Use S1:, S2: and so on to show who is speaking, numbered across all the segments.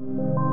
S1: you.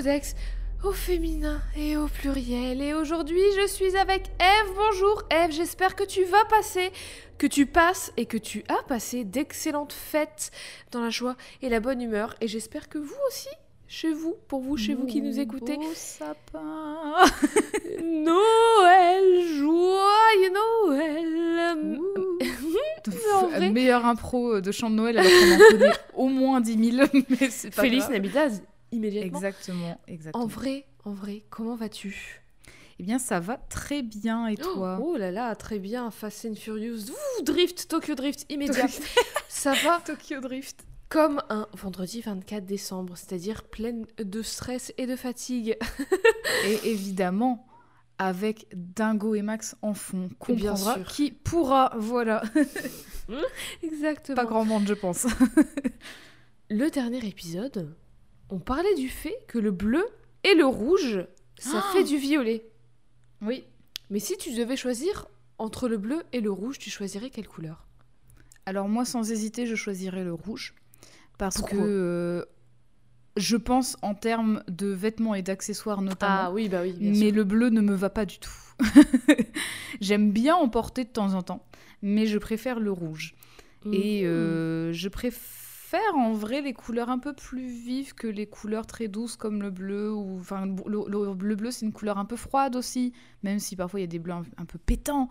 S1: Codex au féminin et au pluriel. Et aujourd'hui, je suis avec Eve. Bonjour Eve, j'espère que tu vas passer, que tu passes et que tu as passé d'excellentes fêtes dans la joie et la bonne humeur. Et j'espère que vous aussi, chez vous, pour vous, chez vous qui nous écoutez,
S2: Beau sapin.
S1: Noël, joyeux Noël. vrai-
S2: Meilleure impro de chant de Noël alors qu'on en connaît au moins 10 000. Mais c'est pas
S1: Félix. Navidad, immédiatement.
S2: Exactement, exactement.
S1: En vrai, en vrai, comment vas-tu?
S2: Eh bien, ça va très bien et toi?
S1: Oh là là, très bien, Fast and Furious, Ouh, Drift, Tokyo Drift, immédiat. Ça va?
S2: Tokyo Drift.
S1: comme un vendredi 24 décembre, c'est-à-dire pleine de stress et de fatigue.
S2: Et évidemment, avec Dingo et Max en fond,
S1: Bien
S2: comprendra
S1: sûr.
S2: qui pourra, voilà.
S1: Exactement.
S2: Pas grand monde, je pense.
S1: Le dernier épisode, on parlait du fait que le bleu et le rouge, ça
S2: Ah
S1: fait du violet.
S2: Oui.
S1: Mais si tu devais choisir entre le bleu et le rouge, tu choisirais quelle couleur?
S2: Alors moi, sans hésiter, je choisirais le rouge. Parce
S1: Pourquoi
S2: que euh, je pense en termes de vêtements et d'accessoires notamment.
S1: Ah oui, bah oui, bien
S2: mais
S1: sûr.
S2: le bleu ne me va pas du tout. J'aime bien en porter de temps en temps, mais je préfère le rouge. Et
S1: Mhm.
S2: euh, je préfère en vrai les couleurs un peu plus vives que les couleurs très douces comme le bleu. Ou, enfin, le, le bleu bleu, c'est une couleur un peu froide aussi, même si parfois il y a des bleus un, un peu pétants.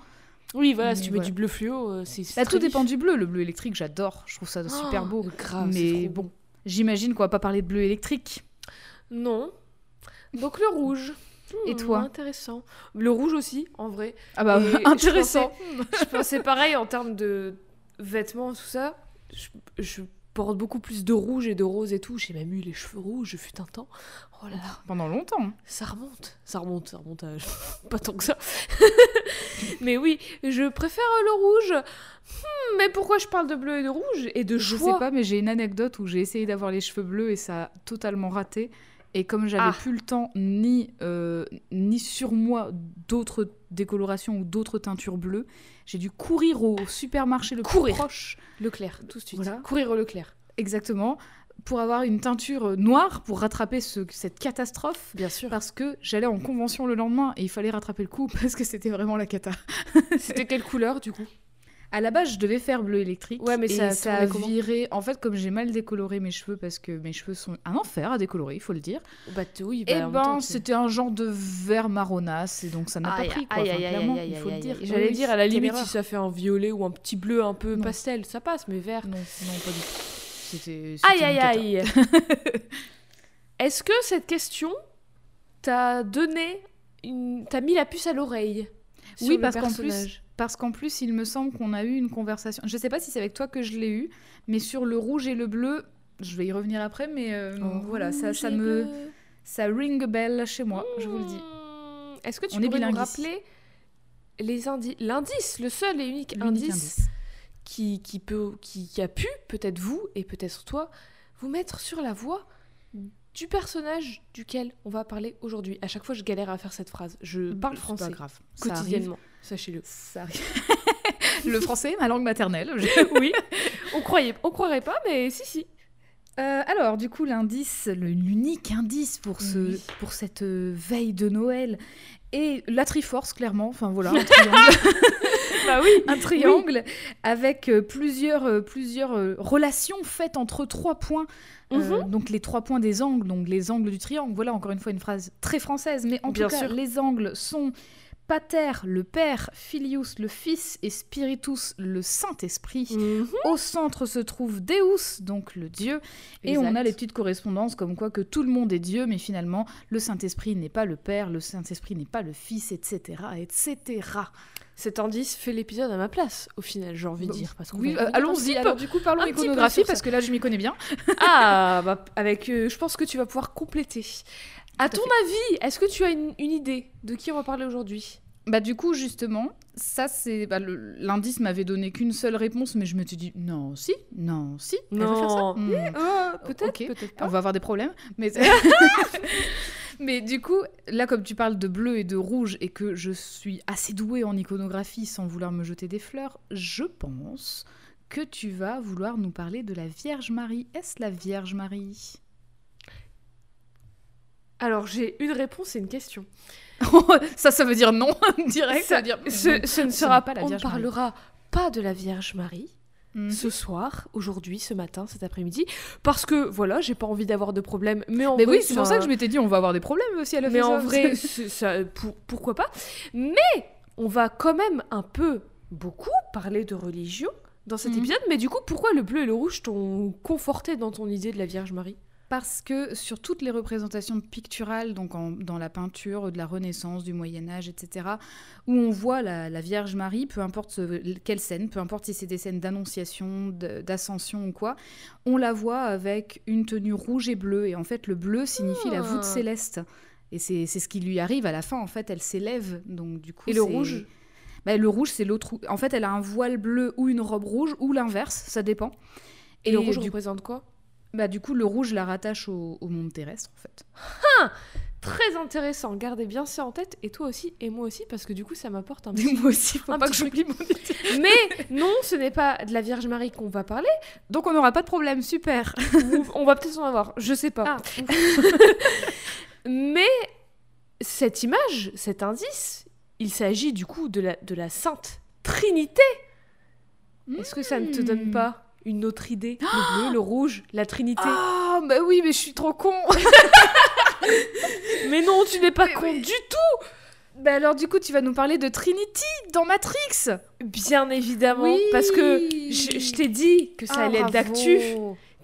S1: Oui, voilà, si tu mets
S2: voilà.
S1: du bleu fluo, euh, c'est
S2: Bah, tout dépend du bleu. Le bleu électrique, j'adore. Je trouve ça super beau.
S1: Oh, grave,
S2: Mais
S1: trop
S2: bon. J'imagine qu'on va pas parler de bleu électrique.
S1: Non. Donc le rouge.
S2: Et
S1: Hmm,
S2: toi
S1: Intéressant. Le rouge aussi, en vrai.
S2: Ah bah,
S1: Et je
S2: intéressant.
S1: Je pensais pareil en termes de vêtements, tout ça. Je, je porte beaucoup plus de rouge et de rose et tout. J'ai même eu les cheveux rouges, je fut un temps. Oh là là,
S2: Pendant longtemps.
S1: ça remonte. Ça remonte, ça remonte à... Pas tant que ça. mais oui, je préfère le rouge. Hmm, mais pourquoi je parle de bleu et de rouge et de
S2: Je
S1: choix
S2: sais pas, mais j'ai une anecdote où j'ai essayé d'avoir les cheveux bleus et ça a totalement raté. Et comme j'avais
S1: Ah.
S2: plus le temps, ni, euh, ni sur moi d'autres décolorations ou d'autres teintures bleues, j'ai dû courir au supermarché le
S1: Courir.
S2: plus proche.
S1: Leclerc, tout de suite.
S2: Voilà.
S1: Courir au Leclerc.
S2: Exactement. Pour avoir une teinture euh, noire pour rattraper ce- cette catastrophe.
S1: Bien sûr.
S2: Parce que j'allais en convention le lendemain et il fallait rattraper le coup parce que c'était vraiment la cata.
S1: C'était quelle couleur du coup?
S2: À la base, je devais faire bleu électrique.
S1: Ouais, mais
S2: et
S1: ça
S2: ça a viré. En fait, comme j'ai mal décoloré mes cheveux parce que mes cheveux sont un enfer à décolorer, il faut le dire.
S1: Bah oui,
S2: Et
S1: bah, même
S2: ben, c'était un genre de vert marronasse et donc ça n'a pas pris. Quoi.
S1: aïe,
S2: Enfin,
S1: aïe, aïe,
S2: clairement,
S1: aïe,
S2: il faut
S1: aïe,
S2: le dire.
S1: J'allais
S2: Oui,
S1: dire, à la limite, si ça fait un violet ou un petit bleu un peu
S2: Non.
S1: pastel, ça passe, mais vert.
S2: Non, non, pas du tout. C'était.
S1: Aïe, aïe, aïe. Est-ce que cette question t'a donné une... T'as mis la puce à l'oreille? Sur
S2: Oui,
S1: le
S2: parce qu'en
S1: personnage
S2: plus, parce qu'en plus, il me semble qu'on a eu une conversation. Je sais pas si c'est avec toi que je l'ai eu, mais sur le rouge et le bleu, je vais y revenir après, mais euh,
S1: Oh,
S2: voilà, ça, ça me,
S1: bleu.
S2: ça ring a bell chez moi, je vous le dis.
S1: Hmm, Est-ce que tu
S2: On
S1: pourrais nous rappeler les indices, l'indice, le seul et unique indice,
S2: indice.
S1: qui, qui peut, qui, qui a pu, peut-être vous et peut-être toi, vous mettre sur la voie du personnage duquel on va parler aujourd'hui. À chaque fois, je galère à faire cette phrase. Je parle
S2: C'est
S1: français
S2: Pas grave.
S1: Quotidiennement, sachez-le.
S2: Ça arrive. le français, ma langue maternelle.
S1: oui, on croyait, on croirait pas, mais si si.
S2: Euh, alors, du coup, l'indice, l'unique indice pour, ce,
S1: Oui.
S2: pour cette euh, veille de Noël est la Triforce, clairement. Enfin, voilà, un.
S1: bah oui.
S2: un triangle avec euh, plusieurs, euh, plusieurs euh, relations faites entre trois points.
S1: Mhm.
S2: donc les trois points des angles, donc les angles du triangle. Voilà encore une fois une phrase très française, mais en
S1: Bien
S2: tout cas
S1: sûr.
S2: les angles sont Pater, le Père, Filius, le Fils, et Spiritus, le Saint-Esprit.
S1: Mhm.
S2: Au centre se trouve Deus, donc le Dieu, et on a les petites correspondances comme quoi que tout le monde est Dieu, mais finalement le Saint-Esprit n'est pas le Père, le Saint-Esprit n'est pas le Fils, etc., etc.
S1: Cet indice fait l'épisode à ma place, au final, j'ai envie de dire. Parce
S2: Oui, euh, allons-y. Alors du coup, parlons iconographie parce que là, je m'y connais bien.
S1: Ah, bah, avec, euh, je pense que tu vas pouvoir compléter. À ton avis, est-ce que tu as une, une idée de qui on va parler aujourd'hui?
S2: Bah du coup, justement, ça c'est bah, l'indice m'avait donné qu'une seule réponse, mais je me suis dit non, si, non, si. elle va faire ça
S1: Non.
S2: Hmm.
S1: Peut-être,
S2: Ok.
S1: peut-être
S2: On
S1: pas.
S2: va avoir des problèmes, mais mais du coup, là comme tu parles de bleu et de rouge et que je suis assez douée en iconographie sans vouloir me jeter des fleurs, je pense que tu vas vouloir nous parler de la Vierge Marie. Est-ce la Vierge Marie?
S1: Alors, j'ai une réponse et une question.
S2: Ça, ça veut dire non direct. Ça,
S1: Ça-
S2: veut dire
S1: Ce, ce ne sera
S2: pas la
S1: On ne
S2: Vierge Marie.
S1: parlera pas de la Vierge Marie
S2: Mhm.
S1: ce soir, aujourd'hui, ce matin, cet après-midi, parce que voilà, j'ai pas envie d'avoir de problème. Mais en
S2: Mais
S1: vrai,
S2: oui, c'est pour ça que je m'étais dit on va avoir des problèmes aussi à la
S1: Mais en vrai, ça, pour- pourquoi pas Mais on va quand même un peu, beaucoup parler de religion dans cet
S2: Mhm.
S1: épisode. Mais du coup, pourquoi le bleu et le rouge t'ont conforté dans ton idée de la Vierge Marie?
S2: Parce que sur toutes les représentations picturales, donc en- dans la peinture de la Renaissance, du Moyen Âge, etc., où on voit la, la Vierge Marie, peu importe ce- quelle scène, peu importe si c'est des scènes d'annonciation, d'ascension ou quoi, on la voit avec une tenue rouge et bleue. Et en fait, le bleu signifie la voûte
S1: Ah.
S2: céleste. Et c'est ce qui lui arrive à la fin, en fait, elle s'élève. Donc du coup,
S1: Et le rouge?
S2: Bah, Le rouge, c'est l'autre. En fait, elle a un voile bleu ou une robe rouge, ou l'inverse, ça dépend.
S1: Et, le rouge
S2: du
S1: représente quoi?
S2: Bah, du coup, le rouge la rattache au, au monde terrestre, en fait.
S1: Très intéressant, gardez bien ça en tête, et toi aussi, et moi aussi, parce que du coup, ça m'apporte un petit...
S2: Moi aussi, faut
S1: Un
S2: pas que
S1: petit
S2: j'oublie mon.
S1: Mais non, ce n'est pas de la Vierge Marie qu'on va parler,
S2: Donc, on n'aura pas de problème, super.
S1: On va peut-être en avoir, je sais pas.
S2: Ah.
S1: Mais cette image, cet indice, il s'agit du coup de la, de la Sainte Trinité. Est-ce que ça ne te donne
S2: Hmm.
S1: pas une autre idée Le bleu, le rouge, la Trinité.
S2: Ah, bah oui, mais je suis trop con.
S1: Mais non, tu n'es pas
S2: Mais
S1: con du tout
S2: bah alors, du coup, tu vas nous parler de Trinity dans Matrix.
S1: Bien évidemment,
S2: Oui.
S1: parce que je, je t'ai dit que ça
S2: Ah,
S1: allait être d'actu.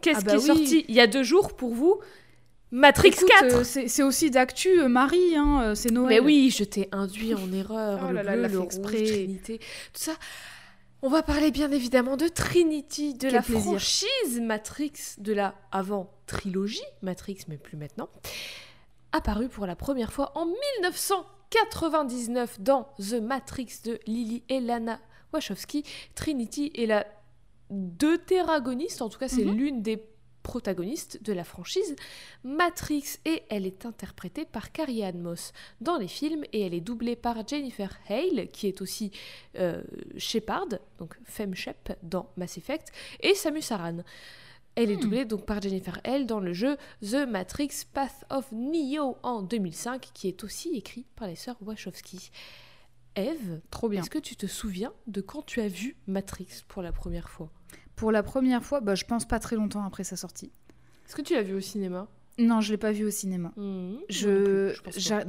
S1: Qu'est-ce
S2: Ah bah
S1: qui est
S2: oui.
S1: sorti il y a deux jours pour vous Matrix
S2: Écoute,
S1: 4
S2: euh, c'est aussi d'actu, euh, Marie, hein, euh, c'est Noël.
S1: Mais oui, je t'ai induit en erreur.
S2: Oh
S1: le
S2: là là,
S1: bleu,
S2: l'a
S1: le rouge,
S2: exprès.
S1: Trinité, tout ça. On va parler bien évidemment de Trinity, de
S2: Quel
S1: la
S2: plaisir.
S1: franchise Matrix, de la avant trilogie Matrix, mais plus maintenant, apparue pour la première fois en 1999 dans The Matrix de Lily et Lana Wachowski. Trinity est la deutéragoniste, en tout cas c'est
S2: Mhm.
S1: l'une des protagonistes de la franchise Matrix et elle est interprétée par Carrie Ann Moss dans les films et elle est doublée par Jennifer Hale qui est aussi euh, Shepard, donc Femme Shep dans Mass Effect et Samus Aran. Elle est
S2: Hmm.
S1: doublée donc par Jennifer Hale dans le jeu The Matrix Path of Neo en 2005 qui est aussi écrit par les sœurs Wachowski. Eve,
S2: Trop bien.
S1: est-ce que tu te souviens de quand tu as vu Matrix pour la première fois?
S2: Pour la première fois, bah, je pense pas très longtemps après sa sortie.
S1: Est-ce que tu l'as vu au cinéma?
S2: Non, je l'ai pas vu au cinéma.
S1: Mhm.
S2: Je,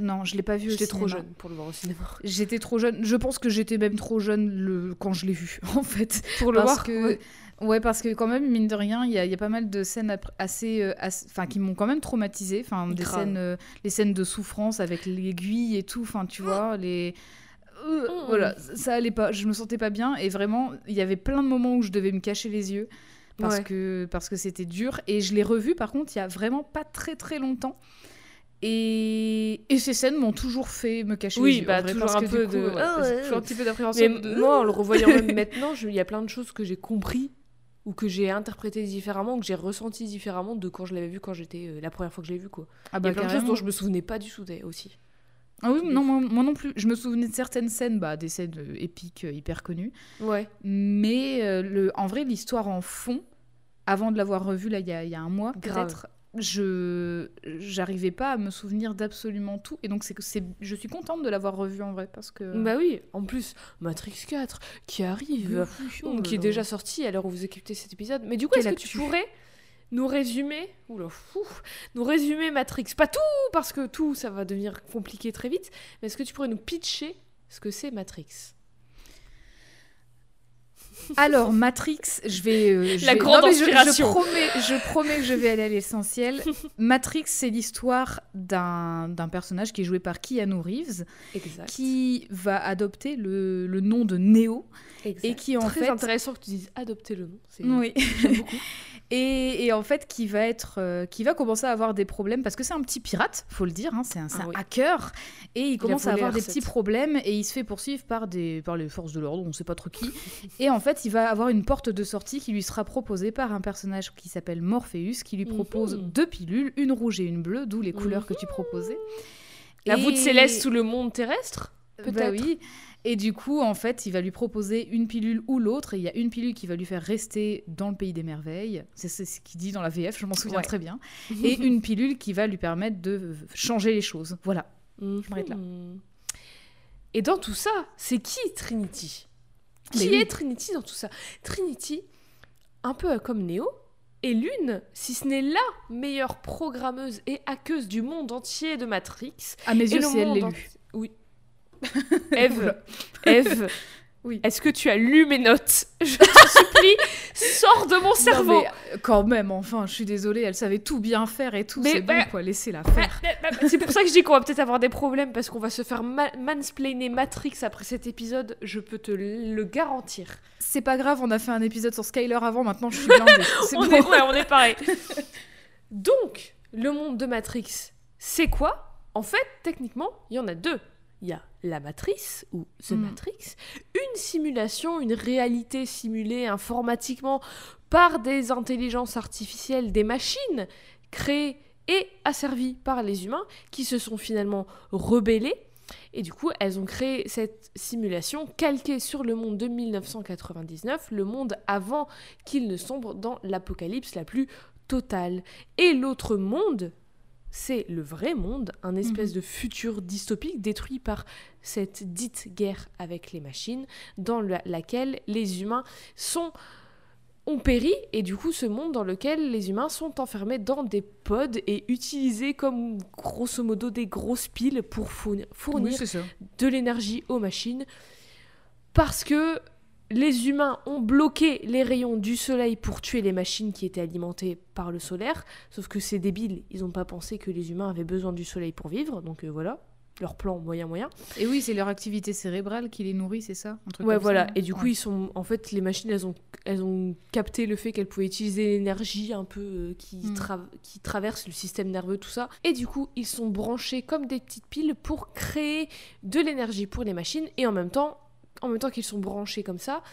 S1: non je
S2: non, l'ai pas vu au
S1: J'étais
S2: cinéma.
S1: trop jeune pour le voir au cinéma.
S2: J'étais trop jeune. Je pense que j'étais même trop jeune le... quand je l'ai vu, en fait.
S1: Pour
S2: parce que
S1: ouais.
S2: ouais. parce que quand même mine de rien il y, y a pas mal de scènes assez euh, assez- enfin qui m'ont quand même traumatisée enfin des
S1: Grave.
S2: scènes euh, les scènes de souffrance avec l'aiguille et tout enfin tu vois les Euh,
S1: Mm.
S2: voilà ça allait pas je me sentais pas bien et vraiment il y avait plein de moments où je devais me cacher les yeux parce
S1: Ouais.
S2: que parce que c'était dur et je l'ai revu par contre il y a vraiment pas très très longtemps et, et ces scènes m'ont toujours fait me cacher
S1: Oui,
S2: les yeux
S1: bah,
S2: en vrai,
S1: toujours un peu
S2: coup,
S1: de-
S2: ouais,
S1: Ah
S2: j'ai
S1: ouais.
S2: toujours un petit peu d'appréhension
S1: Mais
S2: de-
S1: moi, en le revoyant même maintenant, il y a plein de choses que j'ai compris ou que j'ai interprétées différemment, ou que j'ai ressenti différemment de quand je l'avais vu quand j'étais euh, la première fois que je l'ai vu quoi.
S2: ah
S1: Il y
S2: bah
S1: a plein de choses dont je me souvenais pas du tout aussi.
S2: Ah oui, non, moi, moi non plus. Je me souvenais de certaines scènes, bah, des scènes euh, épiques euh, hyper connues.
S1: Ouais.
S2: Mais euh, le, en vrai, l'histoire en fond, avant de l'avoir revue là, il y a, il y a un mois
S1: Grave.
S2: peut-être, je j'arrivais pas à me souvenir d'absolument tout et donc c'est que c'est je suis contente de l'avoir revu en vrai parce que
S1: Bah oui, en plus, Matrix 4 qui arrive,
S2: Oh
S1: qui est
S2: là.
S1: déjà sorti à l'heure où vous écoutez cet épisode. Mais du coup,
S2: Quelle
S1: est-ce que tu
S2: actu.
S1: pourrais nous résumer, oula, nous résumer Matrix Pas tout, parce que tout, ça va devenir compliqué très vite, mais est-ce que tu pourrais nous pitcher ce que c'est Matrix?
S2: Alors Matrix, je vais euh, je
S1: La
S2: vais-
S1: grande
S2: mais je-
S1: inspiration.
S2: Je, promets, je promets que je vais aller à l'essentiel. Matrix, c'est l'histoire d'un personnage qui est joué par Keanu Reeves,
S1: Exact.
S2: qui va adopter le, le nom de Neo
S1: Exact.
S2: et qui en
S1: Très
S2: fait
S1: intéressant que tu dises adopter le nom.
S2: oui.
S1: J'aime beaucoup.
S2: Et, et en fait, qui va être, euh, qui va commencer à avoir des problèmes parce que c'est un petit pirate, faut le dire, hein, c'est un,
S1: Ah
S2: un
S1: oui.
S2: hacker, et il commence à avoir des
S1: R7.
S2: petits problèmes et il se fait poursuivre par des, par les forces de l'ordre, on sait pas trop qui. et en fait, il va avoir une porte de sortie qui lui sera proposée par un personnage qui s'appelle Morpheus, qui lui propose
S1: Mhm.
S2: deux pilules, une rouge et une bleue, d'où les couleurs que tu proposais.
S1: La
S2: Et-
S1: voûte céleste sous le monde terrestre
S2: bah
S1: peut-être?
S2: oui. Et du coup, en fait, il va lui proposer une pilule ou l'autre. Et il y a une pilule qui va lui faire rester dans le pays des merveilles. C'est ce qu'il dit dans la VF, je m'en souviens
S1: Ouais.
S2: très bien. Et une pilule qui va lui permettre de changer les choses. Voilà. m'arrête là.
S1: Mhm. Et dans tout ça, c'est qui Trinity?
S2: Mais
S1: Qui
S2: oui.
S1: est Trinity dans tout ça? Trinity, un peu comme Neo, est l'une, si ce n'est la meilleure programmeuse et hackeuse du monde entier de Matrix.
S2: À mes yeux, c'est elle
S1: Oui. Eve. Eve,
S2: Oui.
S1: est-ce que tu as lu mes notes? Je te supplie, sors de mon
S2: Non,
S1: cerveau.
S2: mais euh, quand même, enfin, je suis désolée, elle savait tout bien faire et tout. C'est bon,
S1: bah-
S2: quoi, laissez-la faire.
S1: C'est pour ça que je dis qu'on va peut-être avoir des problèmes parce qu'on va se faire ma- mansplainer Matrix après cet épisode, je peux te le garantir.
S2: C'est pas grave, on a fait un épisode sur Skyler avant, maintenant je suis blindée. C'est
S1: On
S2: bon.
S1: est, ouais, on est pareil. Donc, le monde de Matrix, c'est quoi? En fait, techniquement, il y en a deux. Il y a la matrice ou The
S2: Mm.
S1: Matrix, une simulation, une réalité simulée informatiquement par des intelligences artificielles, des machines créées et asservies par les humains qui se sont finalement rebellés. Et du coup, elles ont créé cette simulation calquée sur le monde de 1999, le monde avant qu'il ne sombre dans l'apocalypse la plus totale. Et l'autre monde, c'est le vrai monde, un espèce de futur dystopique détruit par cette dite guerre avec les machines, dans la- laquelle les humains sont ont péri et du coup ce monde dans lequel les humains sont enfermés dans des pods et utilisés comme grosso modo des grosses piles pour fournir,
S2: Oui,
S1: de l'énergie aux machines parce que les humains ont bloqué les rayons du soleil pour tuer les machines qui étaient alimentées par le solaire. Sauf que c'est débile, ils n'ont pas pensé que les humains avaient besoin du soleil pour vivre. Donc euh, voilà, leur plan moyen moyen.
S2: Et oui, c'est leur activité cérébrale qui les nourrit, c'est ça un truc
S1: Ouais
S2: ça,
S1: voilà. Et du coup
S2: Ouais.
S1: ils sont, en fait, les machines elles ont, elles ont capté le fait qu'elles pouvaient utiliser l'énergie un peu euh, qui,
S2: Mm.
S1: tra- qui traverse le système nerveux tout ça. Et du coup ils sont branchés comme des petites piles pour créer de l'énergie pour les machines et en même temps en même temps qu'ils sont branchés comme ça,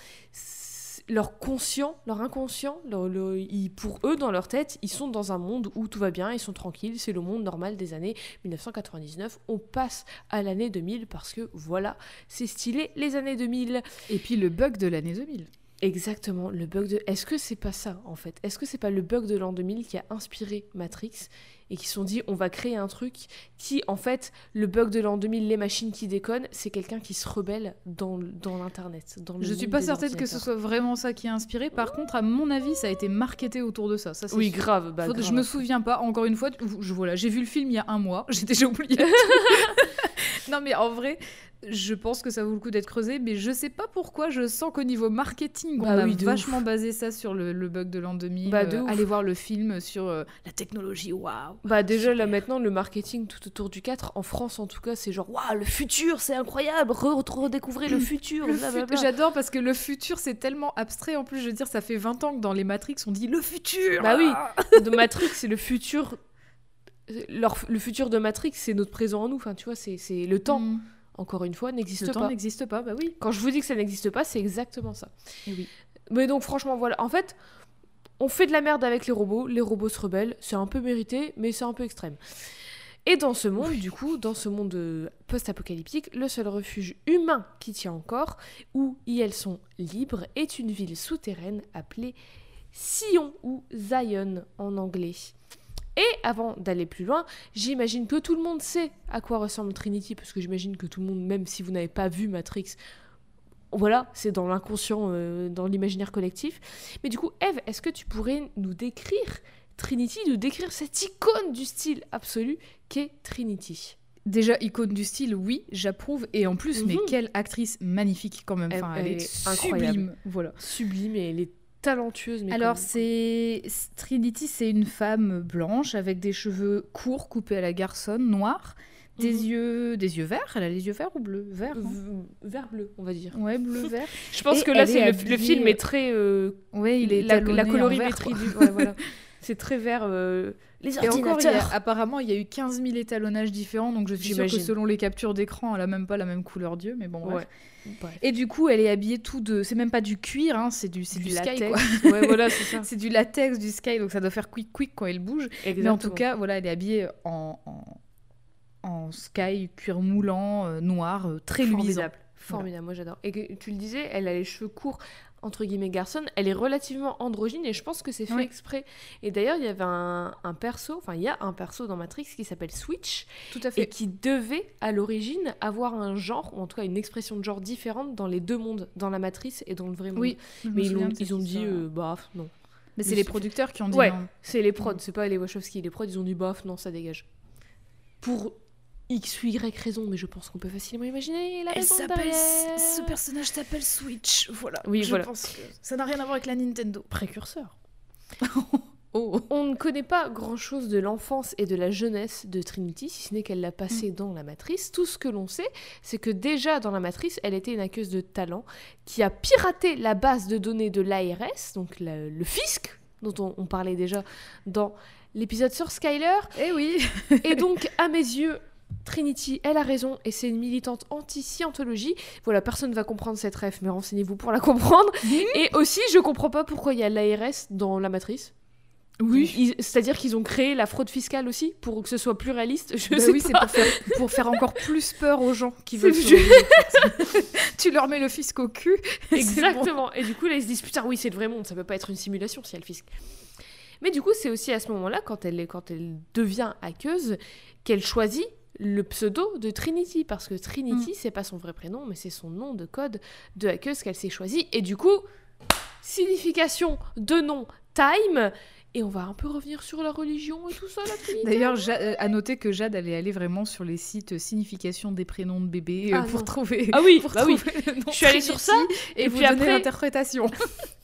S1: leur conscient, leur inconscient, leur- le- ils- pour eux, dans leur tête, ils sont dans un monde où tout va bien, ils sont tranquilles, c'est le monde normal des années 1999. On passe à l'année 2000 parce que voilà, c'est stylé les années 2000.
S2: Et puis le bug de l'année 2000.
S1: Exactement, le bug de. Est-ce que c'est pas ça en fait? Est-ce que c'est pas le bug de l'an 2000 qui a inspiré Matrix? Et qui se sont dit on va créer un truc qui en fait le bug de l'an 2000 les machines qui déconnent c'est quelqu'un qui se rebelle dans, dans l'internet dans le
S2: Je suis pas certaine que ce soit vraiment ça qui a inspiré. Par contre, à mon avis, ça a été marketé autour de ça. ça c'est
S1: oui
S2: sûr.
S1: grave, bah,
S2: Faut-
S1: grave.
S2: Je me souviens pas. Encore une fois, je voilà, j'ai vu le film il y a un mois. J'ai déjà oublié. non, mais en vrai, je pense que ça vaut le coup d'être creusé. Mais je sais pas pourquoi. Je sens qu'au niveau marketing, on
S1: Bah
S2: a
S1: oui,
S2: vachement basé ça sur le, le bug de l'an 2000.
S1: Bah, de
S2: Euh, allez voir le film sur euh, la technologie. Waouh.
S1: Bah déjà là maintenant le marketing tout autour du 4 en France en tout cas c'est genre waouh le futur c'est incroyable re- redécouvrir le futur
S2: fut- J'adore parce que le futur c'est tellement abstrait en plus je veux dire ça fait 20 ans que dans les Matrix on dit le futur
S1: Bah oui.
S2: Ah
S1: de Matrix, c'est le futur. Leur, le futur de Matrix, c'est notre présent en nous. Enfin, tu vois, c'est le temps.
S2: Mm.
S1: Encore une fois, n'existe
S2: le temps
S1: pas.
S2: n'existe pas bah oui
S1: Quand je vous dis que ça n'existe pas, c'est exactement ça.
S2: Et oui.
S1: Mais donc, franchement, voilà. En fait, on fait de la merde avec les robots. Les robots se rebellent. C'est un peu mérité, mais c'est un peu extrême. Et dans ce monde, du coup, dans ce monde euh, post-apocalyptique, le seul refuge humain qui tient encore, où y elles sont libres, est une ville souterraine appelée Sion ou Zion en anglais. Et avant d'aller plus loin, j'imagine que tout le monde sait à quoi ressemble Trinity, parce que j'imagine que tout le monde, même si vous n'avez pas vu Matrix, voilà, c'est dans l'inconscient, euh, dans l'imaginaire collectif. Mais du coup, Eve, est-ce que tu pourrais nous décrire Trinity, nous décrire cette icône du style absolu qu'est Trinity?
S2: Déjà, icône du style, oui, j'approuve. Et en plus, mais
S1: Mhm.
S2: quelle actrice magnifique quand même.
S1: Elle-
S2: Enfin, elle,
S1: elle
S2: est,
S1: est incroyable.
S2: sublime. Voilà.
S1: Sublime et elle est talentueuse. Mais
S2: Alors, c'est Trinity, c'est une femme blanche avec des cheveux courts coupés à la garçonne, noirs, des
S1: Mhm.
S2: yeux, des yeux verts. Elle a les yeux verts ou bleus?
S1: Vert bleu, on va dire.
S2: Ouais, bleu vert.
S1: Je pense
S2: Et
S1: que là, c'est
S2: est
S1: le, film
S2: euh,
S1: est très. euh,
S2: Ouais, il est
S1: la, la colorimétrie du.
S2: quoi.
S1: ouais, voilà. C'est très vert. euh, les
S2: Et encore, a- apparemment, il y a eu 15 000 étalonnages différents, donc je suis sûre que selon les captures d'écran, elle a même pas la même couleur d'yeux, mais bon, bref.
S1: Ouais. Bref.
S2: Et du coup, elle est habillée tout de. C'est même pas du cuir, hein, c'est du, c'est du, sky,
S1: latex.
S2: quoi.
S1: ouais, voilà, c'est ça.
S2: C'est du latex, du sky, donc ça doit faire quick quick quand elle bouge. Mais en tout cas, voilà, elle est habillée en, en, en sky, cuir moulant, euh, noir, euh, très luisant.
S1: Formidable. Formidable, moi j'adore. Et que, tu le disais, elle a les cheveux courts, entre guillemets, garçon. Elle est relativement androgyne et je pense que c'est fait exprès. Et d'ailleurs, il y avait un, un perso, enfin, il y a un perso dans Matrix qui s'appelle Switch
S2: Tout à
S1: et
S2: fait.
S1: qui devait, à l'origine, avoir un genre, ou en tout cas une expression de genre différente dans les deux mondes, dans la matrice et dans le vrai monde.
S2: Oui,
S1: Mais ils, ont dit, euh, bah, non.
S2: Mais c'est les producteurs qui ont dit
S1: Ouais.
S2: non.
S1: C'est les prods, c'est pas les Wachowski. Les prods, ils ont dit bof, non, ça dégage. Pour X ou Y raison, mais je pense qu'on peut facilement imaginer la raison derrière.
S2: personnage s'appelle Switch, voilà.
S1: Oui,
S2: je
S1: voilà.
S2: pense que ça n'a rien à voir avec la Nintendo.
S1: Précurseur.
S2: Oh.
S1: On ne connaît pas grand-chose de l'enfance et de la jeunesse de Trinity, si ce n'est qu'elle l'a passé
S2: Mm.
S1: dans la Matrice. Tout ce que l'on sait, c'est que déjà dans la Matrice, elle était une aqueuse de talent qui a piraté la base de données de l'ARS, donc la- le fisc, dont on, on parlait déjà dans l'épisode sur Skyler.
S2: Eh oui.
S1: Et donc, à mes yeux, Trinity, elle a raison, et c'est une militante anti-scientologie. Voilà, personne ne va comprendre cette ref, mais renseignez-vous pour la comprendre. Et aussi, je comprends pas pourquoi il y a l'ARS dans la matrice. Ils- C'est-à-dire qu'ils ont créé la fraude fiscale aussi, pour que ce soit plus réaliste. Je
S2: Bah
S1: sais
S2: oui, c'est pour faire, pour faire encore plus peur aux gens qui veulent
S1: le
S2: se. Tu leur mets le fisc au cul. bon.
S1: Exactement. Et du coup, là, ils se disent putain, oui, c'est le vrai monde, ça peut pas être une simulation si elle fisc. Mais du coup, c'est aussi à ce moment-là, quand elle, quand elle devient hackeuse, qu'elle choisit le pseudo de Trinity. Parce que Trinity,
S2: Mm.
S1: c'est pas son vrai prénom, mais c'est son nom de code de hackeuse qu'elle s'est choisi. Et du coup, signification de nom Time. Et on va un peu revenir sur la religion et tout ça, la Trinité.
S2: D'ailleurs, Ja- euh, à noter que Jade allait aller vraiment sur les sites euh, signification des prénoms de bébés euh,
S1: Ah
S2: pour
S1: non.
S2: trouver.
S1: Ah oui,
S2: pour
S1: bah oui.
S2: trouver le nom
S1: Je suis allée sur ça,
S2: et,
S1: et
S2: vous
S1: puis
S2: donner
S1: après-
S2: l'interprétation.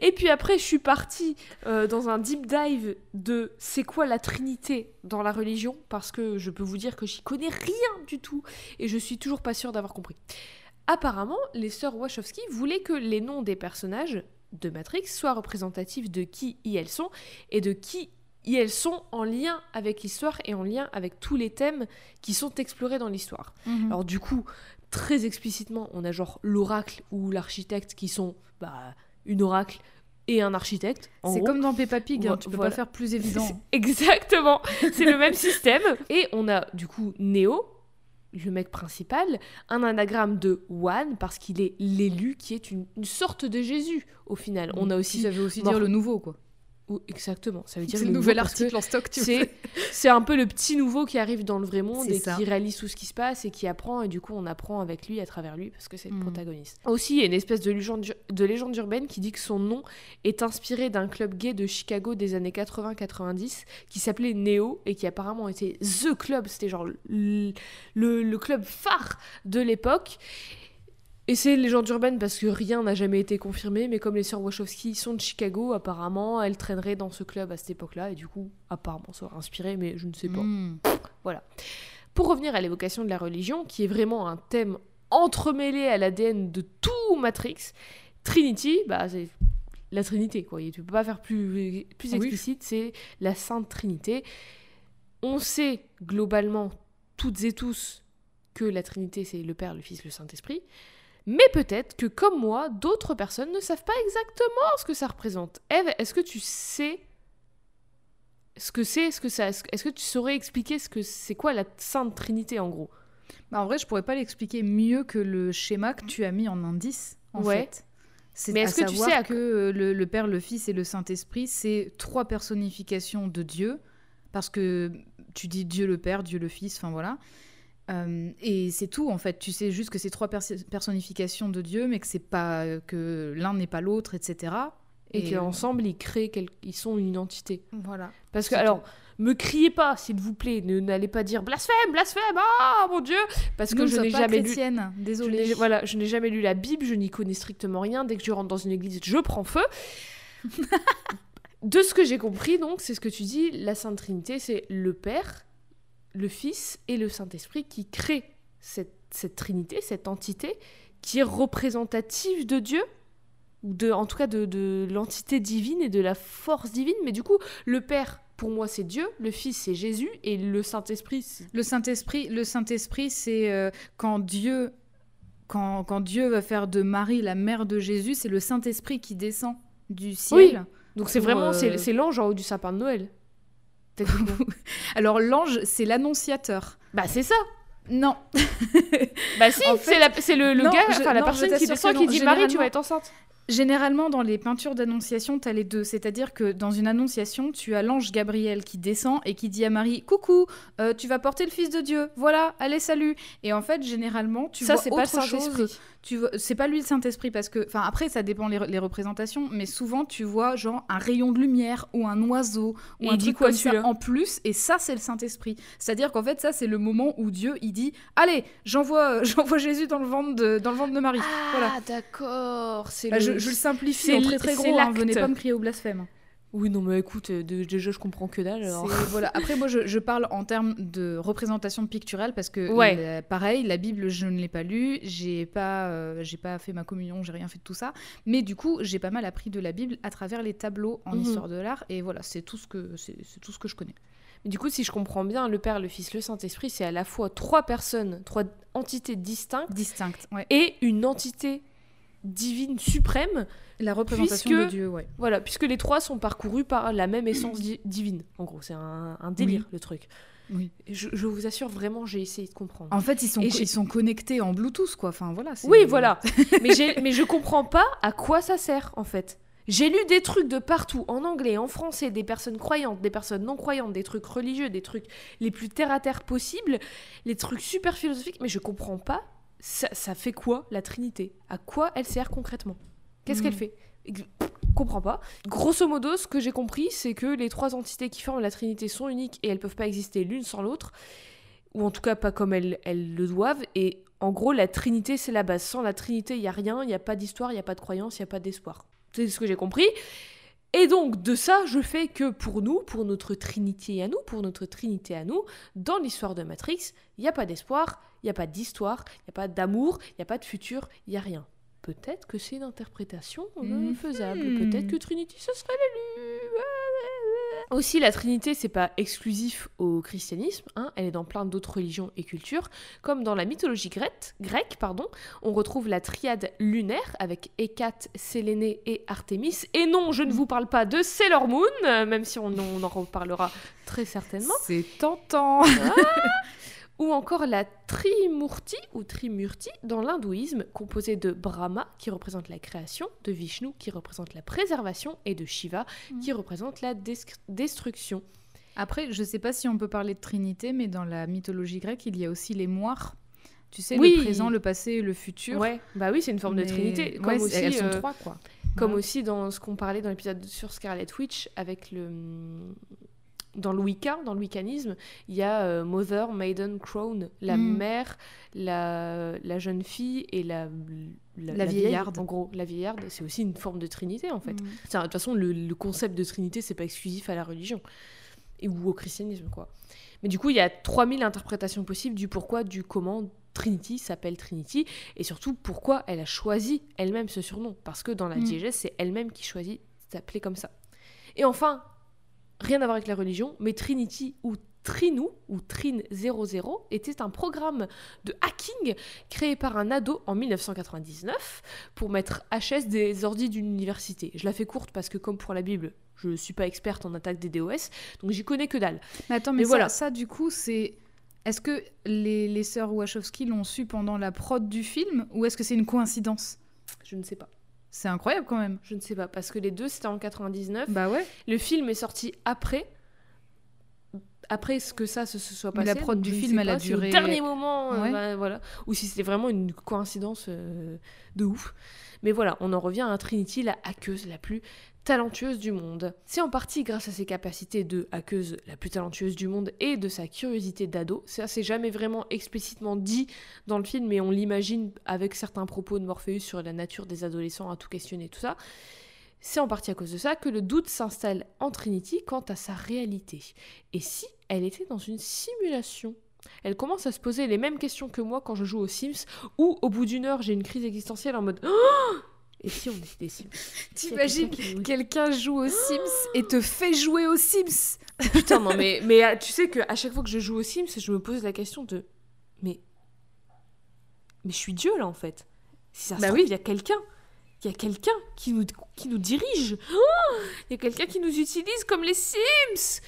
S1: Et puis après, je suis partie euh, dans un deep dive de c'est quoi la Trinité dans la religion, parce que je peux vous dire que j'y connais rien du tout, et je suis toujours pas sûre d'avoir compris. Apparemment, les sœurs Wachowski voulaient que les noms des personnages de Matrix soient représentatifs de qui y elles sont, et de qui y elles sont en lien avec l'histoire et en lien avec tous les thèmes qui sont explorés dans l'histoire.
S2: Mhm.
S1: Alors du coup, très explicitement, on a genre l'oracle ou l'architecte qui sont bah, une oracle et un architecte.
S2: C'est comme dans Peppa Pig, hein, tu peux
S1: voilà.
S2: pas faire plus évident.
S1: Exactement, c'est le même système. Et on a du coup Neo, le mec principal, un anagramme de One parce qu'il est l'élu qui est une, une sorte de Jésus au final. On a aussi
S2: Ça veut aussi dire le nouveau, quoi.
S1: Ou- exactement, ça veut dire le
S2: nouvel article en stock, tu
S1: c'est un peu le petit nouveau qui arrive dans le vrai monde
S2: C'est
S1: et
S2: ça.
S1: qui réalise tout ce qui se passe et qui apprend et du coup on apprend avec lui à travers lui parce que c'est le
S2: Mhm.
S1: protagoniste. Aussi il y a une espèce de légende, de légende urbaine qui dit que son nom est inspiré d'un club gay de Chicago des années 80-90 qui s'appelait Neo et qui apparemment était THE club, c'était genre le, le- le club phare de l'époque. Et c'est légende urbaine parce que rien n'a jamais été confirmé, mais comme les sœurs Wachowski sont de Chicago, apparemment, elles traîneraient dans ce club à cette époque-là, et du coup, apparemment, ça aurait inspiré, mais je ne sais pas.
S2: Mm.
S1: Pour revenir à l'évocation de la religion, qui est vraiment un thème entremêlé à l'ADN de tout Matrix, Trinity, bah, c'est la Trinité, quoi. Et tu peux pas faire plus, plus
S2: Oui.
S1: explicite, c'est la Sainte Trinité. On sait globalement, toutes et tous, que la Trinité, c'est le Père, le Fils, le Saint-Esprit. Mais peut-être que, comme moi, d'autres personnes ne savent pas exactement ce que ça représente. Eve, est-ce que tu sais ce que c'est, ce que ça, est-ce que tu saurais expliquer ce que c'est quoi la Sainte Trinité en gros?
S2: Bah, en vrai, je pourrais pas l'expliquer mieux que le schéma que tu as mis en indice, en
S1: Ouais.
S2: fait. C'est
S1: Mais
S2: à
S1: est-ce que tu sais à
S2: que euh, le, le Père, le Fils et le Saint-Esprit, c'est trois personnifications de Dieu parce que tu dis Dieu le Père, Dieu le Fils, enfin voilà. Euh, et c'est tout en fait. Tu sais juste que c'est trois pers- personnifications de Dieu, mais que c'est pas que l'un n'est pas l'autre, etc.
S1: Et, qu'ensemble, ils créent, quel- ils sont une identité.
S2: voilà.
S1: Parce que, alors, me criez pas, s'il vous plaît, ne n'allez pas dire blasphème, blasphème, ah mon Dieu Parce que
S2: Nous
S1: je n'ai jamais lu.
S2: chrétiennes,
S1: Je
S2: désolée.
S1: n'ai- voilà, je n'ai jamais lu la Bible, je n'y connais strictement rien. Dès que je rentre dans une église, je prends feu. de ce que j'ai compris, donc, c'est ce que tu dis, la Sainte Trinité, c'est le Père, le Fils et le Saint-Esprit qui créent cette, cette Trinité, cette entité qui est représentative de Dieu, ou de, en tout cas de, de l'entité divine et de la force divine. Mais du coup, le Père, pour moi, c'est Dieu, le Fils, c'est Jésus, et le Saint-Esprit, c'est...
S2: Le Saint-Esprit, le Saint-Esprit, c'est euh, quand Dieu, quand, quand Dieu va faire de Marie la mère de Jésus, c'est le Saint-Esprit qui descend du ciel.
S1: Donc c'est vraiment,
S2: euh,
S1: c'est, c'est l'ange en haut du sapin de Noël.
S2: Alors l'ange, c'est l'annonciateur.
S1: bah c'est ça
S2: Non,
S1: Bah si,
S2: En fait-
S1: c'est, la- c'est le, le
S2: Non,
S1: gars,
S2: je-
S1: enfin la
S2: non,
S1: personne qui descend dit Marie, tu vas être enceinte.
S2: Généralement, dans les peintures d'annonciation, tu as les deux. C'est-à-dire que dans une annonciation, tu as l'ange Gabriel qui descend et qui dit à Marie Coucou, euh, tu vas porter le Fils de Dieu. Voilà, allez, salut. Et en fait, généralement, tu
S1: ça
S2: vois
S1: c'est pas le
S2: autre chose.
S1: Saint-Esprit.
S2: Tu vois, c'est pas lui le Saint-Esprit parce que, enfin, après, ça dépend les, les représentations, mais souvent, tu vois genre un rayon de lumière ou un oiseau ou
S1: Et
S2: un truc
S1: quoi,
S2: comme ça en plus, et ça, c'est le Saint-Esprit. C'est-à-dire qu'en fait, ça, c'est le moment où Dieu, il dit Allez, j'envoie, j'envoie Jésus dans le ventre de, dans le ventre de Marie.
S1: Ah
S2: Voilà.
S1: d'accord, c'est
S2: Bah,
S1: le...
S2: je, je le simplifie
S1: c'est
S2: en très très gros, hein, venez pas me crier au blasphème.
S1: Oui non mais écoute, euh, déjà je comprends que dalle alors.
S2: Voilà. Après, moi, je, je parle en termes de représentation picturale parce que,
S1: Ouais.
S2: la- pareil, la Bible, je ne l'ai pas lue, j'ai pas, euh, j'ai pas fait ma communion, j'ai rien fait de tout ça. Mais du coup, j'ai pas mal appris de la Bible à travers les tableaux en
S1: Mhm.
S2: histoire de l'art. Et voilà, c'est tout ce que c'est c'est tout ce que je connais.
S1: Du coup si je comprends bien, le Père, le Fils, le Saint-Esprit, c'est à la fois trois personnes, trois entités distinctes
S2: Distinct, ouais.
S1: et une entité divine suprême
S2: La représentation
S1: Puisque-
S2: de Dieu, ouais.
S1: Voilà, puisque les trois sont parcourus par la même essence di- divine. En gros, c'est un, un délire,
S2: Oui.
S1: le truc.
S2: Oui.
S1: Je, je vous assure, vraiment, j'ai essayé de comprendre.
S2: En fait, ils sont, ils sont connectés en Bluetooth, quoi. Enfin, voilà.
S1: Oui, voilà. mais, mais je comprends pas à quoi ça sert, en fait. J'ai lu des trucs de partout, en anglais, en français, des personnes croyantes, des personnes non croyantes, des trucs religieux, des trucs les plus terre-à-terre possibles, les trucs super philosophiques, mais je comprends pas, ça, ça fait quoi, la Trinité? À quoi elle sert concrètement? Qu'est-ce qu'elle fait? Ex- comprends pas. Grosso modo, ce que j'ai compris, c'est que les trois entités qui forment la Trinité sont uniques et elles peuvent pas exister l'une sans l'autre, ou en tout cas pas comme elles, elles le doivent. Et en gros, la Trinité, c'est la base. Sans la Trinité, il y a rien, il y a pas d'histoire, il y a pas de croyance, il y a pas d'espoir. C'est ce que j'ai compris. Et donc, de ça, je fais que pour nous, pour notre Trinité à nous, pour notre Trinité à nous, dans l'histoire de Matrix, il n'y a pas d'espoir, il n'y a pas d'histoire, il n'y a pas d'amour, il n'y a pas de futur, il n'y a rien. Peut-être que c'est une interprétation euh,
S2: Mhm.
S1: faisable. Peut-être que Trinity, ce serait l'élu. Aussi, la Trinité, c'est pas exclusif au christianisme, hein, elle est dans plein d'autres religions et cultures, comme dans la mythologie grecque, grecque pardon, on retrouve la triade lunaire avec Hécate, Sélénée et Artémis. Et non, je ne vous parle pas de Sailor Moon, même si on, on en reparlera très certainement
S2: C'est tentant.
S1: Ou encore la Trimurti ou Trimurti dans l'hindouisme, composée de Brahma qui représente la création, de Vishnu qui représente la préservation et de Shiva qui représente la destruction.
S2: Après, je sais pas si on peut parler de Trinité, mais dans la mythologie grecque, il y a aussi les moires. Tu sais,
S1: Oui.
S2: le présent, le passé et le futur.
S1: Ouais, bah oui, c'est une forme de trinité. Comme
S2: ouais,
S1: aussi,
S2: elles sont
S1: euh,
S2: trois, quoi.
S1: Comme aussi dans ce qu'on parlait dans l'épisode sur Scarlet Witch avec le dans le Wicca, dans le wiccanisme, il y a euh, Mother, Maiden, Crone, la
S2: Mm.
S1: mère, la, la jeune fille et la,
S2: La vieillarde.
S1: En gros, la vieillarde, c'est aussi une forme de trinité en fait.
S2: Mm.
S1: De toute façon, le, le concept de trinité, c'est pas exclusif à la religion et, ou au christianisme quoi. Mais du coup, il y a 3000 interprétations possibles du pourquoi, du comment Trinity s'appelle Trinity et surtout pourquoi elle a choisi elle-même ce surnom. Parce que dans la
S2: Mm.
S1: diégèse, c'est elle-même qui choisit s'appeler comme ça. Et enfin, rien à voir avec la religion, mais Trinity ou Trinou ou Trin 00 était un programme de hacking créé par un ado en 1999 pour mettre HS des ordis d'une université. Je la fais courte parce que comme pour la Bible, je ne suis pas experte en attaque des DOS, donc j'y connais que dalle.
S2: Mais attends, mais,
S1: Mais
S2: ça,
S1: voilà.
S2: ça, du coup, c'est. Est-ce que les, les sœurs Wachowski l'ont su pendant la prod du film ou est-ce que c'est une coïncidence?
S1: Je ne sais pas.
S2: C'est incroyable quand même.
S1: Je ne sais pas parce que les deux c'était en 99.
S2: Bah ouais.
S1: Le film est sorti après. après ce que ça se, se soit
S2: Mais
S1: passé.
S2: la prod du film, elle a
S1: pas si
S2: duré-
S1: Au dernier moment, euh, bah, voilà. Ou si c'était vraiment une coïncidence euh, de ouf. Mais voilà, on en revient à Trinity, la hackeuse la plus talentueuse du monde. C'est en partie grâce à ses capacités de hackeuse la plus talentueuse du monde et de sa curiosité d'ado. Ça, c'est jamais vraiment explicitement dit dans le film, mais on l'imagine avec certains propos de Morpheus sur la nature des adolescents à tout questionner, tout ça. C'est en partie à cause de ça que le doute s'installe en Trinity quant à sa réalité. Et si elle était dans une simulation? Elle commence à se poser les mêmes questions que moi quand je joue aux Sims, où au bout d'une heure j'ai une crise existentielle en mode Oh Et si on était des Sims?
S2: T'imagines
S1: quelqu'un
S2: joue aux Sims et te fait jouer aux Sims?
S1: Putain, non, mais, mais euh, tu sais qu'à chaque fois que je joue aux Sims, je me pose la question de Mais. Mais je suis Dieu là en fait. Si ça se
S2: Bah
S1: trouve,
S2: oui.
S1: il y a quelqu'un. Il y a quelqu'un qui nous, qui nous dirige. Oh Il y a quelqu'un qui nous utilise comme les Sims.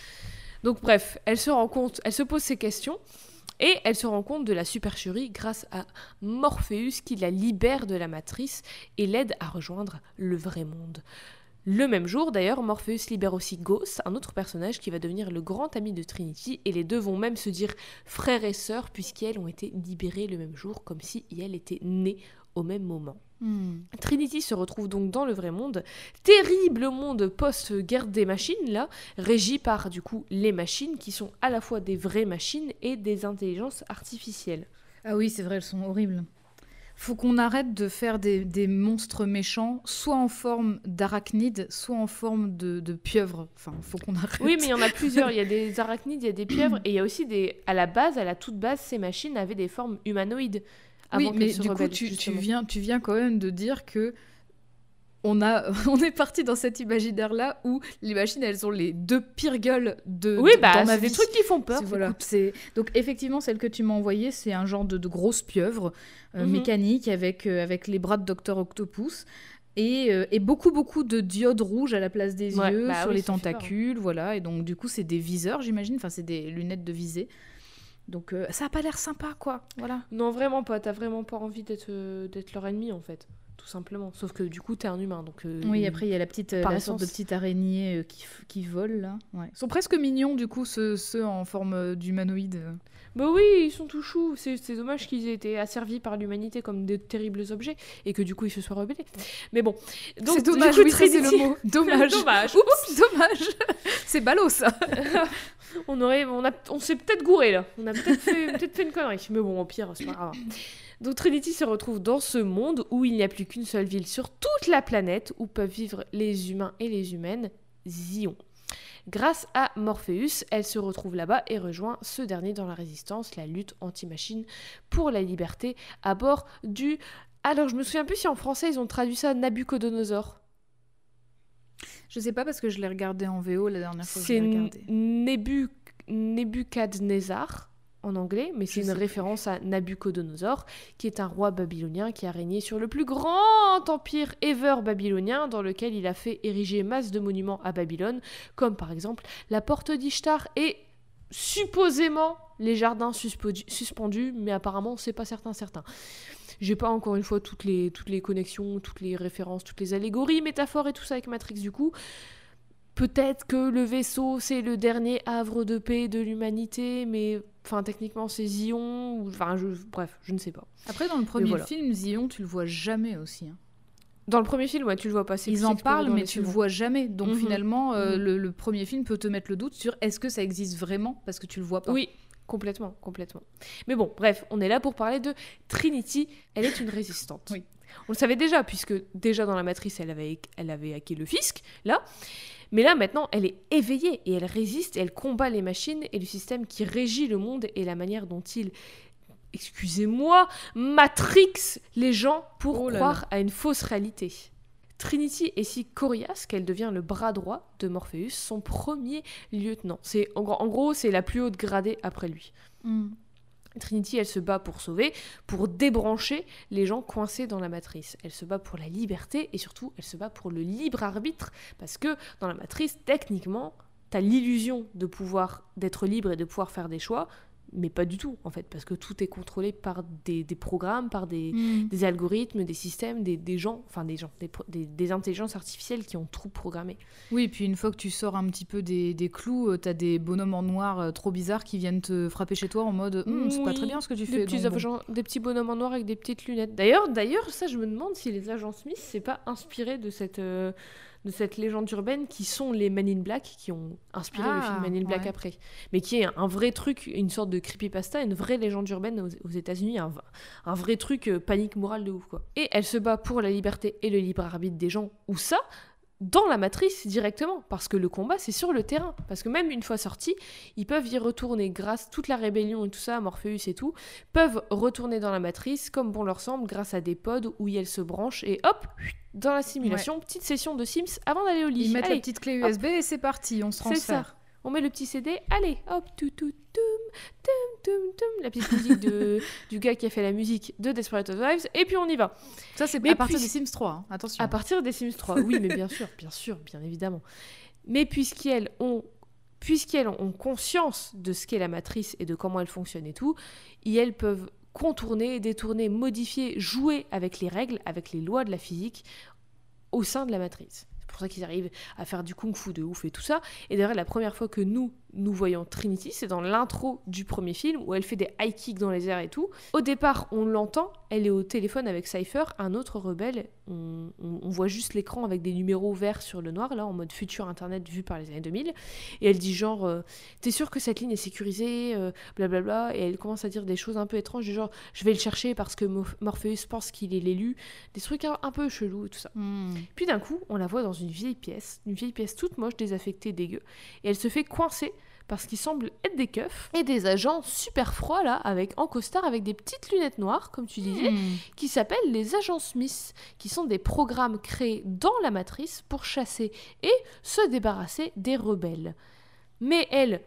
S1: Donc, bref, elle se rend compte, elle se pose ces questions. Et elle se rend compte de la supercherie grâce à Morpheus qui la libère de la matrice et l'aide à rejoindre le vrai monde. Le même jour, d'ailleurs, Morpheus libère aussi Ghost, un autre personnage qui va devenir le grand ami de Trinity, et les deux vont même se dire frères et sœurs, puisqu'elles ont été libérées le même jour, comme si elles étaient nées au même moment. Trinity se retrouve donc dans le vrai monde, terrible monde post-guerre des machines, là, régi par du coup les machines qui sont à la fois des vraies machines et des intelligences artificielles.
S2: Ah oui, c'est vrai, elles sont horribles. Faut qu'on arrête de faire des, des monstres méchants, soit en forme d'arachnides, soit en forme de, de pieuvres. Enfin, faut qu'on arrête.
S1: Oui, mais il y en a plusieurs. Il y a des arachnides, il y a des pieuvres, et il y a aussi des. À la base, à la toute base, ces machines avaient des formes humanoïdes.
S2: Oui,
S1: avant
S2: mais
S1: se
S2: du coup, tu, tu viens, tu viens quand même de dire que on, a, on est parti dans cet imaginaire-là où les machines, elles ont les deux pires gueules de,
S1: Oui,
S2: de-
S1: bah,
S2: dans ma
S1: des trucs qui font peur.
S2: Voilà, donc effectivement celle que tu m'as envoyée, c'est un genre de, de grosse pieuvre euh,
S1: Mhm.
S2: mécanique avec euh, avec les bras de Docteur Octopus et, euh, et beaucoup beaucoup de diodes rouges à la place des
S1: Ouais,
S2: yeux
S1: bah
S2: sur
S1: oui,
S2: les tentacules, voilà et donc du coup c'est des viseurs j'imagine, enfin c'est des lunettes de visée. Donc euh, ça a pas l'air sympa quoi, voilà.
S1: Non, vraiment pas. T'as vraiment pas envie d'être euh, d'être leur ennemi, en fait. Tout simplement. Sauf que du coup, t'es un humain. Donc, euh,
S2: Oui, après il y a la petite euh, la sorte de petite araignée euh, qui, qui vole là. Ouais. Ils sont presque mignons du coup ceux, ceux en forme euh, d'humanoïde.
S1: Bah oui, ils sont tout choux. C'est c'est dommage qu'ils aient été asservis par l'humanité comme de terribles objets et que du coup ils se soient rebellés. Mais bon. Donc,
S2: C'est
S1: du
S2: dommage,
S1: coup,
S2: oui, ça, le mot. Dommage.
S1: Dommage.
S2: Oups, dommage. c'est ballot ça.
S1: On aurait, on a, on s'est peut-être gouré là. On a peut-être fait, peut-être fait une connerie. Mais bon, au pire, c'est pas grave. Donc Trinity se retrouve dans ce monde où il n'y a plus qu'une seule ville sur toute la planète où peuvent vivre les humains et les humaines, Zion. Grâce à Morpheus, elle se retrouve là-bas et rejoint ce dernier dans la résistance, la lutte anti-machine pour la liberté à bord du. Alors, je me souviens plus si en français ils ont traduit ça Nabucodonosor.
S2: Je sais pas parce que je l'ai regardé en VO la dernière fois que je
S1: C'est
S2: l'ai regardé.
S1: Nebuchadnezzar en anglais, mais c'est une référence à Nabucodonosor, qui est un roi babylonien qui a régné sur le plus grand empire ever babylonien, dans lequel il a fait ériger masse de monuments à Babylone, comme par exemple la porte d'Ishtar et supposément les jardins suspendu- suspendus, mais apparemment c'est pas certain certain. J'ai pas encore une fois toutes les, toutes les connexions, toutes les références, toutes les allégories, métaphores et tout ça avec Matrix du coup. Peut-être que le vaisseau c'est le dernier havre de paix de l'humanité, mais enfin techniquement c'est Zion, ou enfin je, bref, je ne sais pas.
S2: Après, dans le premier
S1: voilà.
S2: film, Zion, tu le vois jamais aussi. hein.
S1: Dans le premier film, ouais, tu le vois passer.
S2: Ils en parlent, mais tu le vois jamais. Donc
S1: Mhm.
S2: finalement, euh,
S1: Mhm.
S2: le, le premier film peut te mettre le doute sur est-ce que ça existe vraiment parce que tu le vois pas.
S1: Oui, complètement, complètement. Mais bon, bref, on est là pour parler de Trinity. Elle est une résistante.
S2: Oui.
S1: On le savait déjà, puisque déjà dans la matrice, elle avait, elle avait hacké le fisc, là. Mais là, maintenant, elle est éveillée et elle résiste et elle combat les machines et le système qui régit le monde et la manière dont il, excusez-moi, matrix les gens pour
S2: Oh là
S1: croire à une fausse réalité. Trinity est si coriace qu'elle devient le bras droit de Morpheus, son premier lieutenant. C'est en, gros- en gros, c'est la plus haute gradée après lui.
S2: Mm.
S1: Trinity, elle se bat pour sauver, pour débrancher les gens coincés dans la matrice. Elle se bat pour la liberté et surtout, elle se bat pour le libre arbitre parce que dans la matrice, techniquement, t'as l'illusion de pouvoir d'être libre et de pouvoir faire des choix, Mais pas du tout, en fait, parce que tout est contrôlé par des, des programmes, par des,
S2: Mm.
S1: des algorithmes, des systèmes, des, des gens, enfin des gens, des, intelligences artificielles qui ont tout programmé.
S2: Oui, puis une fois que tu sors un petit peu des, des clous, euh, t'as des bonhommes en noir euh, trop bizarres qui viennent te frapper chez toi en mode Hum, c'est pas
S1: Oui,
S2: très bien ce que tu fais.
S1: petits,
S2: donc bon.
S1: des petits bonhommes en noir avec des petites lunettes. D'ailleurs, d'ailleurs, ça, je me demande si les agents Smith, c'est pas inspiré de cette, euh, de cette légende urbaine qui sont les Men in Black qui ont inspiré le
S2: Ah,
S1: film Men in Black
S2: ouais.
S1: après. Mais qui est un vrai truc, une sorte de creepypasta, une vraie légende urbaine aux, aux États-Unis, un vrai truc euh, panique morale de ouf, quoi. Et elle se bat pour la liberté et le libre arbitre des gens. Ou ça dans la matrice directement, parce que le combat c'est sur le terrain. Parce que même une fois sortis, ils peuvent y retourner grâce toute la rébellion et tout ça, Morpheus et tout, peuvent retourner dans la matrice comme bon leur semble grâce à des pods où elles se branchent et hop, dans la simulation, petite session de Sims avant d'aller au lit.
S2: Ils mettent
S1: Allez,
S2: la petite clé
S1: hop.
S2: USB et c'est parti, on se
S1: c'est
S2: transfère.
S1: ça. On met le petit CD, allez, hop, tout, tout, toum, la petite musique de, du gars qui a fait la musique de Desperate Housewives, et puis on y va.
S2: Ça, c'est à partir
S1: puis-
S2: des Sims 3, hein, attention.
S1: À partir des Sims 3, oui, mais bien sûr, bien sûr, bien évidemment. Mais puisqu'elles ont, puisqu'elles ont conscience de ce qu'est la matrice et de comment elle fonctionne et tout, et elles peuvent contourner, détourner, modifier, jouer avec les règles, avec les lois de la physique au sein de la matrice. C'est pour ça qu'ils arrivent à faire du kung-fu de ouf et tout ça. Et d'ailleurs, la première fois que nous, nous voyons Trinity, c'est dans l'intro du premier film où elle fait des high kicks dans les airs et tout. Au départ, on l'entend, elle est au téléphone avec Cypher, un autre rebelle. On, on- on voit juste l'écran avec des numéros verts sur le noir, là, en mode futur internet vu par les années 2000. Et elle dit genre, euh, t'es sûr que cette ligne est sécurisée euh, Blablabla? Et elle commence à dire des choses un peu étranges, du genre, je vais le chercher parce que Morph- Morpheus pense qu'il est l'élu. Des trucs un, un peu chelous et tout ça.
S2: Hmm.
S1: Puis d'un coup, on la voit dans une vieille pièce, une vieille pièce toute moche, désaffectée, dégueu. Et elle se fait coincer parce qu'il semble être des keufs et des agents super froids là, avec en costard, avec des petites lunettes noires, comme tu disais,
S2: Hmm.
S1: qui s'appellent les agents Smith, qui sont des programmes créés dans la matrice pour chasser et se débarrasser des rebelles. Mais elle,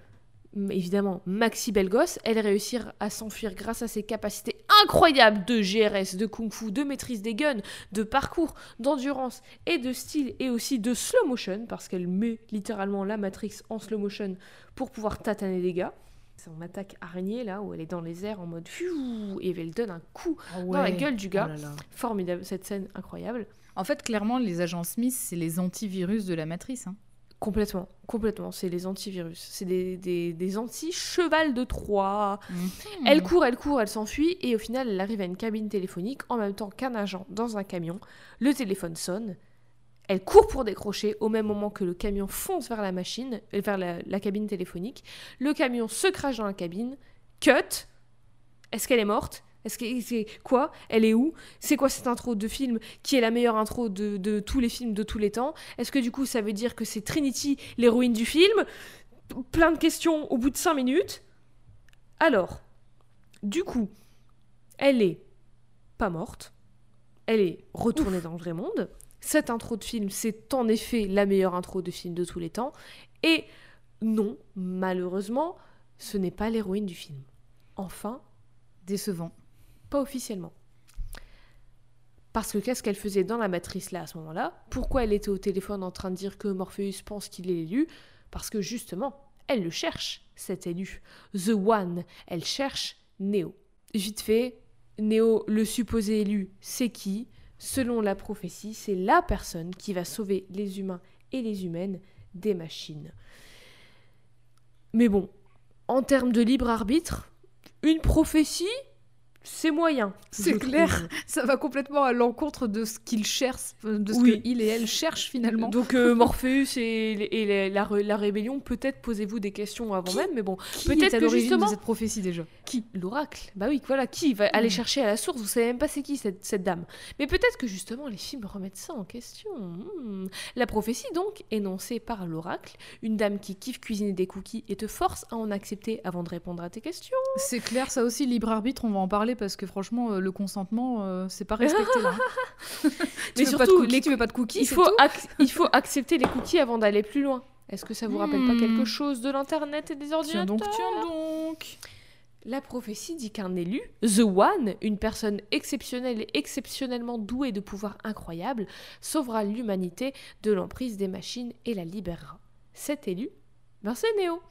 S1: évidemment, Maxi Belgos, elle réussit à s'enfuir grâce à ses capacités incroyables de GRS, de kung-fu, de maîtrise des guns, de parcours, d'endurance et de style et aussi de slow motion, parce qu'elle met littéralement la Matrix en slow motion pour pouvoir tataner des gars. C'est son attaque araignée là où elle est dans les airs en mode fiou et elle donne un coup
S2: Ah
S1: dans la gueule du
S2: Oh
S1: gars.
S2: là là.
S1: Formidable, cette scène incroyable.
S2: En fait, clairement, les agents Smith, c'est les antivirus de la matrice. hein.
S1: Complètement, complètement. C'est les antivirus. C'est des, des, des anti-cheval de Troie.
S2: Hmm.
S1: Elle court, elle court, elle s'enfuit et au final, elle arrive à une cabine téléphonique en même temps qu'un agent dans un camion. Le téléphone sonne. Elle court pour décrocher au même moment que le camion fonce vers la machine, euh, vers la, la cabine téléphonique. Le camion se crache dans la cabine. Cut. Est-ce qu'elle est morte? Est-ce que c'est quoi? Elle est où? C'est quoi cette intro de film qui est la meilleure intro de, de tous les films de tous les temps? Est-ce que du coup ça veut dire que c'est Trinity l'héroïne du film? Plein de questions au bout de 5 minutes. Alors, du coup, elle est pas morte. Elle est retournée dans le vrai monde. Cette intro de film, c'est en effet la meilleure intro de film de tous les temps. Et non, malheureusement, ce n'est pas l'héroïne du film. Enfin,
S2: Décevant.
S1: Pas officiellement. Parce que qu'est-ce qu'elle faisait dans la matrice là à ce moment-là? Pourquoi elle était au téléphone en train de dire que Morpheus pense qu'il est l'élu Parce que justement, elle le cherche, cet élu. The One, elle cherche Neo. Vite fait, Neo, le supposé élu, c'est qui? Selon la prophétie, c'est la personne qui va sauver les humains et les humaines des machines. Mais bon, en termes de libre arbitre, une prophétie, c'est moyen.
S2: C'est clair.
S1: trouve.
S2: Ça va complètement à l'encontre de ce qu'ils cherchent, euh, de ce
S1: Oui.
S2: qu'il et elle cherchent finalement.
S1: Donc euh, Morpheus et, et la, la re- la rébellion, peut-être posez-vous des questions avant
S2: Qui-
S1: même, mais bon, peut-être que justement-
S2: de cette prophétie déjà?
S1: Qui? L'oracle. Bah oui, voilà, qui va aller
S2: Mm.
S1: chercher à la source Vous savez même pas c'est qui cette, cette dame. Mais peut-être que justement les films remettent ça en question. Hmm. La prophétie donc, énoncée par l'oracle, une dame qui kiffe cuisiner des cookies et te force à en accepter avant de répondre à tes questions.
S2: C'est clair, ça aussi, libre arbitre, on va en parler parce que franchement, euh, le consentement, euh, c'est pas respecté là. hein. tu
S1: Mais
S2: veux pas de
S1: surtout,
S2: cookies,
S1: les-
S2: tu veux pas de cookies,
S1: Il faut, il accepter les cookies avant d'aller plus loin. Est-ce que ça vous rappelle pas
S2: Hmm.
S1: quelque chose de l'internet et des
S2: Tiens
S1: ordinateurs
S2: donc, tiens donc.
S1: La prophétie dit qu'un élu, The One, une personne exceptionnelle et exceptionnellement douée de pouvoirs incroyables, sauvera l'humanité de l'emprise des machines et la libérera. Cet élu, ben c'est Néo.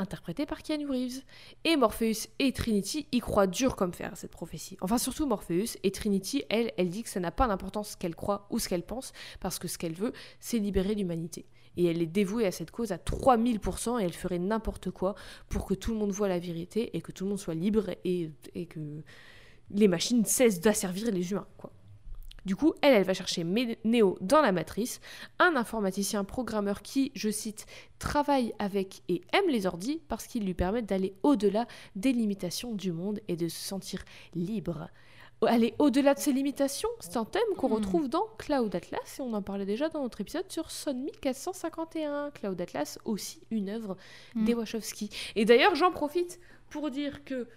S1: Interprété par Keanu Reeves. Et Morpheus et Trinity y croient dur comme fer cette prophétie. Enfin, surtout Morpheus. Et Trinity, elle, elle dit que ça n'a pas d'importance ce qu'elle croit ou ce qu'elle pense, parce que ce qu'elle veut, c'est libérer l'humanité. Et elle est dévouée à cette cause à 3000% et elle ferait n'importe quoi pour que tout le monde voit la vérité et que tout le monde soit libre et, et que les machines cessent d'asservir les humains, quoi. Du coup, elle, elle va chercher Neo dans la matrice, un informaticien programmeur qui, je cite, travaille avec et aime les ordis parce qu'ils lui permettent d'aller au-delà des limitations du monde et de se sentir libre. Aller au-delà de ces limitations, c'est un thème qu'on
S2: Hmm.
S1: retrouve dans Cloud Atlas et on en parlait déjà dans notre épisode sur Son 1451. Cloud Atlas, aussi une œuvre
S2: Hmm.
S1: des Wachowski. Et d'ailleurs, j'en profite pour dire que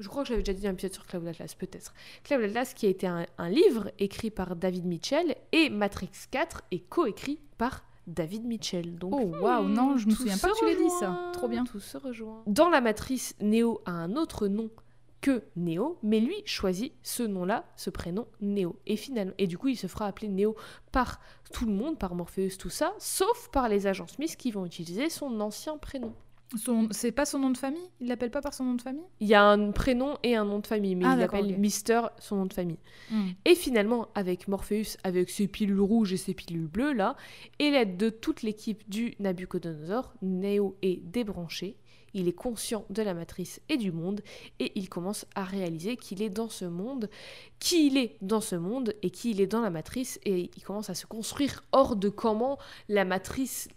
S1: je crois que j'avais déjà dit un épisode sur Cloud Atlas, peut-être. Cloud Atlas qui a été un, un livre écrit par David Mitchell et Matrix 4 est coécrit par David Mitchell. Donc,
S2: Oh waouh, non, je me souviens pas que tu l'aies dit ça. Trop bien.
S1: Tout se rejoint. Dans la matrice, Neo a un autre nom que Neo, mais lui choisit ce nom-là, ce prénom Neo. Et finalement, et du coup, il se fera appeler Neo par tout le monde, par Morpheus, tout ça, sauf par les agents Smith qui vont utiliser son ancien prénom.
S2: Son- C'est pas son nom de famille? Il l'appelle pas par son nom de famille?
S1: Il y a un prénom et un nom de famille, mais
S2: Ah,
S1: il l'appelle. Mister, son nom de famille.
S2: Hmm.
S1: Et finalement, avec Morpheus, avec ses pilules rouges et ses pilules bleues, là, et l'aide de toute l'équipe du Nabucodonosor, Neo est débranché, il est conscient de la matrice et du monde, et il commence à réaliser qu'il est dans ce monde, qui il est dans ce monde, et qui il est dans la matrice, et il commence à se construire hors de comment la matrice,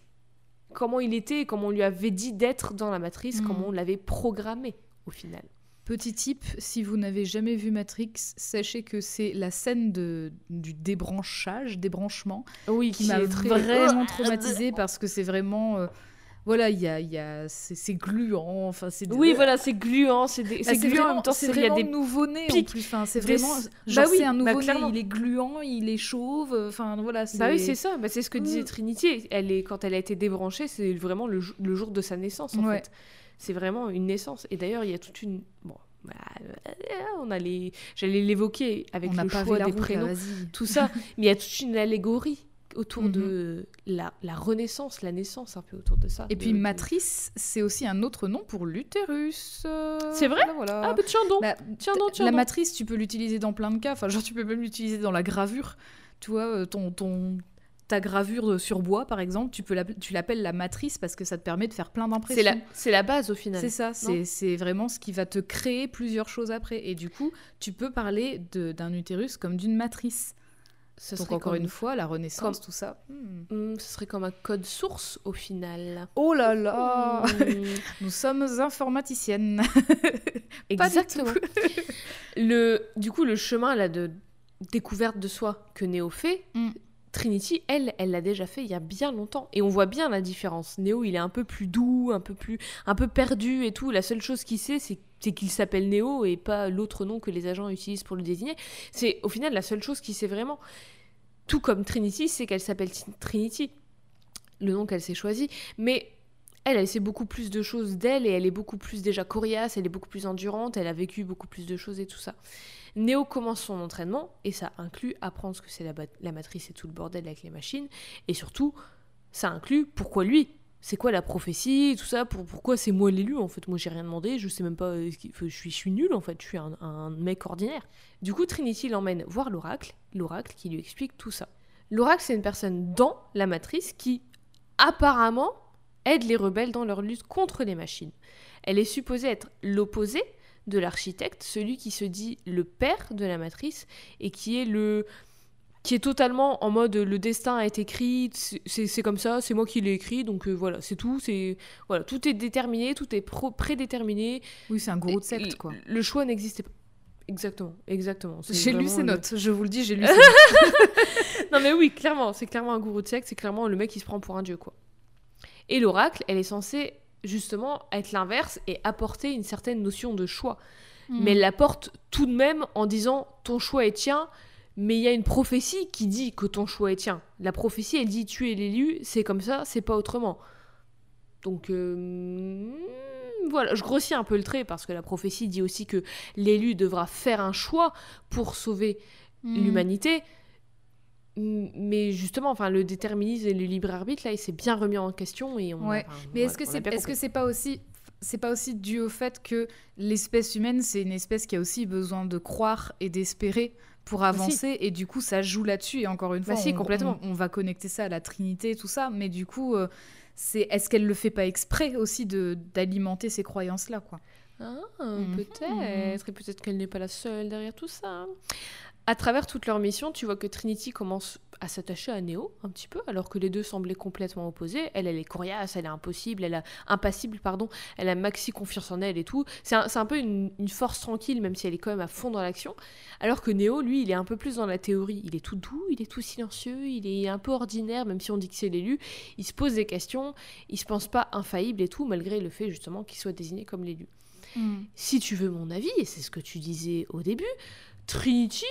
S1: comment il était, comment on lui avait dit d'être dans la matrice,
S2: Mm.
S1: comment on l'avait programmé au final.
S2: Petit tip, si vous n'avez jamais vu Matrix, sachez que c'est la scène de, du débranchage, débranchement,
S1: Oui,
S2: qui m'a vraiment traumatisée parce que c'est vraiment... euh, voilà, il y a, il y a, c'est gluant, enfin c'est...
S1: Oui, voilà, c'est gluant, c'est des-
S2: Bah,
S1: c'est gluant en même temps,
S2: c'est
S1: c'est- il y a
S2: vraiment
S1: des
S2: nouveau-né en plus. Enfin, c'est
S1: des-
S2: vraiment,
S1: Bah oui,
S2: c'est un
S1: bah
S2: nouveau-né, il est gluant, il est chauve. Enfin voilà.
S1: Bah oui, c'est ça. Bah, c'est ce que disait
S2: Mm.
S1: Trinity. Elle est, quand elle a été débranchée, c'est vraiment le, jou- le jour de sa naissance, en
S2: Ouais.
S1: fait. C'est vraiment une naissance. Et d'ailleurs, il y a toute une. Bon, bah, euh, on a les... j'allais l'évoquer avec
S2: On
S1: le choix des
S2: route,
S1: prénoms, tout ça. Mais il y a toute une allégorie autour
S2: Mhm.
S1: de la, la renaissance, la naissance un peu autour de ça.
S2: Et
S1: de-
S2: puis
S1: de-
S2: matrice, c'est aussi un autre nom pour l'utérus. euh,
S1: C'est vrai
S2: voilà, voilà.
S1: Ah, bah tiens donc
S2: Bah,
S1: Tiens donc, tiens
S2: la
S1: donc.
S2: matrice, tu peux l'utiliser dans plein de cas. Enfin, genre, tu peux même l'utiliser dans la gravure. Tu vois, euh, ton, ton, ta gravure sur bois, par exemple, tu peux tu l'appelles la matrice parce que ça te permet de faire plein d'impressions.
S1: C'est la, la base au final.
S2: C'est ça, c'est vraiment ce qui va te créer plusieurs choses après. Et du coup, tu peux parler d'un utérus comme d'une matrice.
S1: Ce
S2: Donc encore une fois, la renaissance,
S1: comme-
S2: tout ça. Hmm.
S1: Hmm, ce serait comme un code source au final.
S2: Oh là là
S1: Hmm.
S2: Nous sommes informaticiennes.
S1: Exactement. le, du coup, le chemin là, de découverte de soi que Néo fait. Trinity, elle, elle l'a déjà fait il y a bien longtemps. Et on voit bien la différence. Néo, il est un peu plus doux, un peu plus, un peu perdu et tout. La seule chose qu'il sait, c'est qu'il s'appelle Néo et pas l'autre nom que les agents utilisent pour le désigner. C'est au final la seule chose qu'il sait vraiment. Tout comme Trinity, c'est qu'elle s'appelle Trinity, le nom qu'elle s'est choisi. Mais elle, elle sait beaucoup plus de choses d'elle et elle est beaucoup plus déjà coriace, elle est beaucoup plus endurante, elle a vécu beaucoup plus de choses et tout ça. Néo commence son entraînement et ça inclut apprendre ce que c'est la, matrice et tout le bordel avec les machines et surtout ça inclut pourquoi lui c'est quoi la prophétie tout ça pour, pourquoi c'est moi l'élu en fait. Moi j'ai rien demandé je sais même pas euh, je suis je suis nul en fait je suis un, un mec ordinaire. Du coup Trinity l'emmène voir l'oracle l'oracle qui lui explique tout ça. L'oracle c'est une personne dans la matrice qui apparemment aide les rebelles dans leur lutte contre les machines. Elle est supposée être l'opposé de l'architecte, celui qui se dit le père de la matrice et qui est le qui est totalement en mode le destin est écrit, c'est- comme ça, c'est moi qui l'ai écrit, donc euh, voilà, c'est tout, c'est voilà, tout est déterminé, tout est pro- prédéterminé.
S2: Oui, c'est un gourou de secte, quoi.
S1: Le choix n'existait pas. Exactement, exactement.
S2: J'ai lu ses
S1: le-
S2: notes, je vous le dis, j'ai lu ses notes.
S1: non mais oui, clairement, c'est clairement un gourou de secte, c'est clairement le mec qui se prend pour un dieu quoi. Et l'oracle, elle est censée justement être l'inverse et apporter une certaine notion de choix.
S2: Hmm.
S1: Mais elle l'apporte tout de même en disant ton choix est tien, mais il y a une prophétie qui dit que ton choix est tien. La prophétie, elle dit tu es l'élu, c'est comme ça, c'est pas autrement. Donc euh, voilà, je grossis un peu le trait parce que la prophétie dit aussi que l'élu devra faire un choix pour sauver
S2: Hmm.
S1: l'humanité. Mais justement, enfin, le déterminisme et le libre arbitre, là, il s'est bien remis en question et on.
S2: Ouais.
S1: enfin,
S2: Mais est-ce que c'est est-ce que c'est pas aussi c'est pas aussi dû au fait que l'espèce humaine, c'est une espèce qui a aussi besoin de croire et d'espérer pour avancer et du coup ça joue là-dessus et encore une
S1: Bah
S2: fois
S1: si,
S2: on,
S1: complètement.
S2: on- on va connecter ça à la Trinité et tout ça mais du coup euh, c'est est-ce qu'elle le fait pas exprès aussi de d'alimenter ces croyances là quoi?
S1: Ah,
S2: Mhm.
S1: peut-être. Et peut-être qu'elle n'est pas la seule derrière tout ça. À travers toute leur mission, tu vois que Trinity commence à s'attacher à Neo un petit peu, alors que les deux semblaient complètement opposés. Elle, elle est coriace, elle est impossible, elle a impassible, pardon. Elle a maxi confiance en elle et tout. C'est un, un peu une, une force tranquille, même si elle est quand même à fond dans l'action. Alors que Neo, lui, il est un peu plus dans la théorie. Il est tout doux, il est tout silencieux, il est un peu ordinaire, même si on dit que c'est l'élu. Il se pose des questions, il se pense pas infaillible et tout, malgré le fait justement qu'il soit désigné comme l'élu. Si tu veux mon avis, et c'est ce que tu disais au début, Trinity,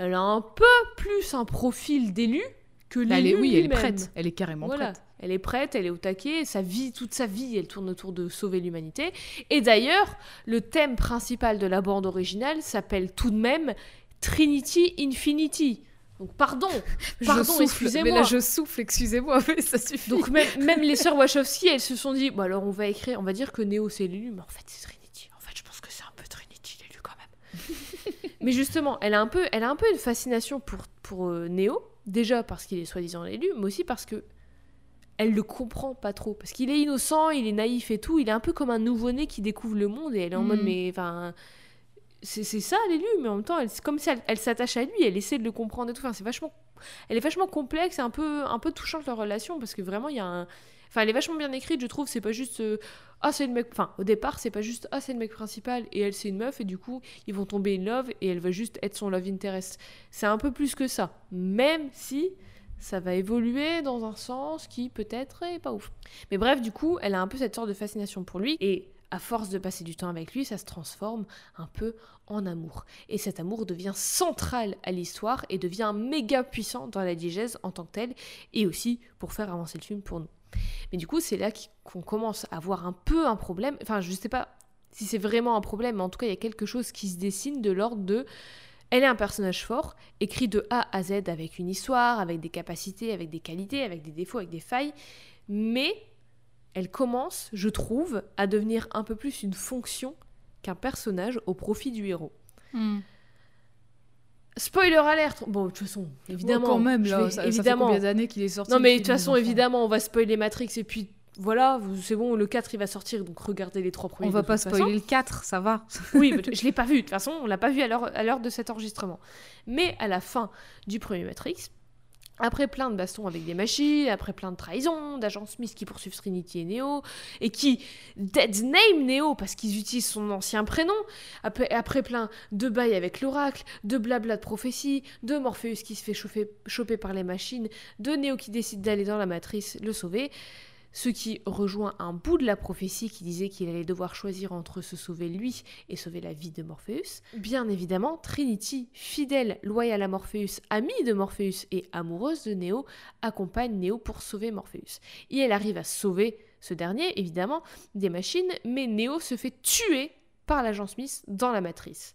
S1: elle a un peu plus un profil d'élu que
S2: Bah, elle est,
S1: l'élu
S2: oui elle est prête elle est carrément
S1: Voilà.
S2: prête
S1: Elle est prête, elle est au taquet, sa vie, toute sa vie, elle tourne autour de sauver l'humanité. Et d'ailleurs, le thème principal de la bande originale s'appelle tout de même Trinity Infinity. Donc pardon, pardon, excusez-moi.
S2: mais là je souffle excusez-moi mais ça suffit
S1: Donc même, même les sœurs Wachowski, elles se sont dit, bon alors on va écrire, on va dire que Neo c'est l'élu, mais en fait c'est Trinity. En fait je pense que c'est un peu Trinity l'élu quand même. Mais justement, elle a un peu, elle a un peu une fascination pour pour euh, Neo, déjà parce qu'il est soi-disant l'élu, mais aussi parce que elle le comprend pas trop, parce qu'il est innocent, il est naïf et tout, il est un peu comme un nouveau-né qui découvre le monde et elle est en
S2: Mm.
S1: mode mais enfin. C'est ça l'élu, mais en même temps, elle- c'est comme si elle, elle s'attache à lui, elle essaie de le comprendre et tout. Enfin, c'est vachement elle est vachement complexe et un peu, un peu touchante leur relation parce que vraiment il y a un. Enfin, elle est vachement bien écrite, je trouve. C'est pas juste. euh, ah, c'est le mec. Enfin, au départ, c'est pas juste. Ah, c'est le mec principal et elle, c'est une meuf et du coup, ils vont tomber in love et elle va juste être son love interest. C'est un peu plus que ça. Même si ça va évoluer dans un sens qui peut-être est pas ouf. Mais bref, du coup, elle a un peu cette sorte de fascination pour lui et. À force de passer du temps avec lui, ça se transforme un peu en amour. Et cet amour devient central à l'histoire et devient méga puissant dans la diégèse en tant que telle, et aussi pour faire avancer le film pour nous. Mais du coup, c'est là qu'- qu'on commence à voir un peu un problème. Enfin, je sais pas si c'est vraiment un problème, mais en tout cas, il y a quelque chose qui se dessine de l'ordre de. Elle est un personnage fort, écrit de A à Z avec une histoire, avec des capacités, avec des qualités, avec des défauts, avec des failles, mais elle commence, je trouve, à devenir un peu plus une fonction qu'un personnage au profit du héros.
S2: Hmm.
S1: Spoiler alerte Bon, de toute façon, évidemment.
S2: Quand même là
S1: vais-
S2: ça, ça fait
S1: évidemment.
S2: combien d'années qu'il est sorti
S1: non, mais de toute façon, évidemment, on va spoiler Matrix et puis voilà, c'est bon, le 4 il va sortir, donc regardez les trois premiers.
S2: on va pas
S1: façon.
S2: spoiler le 4 ça va
S1: Oui, mais je l'ai pas vu, de toute façon, on l'a pas vu à l'heure de cet enregistrement. Mais à la fin du premier Matrix, après plein de bastons avec des machines, après plein de trahisons, d'agents Smith qui poursuivent Trinity et Neo, et qui dead name Neo parce qu'ils utilisent son ancien prénom, après, plein de bails avec l'oracle, de blabla de prophétie, de Morpheus qui se fait chauffer, choper par les machines, de Neo qui décide d'aller dans la matrice le sauver, ce qui rejoint un bout de la prophétie qui disait qu'il allait devoir choisir entre se sauver lui et sauver la vie de Morpheus. Bien évidemment, Trinity, fidèle, loyale à Morpheus, amie de Morpheus et amoureuse de Neo, accompagne Neo pour sauver Morpheus. Et elle arrive à sauver ce dernier, évidemment, des machines, mais Neo se fait tuer par l'agent Smith dans la matrice.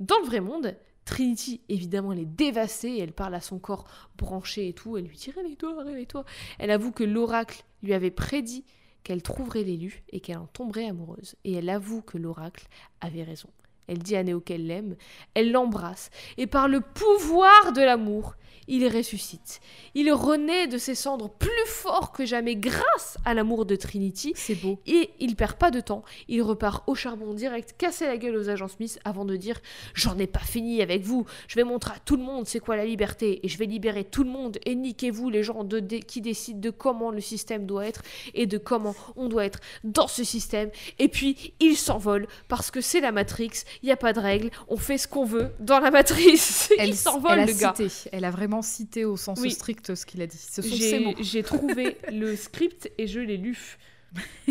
S1: Dans le vrai monde, Trinity, évidemment, elle est dévastée, elle parle à son corps branché et tout, elle lui dit réveille-toi, réveille-toi. Elle avoue que l'oracle lui avait prédit qu'elle trouverait l'élu et qu'elle en tomberait amoureuse. Et elle avoue que l'oracle avait raison. Elle dit à Néo qu'elle l'aime, elle l'embrasse, et par le pouvoir de l'amour, il ressuscite. Il renaît de ses cendres plus fort que jamais grâce à l'amour de Trinity,
S2: c'est beau
S1: et il perd pas de temps. Il repart au charbon direct, casser la gueule aux agents Smith avant de dire J'en ai pas fini avec vous. Je vais montrer à tout le monde c'est quoi la liberté et je vais libérer tout le monde et niquez-vous les gens de, qui décident de comment le système doit être et de comment on doit être dans ce système. Et puis il s'envole parce que c'est la Matrix. Il y a pas de règles. On fait ce qu'on veut dans la s'envole
S2: elle a
S1: le gars.
S2: cité elle a vraiment cité au sens
S1: Oui.
S2: strict ce qu'il a dit ce sont ses
S1: J'ai
S2: mots
S1: j'ai trouvé le script et je l'ai lu.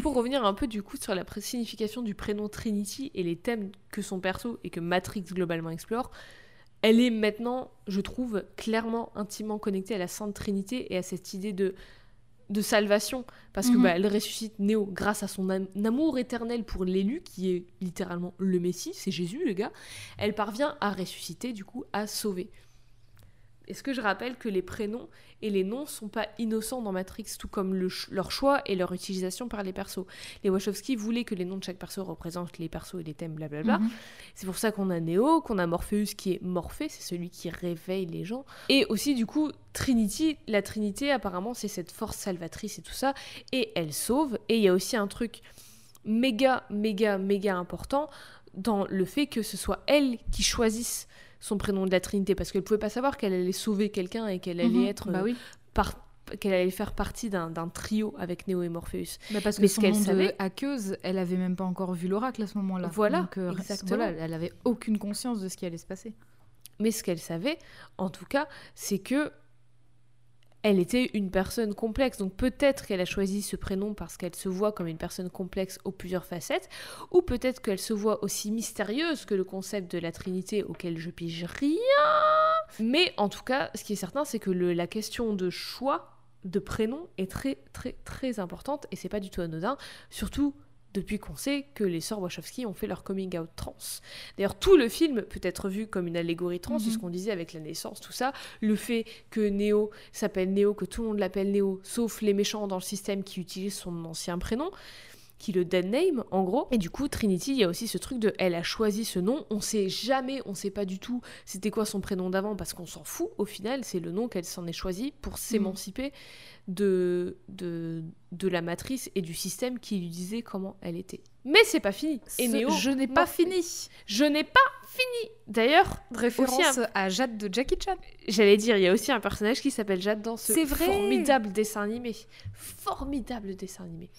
S1: Pour revenir un peu du coup sur la signification du prénom Trinity et les thèmes que son perso et que Matrix globalement explore, elle est maintenant, je trouve, clairement intimement connectée à la Sainte Trinité et à cette idée de de salvation parce que
S2: Mhm.
S1: bah, elle ressuscite Néo grâce à son am- amour éternel pour l'élu qui est littéralement le Messie, c'est Jésus le gars. Elle parvient à ressusciter du coup à sauver. Est-ce que je rappelle que les prénoms et les noms sont pas innocents dans Matrix, tout comme le ch- leur choix et leur utilisation par les persos? Les Wachowski voulaient que les noms de chaque perso représentent les persos et les thèmes, blablabla.
S2: Mhm.
S1: C'est pour ça qu'on a Neo, qu'on a Morpheus qui est Morphée, c'est celui qui réveille les gens. Et aussi, du coup, Trinity, la Trinité, apparemment, c'est cette force salvatrice et tout ça. Et elle sauve. Et il y a aussi un truc méga, méga, méga important dans le fait que ce soit elle qui choisisse son prénom de la Trinité. Parce qu'elle pouvait pas savoir qu'elle allait sauver quelqu'un et qu'elle allait
S2: Mhm.
S1: être.
S2: Bah oui.
S1: par- qu'elle allait faire partie d'un trio avec Neo et Morpheus.
S2: Bah parce que
S1: Mais
S2: son
S1: ce qu'elle savait-
S2: hackeuse, elle avait même pas encore vu l'oracle à ce moment-là.
S1: Voilà,
S2: Donc, euh,
S1: exactement.
S2: Voilà, elle avait aucune conscience de ce qui allait se passer.
S1: Mais ce qu'elle savait, en tout cas, c'est que elle était une personne complexe. Donc peut-être qu'elle a choisi ce prénom parce qu'elle se voit comme une personne complexe aux plusieurs facettes, ou peut-être qu'elle se voit aussi mystérieuse que le concept de la Trinité auquel je pige rien. Mais en tout cas, ce qui est certain, c'est que la question de choix de prénom est très très très importante et c'est pas du tout anodin, surtout depuis qu'on sait que les sœurs Wachowski ont fait leur coming out trans. D'ailleurs, tout le film peut être vu comme une allégorie trans, c'est ce
S2: Mhm.
S1: qu'on disait avec la naissance, tout ça. Le fait que Néo s'appelle Néo, que tout le monde l'appelle Néo, sauf les méchants dans le système qui utilisent son ancien prénom, qui le dead name, en gros. Et du coup, Trinity, il y a aussi ce truc de elle a choisi ce nom, on sait jamais, on sait pas du tout c'était quoi son prénom d'avant, parce qu'on s'en fout, au final, c'est le nom qu'elle s'en est choisi pour s'émanciper de, de, de la matrice et du système qui lui disait comment elle était. Mais c'est pas fini. Et Néo,
S2: je n'ai pas fini.
S1: Je n'ai pas fini. D'ailleurs,
S2: Référence
S1: Aussi
S2: à Jade de Jackie Chan.
S1: j'allais dire, il y a aussi un personnage qui s'appelle Jade dans ce
S2: vrai.
S1: formidable dessin animé. Formidable dessin animé.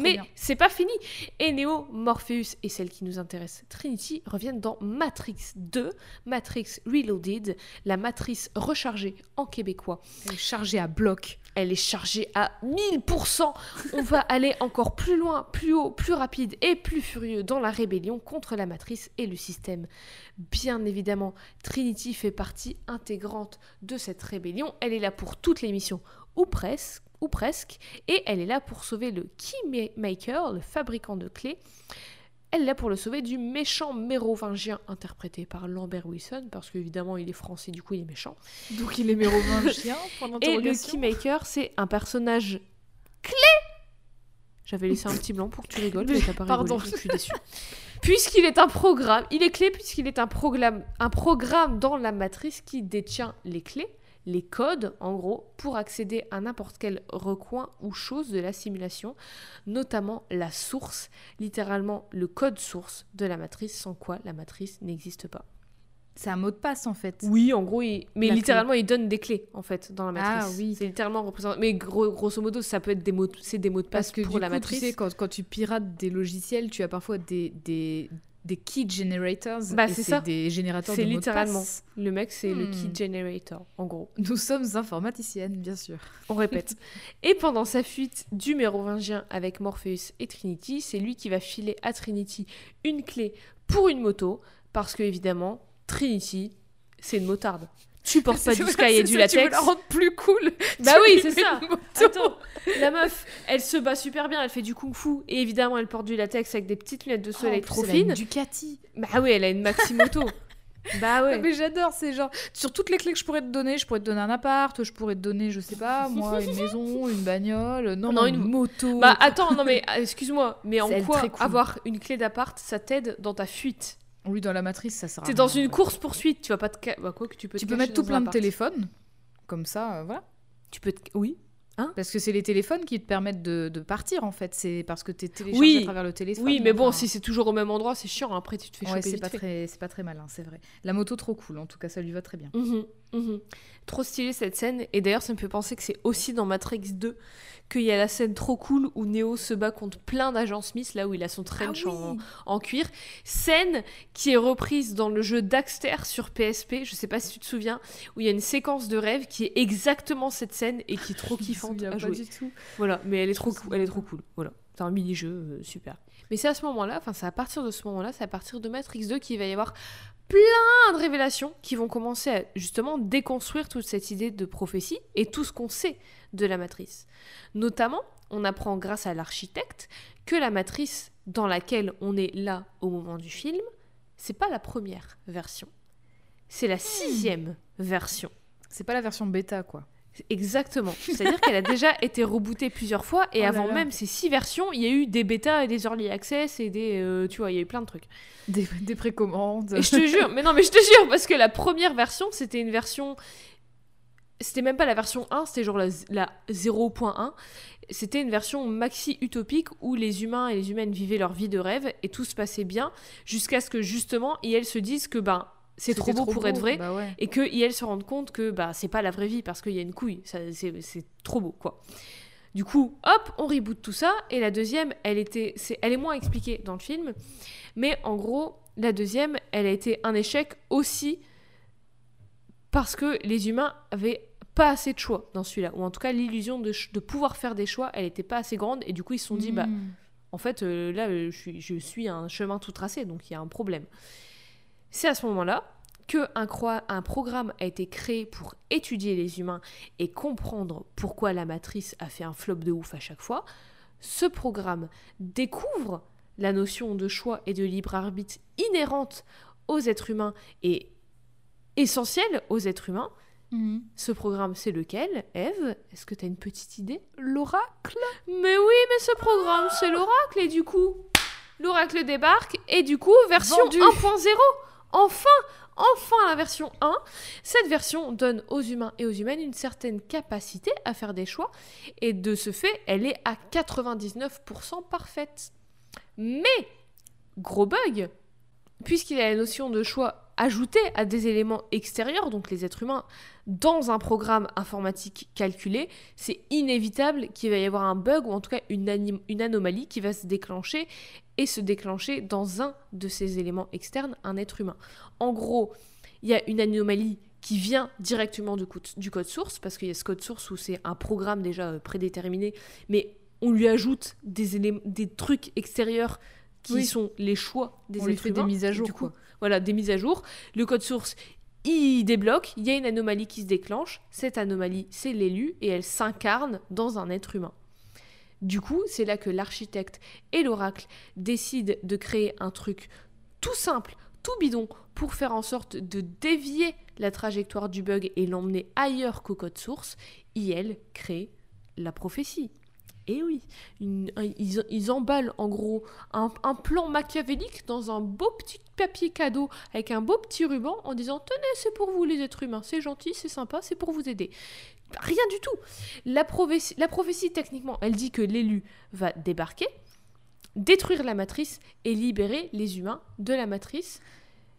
S1: Mais c'est pas fini. Et Neo, Morpheus et celle qui nous intéresse, Trinity, reviennent dans Matrix 2, Matrix Reloaded, la matrice rechargée en québécois.
S2: Chargée à bloc.
S1: Elle est chargée à 1000%. On va aller encore plus loin, plus haut, plus rapide et plus furieux dans la rébellion contre la matrice et le système. Bien évidemment, Trinity fait partie intégrante de cette rébellion. Elle est là pour toutes les missions, ou presque, ou presque, et elle est là pour sauver le Keymaker, le fabricant de clés. Elle est là pour le sauver du méchant mérovingien interprété par Lambert Wilson, parce qu'évidemment il est français, du coup il est méchant.
S2: Donc il est mérovingien,
S1: Et le. Keymaker, c'est un personnage clé. J'avais laissé un petit blanc pour que tu rigoles, mais t'as pas
S2: Pardon.
S1: rigolé, je suis déçue. Puisqu'il est un programme, il est clé puisqu'il est un programme, un programme dans la matrice qui détient les clés, les codes, en gros, pour accéder à n'importe quel recoin ou chose de la simulation, notamment la source, littéralement le code source de la matrice, sans quoi la matrice n'existe pas.
S2: C'est un mot de passe en fait.
S1: Oui, en gros, il... mais
S2: La
S1: littéralement, il donne des clés en fait dans la matrice.
S2: Ah, oui.
S1: C'est littéralement représenté. Mais gros- grosso modo, ça peut être des mots, c'est des mots de passe
S2: Parce que
S1: pour
S2: du
S1: la
S2: coup,
S1: matrice.
S2: tu sais, quand, quand tu pirates des logiciels, tu as parfois des, des, des key generators.
S1: Bah, c'est ça.
S2: des générateurs de
S1: C'est
S2: mots de
S1: littéralement.
S2: passe.
S1: Le mec, c'est le
S2: Hmm.
S1: key generator, en gros.
S2: Nous sommes informaticiennes, bien sûr.
S1: On répète. et pendant sa fuite du mérovingien avec Morpheus et Trinity, c'est lui qui va filer à Trinity une clé pour une moto, parce que évidemment, Trinity, c'est une motarde. Tu portes pas du sky et du
S2: Tu veux
S1: latex.
S2: la rendre plus cool.
S1: Bah oui, c'est ça.
S2: moto.
S1: Attends, la meuf, elle se bat super bien, elle fait du kung-fu et évidemment elle porte du latex avec des petites lunettes de soleil
S2: Oh,
S1: trop
S2: plus, elle a une
S1: fines.
S2: Ducati.
S1: Bah oui, elle a une Maximoto. bah ouais.
S2: Mais j'adore, c'est genre sur toutes les clés que je pourrais te donner, je pourrais te donner un appart, je pourrais te donner, je sais pas, moi, une maison, une bagnole, non,
S1: Non, une-
S2: moto.
S1: Bah attends, non mais euh, excuse-moi, mais en quoi
S2: cool.
S1: avoir une clé d'appart, ça t'aide dans ta fuite?
S2: Oui, dans la matrice, ça sert à
S1: T'es dans une
S2: fait.
S1: course poursuite, tu vas pas te ca- bah quoi que tu peux
S2: Tu
S1: te
S2: peux
S1: cacher
S2: mettre tout
S1: dans un
S2: plein de
S1: appart.
S2: téléphones, comme ça, euh, voilà.
S1: Tu peux te... oui.
S2: Parce que c'est les téléphones qui te permettent de, de partir en fait. C'est parce que tu es téléchargé
S1: Oui.
S2: à travers le téléphone.
S1: Oui, mais bon,
S2: enfin,
S1: si c'est toujours au même endroit, c'est chiant. Après, tu te fais
S2: ouais,
S1: choper
S2: c'est
S1: vite
S2: pas
S1: fait.
S2: très, c'est pas très malin, c'est vrai. La moto trop cool, en tout cas, ça lui va très bien.
S1: Mhm, mhm. Trop stylé cette scène. Et d'ailleurs, ça me fait penser que c'est aussi dans Matrix 2 qu'il y a la scène trop cool où Neo se bat contre plein d'agents Smith, là où il a son trench en, en cuir. Scène qui est reprise dans le jeu Daxter sur PSP, je sais pas si tu te souviens, où il y a une séquence de rêve qui est exactement cette scène et qui est trop kiffante à jouer.
S2: tout.
S1: Voilà, mais elle est trop, elle est trop cool. Voilà, c'est un mini-jeu euh, super. Mais c'est à ce moment-là, enfin c'est à partir de ce moment-là, c'est à partir de Matrix 2 qu'il va y avoir plein de révélations qui vont commencer à justement déconstruire toute cette idée de prophétie et tout ce qu'on sait de la matrice. Notamment, on apprend grâce à l'architecte que la matrice dans laquelle on est là au moment du film, c'est pas la première version. C'est la sixième version.
S2: C'est pas la version bêta, quoi.
S1: Exactement. C'est-à-dire qu'elle a déjà été rebootée plusieurs fois et
S2: Oh
S1: avant
S2: là.
S1: même ces six versions, il y a eu des bêtas et des early access et des, euh, tu vois, il y a eu plein de trucs.
S2: Des, des précommandes.
S1: Et je te jure, mais non, mais je te jure, parce que la première version, c'était une version. C'était même pas la version 1, c'était genre la, la 0.1. C'était une version maxi utopique où les humains et les humaines vivaient leur vie de rêve et tout se passait bien jusqu'à ce que justement, ils se disent que ben, c'est trop beau pour être vrai
S2: Bah ouais.
S1: et que IL se rendent compte que bah c'est pas la vraie vie parce qu'il y a une couille, c'est, trop beau quoi. Du coup, hop, on reboot tout ça et la deuxième, elle était, c'est, elle est moins expliquée dans le film, mais en gros, la deuxième, elle a été un échec aussi parce que les humains avaient pas assez de choix dans celui-là, ou en tout cas l'illusion de, de pouvoir faire des choix, elle était pas assez grande et du coup ils se sont dit bah
S2: Mm.
S1: en fait, euh, là, je suis, je suis un chemin tout tracé, donc il y a un problème. C'est à ce moment-là que un, programme a été créé pour étudier les humains et comprendre pourquoi la matrice a fait un flop de ouf à chaque fois. Ce programme découvre la notion de choix et de libre arbitre inhérente aux êtres humains et essentielle aux êtres humains.
S2: Mhm.
S1: Ce programme, c'est lequel Eve, est-ce que tu as une petite idée?
S2: L'oracle?
S1: Mais oui, mais ce programme, c'est l'oracle, et du coup, l'oracle débarque, et du coup, version
S2: Vendu.
S1: 1.0. Enfin, enfin la version 1. Cette version donne aux humains et aux humaines une certaine capacité à faire des choix, et de ce fait, elle est à 99% parfaite. Mais, gros bug, puisqu'il y a la notion de choix ajouté à des éléments extérieurs, donc les êtres humains, dans un programme informatique calculé, c'est inévitable qu'il va y avoir un bug ou en tout cas une, anomalie qui va se déclencher et se déclencher dans un de ces éléments externes, un être humain. En gros, il y a une anomalie qui vient directement du, code- du code source, parce qu'il y a ce code source où c'est un programme déjà euh, prédéterminé, mais on lui ajoute des, des trucs extérieurs qui
S2: Oui.
S1: sont les choix des
S2: On lui des mises à jour,
S1: Du coup,
S2: quoi.
S1: Voilà, des mises à jour. Le code source, il débloque, il y a une anomalie qui se déclenche. Cette anomalie, c'est l'élu et elle s'incarne dans un être humain. Du coup, c'est là que l'architecte et l'oracle décident de créer un truc tout simple, tout bidon, pour faire en sorte de dévier la trajectoire du bug et l'emmener ailleurs qu'au code source. IL crée la prophétie. Et oui, une- un- ils, ils emballent en gros un, un plan machiavélique dans un beau petit papier cadeau avec un beau petit ruban en disant Tenez, c'est pour vous les êtres humains, c'est gentil, c'est sympa, c'est pour vous aider. Rien du tout. La prophétie, la prophétie, techniquement, elle dit que l'élu va débarquer, détruire la matrice et libérer les humains de la matrice.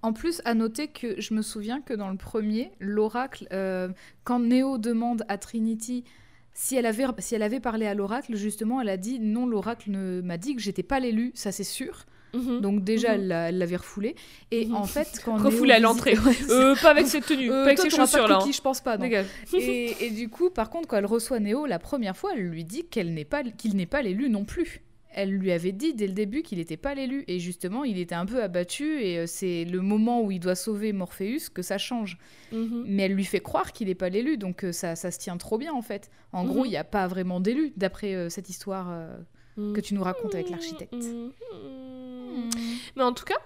S2: En plus, à noter que je me souviens que dans le premier, l'oracle, euh, quand Neo demande à Trinity si elle avait, si elle avait parlé à l'oracle, justement, elle a dit non, l'oracle ne- m'a dit que j'étais pas l'élu, ça c'est sûr. Donc déjà,
S1: Mhm.
S2: elle l'a- elle l'avait refoulé. Et
S1: Mhm.
S2: en fait, quand
S1: Refoulée à l'entrée.
S2: Ouais,
S1: Euh, pas avec cette tenue,
S2: Euh,
S1: pas avec
S2: toi,
S1: ces chaussures là.
S2: cookies, je pense pas. non. Et, et du coup, par contre, quand elle reçoit Néo la première fois, elle lui dit qu'elle n'est pas, qu'il n'est pas l'élu non plus. Elle lui avait dit dès le début qu'il n'était pas l'élu. Et justement, il était un peu abattu. Et euh, c'est le moment où il doit sauver Morpheus que ça change.
S1: Mhm.
S2: Mais elle lui fait croire qu'il n'est pas l'élu. Donc euh, ça, ça se tient trop bien, en fait. En gros,
S1: Mhm.
S2: il n'y a pas vraiment d'élu, d'après euh, cette histoire euh, que tu nous racontes avec l'architecte.
S1: Mhm. Mais en tout cas,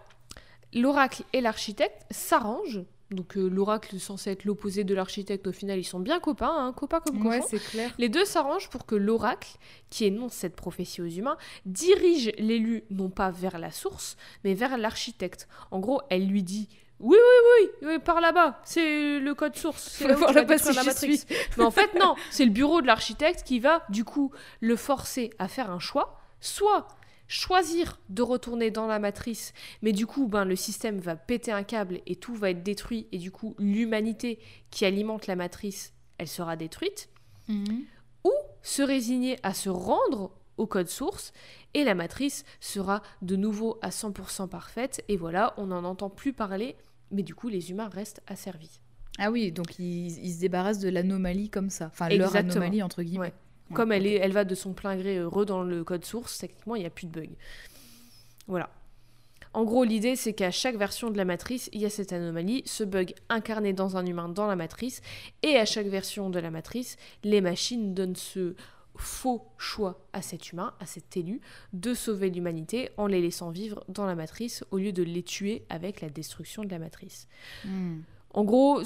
S1: l'oracle et l'architecte s'arrangent. Donc euh, l'oracle censé être l'opposé de l'architecte, au final ils sont bien copains, hein, copains comme
S2: Ouais,
S1: cochons.
S2: c'est clair.
S1: Les deux s'arrangent pour que l'oracle, qui énonce cette prophétie aux humains, dirige l'élu non pas vers la source, mais vers l'architecte. En gros, elle lui dit oui, oui, oui, oui, par là-bas, c'est le code source, c'est là où tu vas détruire la matrice. Mais en fait, non, c'est le bureau de l'architecte qui va, du coup, le forcer à faire un choix, soit choisir de retourner dans la matrice, mais du coup, ben, le système va péter un câble et tout va être détruit, et du coup, l'humanité qui alimente la matrice, elle sera détruite,
S2: Mhm.
S1: ou se résigner à se rendre au code source, et la matrice sera de nouveau à 100% parfaite, et voilà, on n'en entend plus parler, mais du coup, les humains restent asservis.
S2: Ah oui, donc ils, ils se débarrassent de l'anomalie comme ça. Enfin, leur
S1: Exactement.
S2: anomalie, entre guillemets.
S1: Ouais. Comme elle, est, elle va de son plein gré heureux dans le code source, techniquement, il n'y a plus de bug. Voilà. En gros, l'idée, c'est qu'à chaque version de la matrice, il y a cette anomalie, ce bug incarné dans un humain dans la matrice, et à chaque version de la matrice, les machines donnent ce faux choix à cet humain, à cet élu, de sauver l'humanité en les laissant vivre dans la matrice au lieu de les tuer avec la destruction de la matrice.
S2: Mhm.
S1: En gros,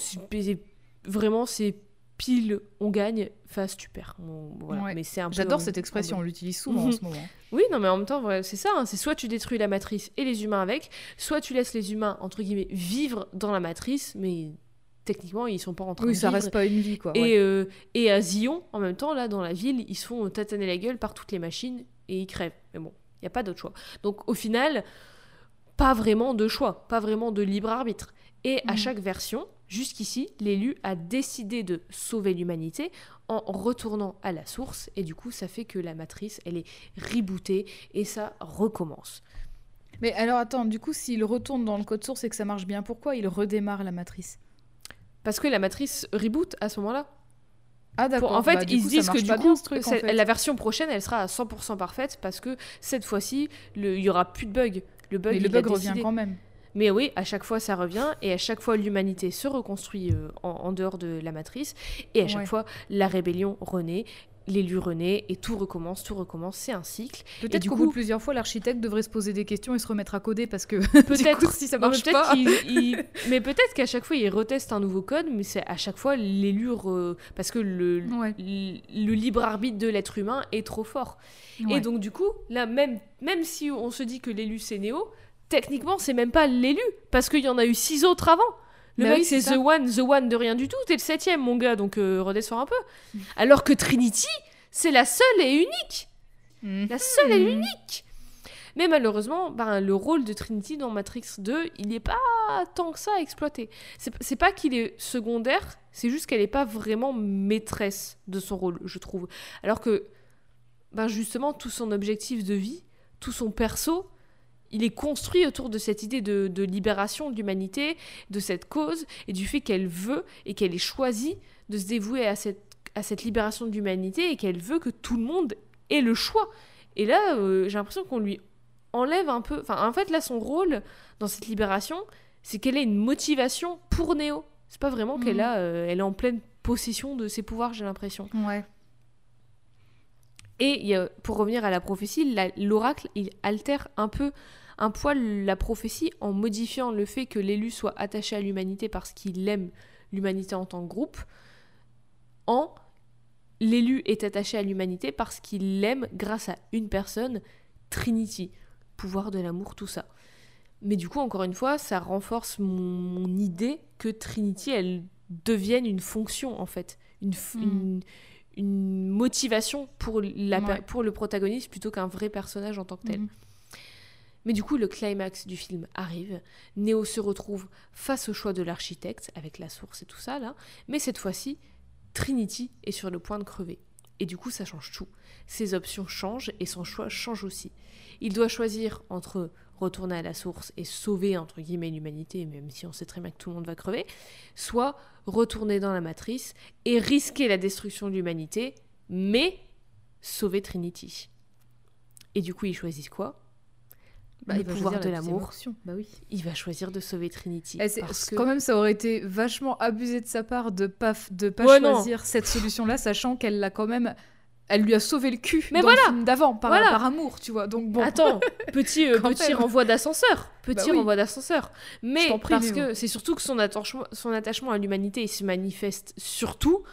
S1: vraiment, c'est pile, on gagne, face, tu perds. Bon, voilà.
S2: Ouais.
S1: Mais c'est
S2: J'adore cette expression, on l'utilise souvent en
S1: Mhm.
S2: ce moment.
S1: Oui, non, mais en même temps, c'est ça. hein, c'est soit tu détruis la matrice et les humains avec, soit tu laisses les humains, entre guillemets, vivre dans la matrice, mais techniquement, ils sont pas en train
S2: Oui,
S1: de
S2: ça
S1: vivre.
S2: reste pas une vie, quoi.
S1: Et,
S2: ouais.
S1: euh, et à Zion, en même temps, là, dans la ville, ils se font tataner la gueule par toutes les machines et ils crèvent. Mais bon, il n'y a pas d'autre choix. Donc au final, pas vraiment de choix, pas vraiment de libre arbitre. Et à
S2: Mhm.
S1: chaque version, jusqu'ici, l'élu a décidé de sauver l'humanité en retournant à la source. Et du coup, ça fait que la matrice, elle est rebootée et ça recommence.
S2: Mais alors attends, du coup, s'il retourne dans le code source et que ça marche bien, pourquoi il redémarre la matrice?
S1: Parce que la matrice reboot à ce moment-là.
S2: Ah d'accord.
S1: en fait,
S2: bah,
S1: ils
S2: coup,
S1: disent que du coup,
S2: truc, en fait.
S1: la version prochaine, elle sera à 100% parfaite parce que cette fois-ci, il y aura plus de bugs. Le bug,
S2: Mais le
S1: il
S2: bug revient quand même.
S1: Mais oui, à chaque fois, ça revient et à chaque fois, l'humanité se reconstruit euh, en, en dehors de la matrice et à chaque
S2: Ouais.
S1: fois, la rébellion renaît, l'élu renaît et tout recommence, tout recommence. C'est un cycle.
S2: Peut-être qu'au
S1: coup-
S2: bout de plusieurs fois, l'architecte devrait se poser des questions et se remettre à coder parce que
S1: Peut-être-
S2: si ça
S1: Non, mais
S2: marche pas.
S1: il- mais peut-être qu'à chaque fois, il reteste un nouveau code, mais c'est à chaque fois l'élu re- parce que le,
S2: Ouais.
S1: le le libre arbitre de l'être humain est trop fort. Et donc du coup, là même même si on se dit que l'élu c'est Néo, techniquement c'est même pas l'élu parce qu'il y en a eu six autres avant. Le
S2: Bah
S1: mec
S2: oui,
S1: c'est The. One, The One de rien du tout, t'es le septième mon gars, donc euh, redescends un peu. Alors que Trinity, c'est la seule et unique. La seule et l'unique. Mais malheureusement, ben, le rôle de Trinity dans Matrix 2, il n'est pas tant que ça exploité. C'est c'est pas qu'il est secondaire, c'est juste qu'elle n'est pas vraiment maîtresse de son rôle, je trouve. Alors que, ben justement, tout son objectif de vie, tout son perso, il est construit autour de cette idée de, de libération de l'humanité, de cette cause, et du fait qu'elle veut et qu'elle ait choisi de se dévouer à cette, à cette libération de l'humanité et qu'elle veut que tout le monde ait le choix. Et là, euh, j'ai l'impression qu'on lui enlève un peu. Enfin, en fait, là, son rôle dans cette libération, c'est qu'elle ait une motivation pour Néo. C'est pas vraiment qu'elle
S2: Mhm.
S1: a, euh, elle est en pleine possession de ses pouvoirs, j'ai l'impression.
S2: Ouais.
S1: Et pour revenir à la prophétie, l'oracle, il altère un peu, un poil la prophétie en modifiant le fait que l'élu soit attaché à l'humanité parce qu'il aime l'humanité en tant que groupe, en l'élu est attaché à l'humanité parce qu'il l'aime grâce à une personne, Trinity, pouvoir de l'amour, tout ça. Mais du coup, encore une fois, ça renforce mon, idée que Trinity, elle devienne une fonction, en fait. Une,
S2: Mm.
S1: une, une motivation pour, la, per-
S2: Ouais.
S1: pour le protagoniste plutôt qu'un vrai personnage en tant que tel.
S2: Mhm.
S1: Mais du coup, le climax du film arrive. Neo se retrouve face au choix de l'architecte, avec la source et tout ça, là. Mais cette fois-ci, Trinity est sur le point de crever. Et du coup, ça change tout. Ses options changent et son choix change aussi. Il doit choisir entre retourner à la source et sauver, entre guillemets, l'humanité, même si on sait très bien que tout le monde va crever, soit retourner dans la matrice et risquer la destruction de l'humanité, mais sauver Trinity. Et du coup, ils choisissent quoi?
S2: Bah,
S1: Le pouvoir de l'amour.
S2: Bah oui.
S1: Il va choisir de sauver Trinity.
S2: Eh,
S1: parce que...
S2: Quand même, ça aurait été vachement abusé de sa part de pas, de pas
S1: Ouais, non.
S2: choisir cette solution-là, sachant qu'elle l'a quand même. Elle lui a sauvé le cul
S1: Mais
S2: dans
S1: voilà.
S2: le film d'avant, par,
S1: Voilà.
S2: par amour, tu vois. Donc bon.
S1: Attends, petit, euh, petit renvoi d'ascenseur. Petit
S2: Bah oui.
S1: renvoi d'ascenseur. Mais
S2: prie,
S1: parce
S2: Néo.
S1: que c'est surtout que son attachement, son attachement à l'humanité il se manifeste surtout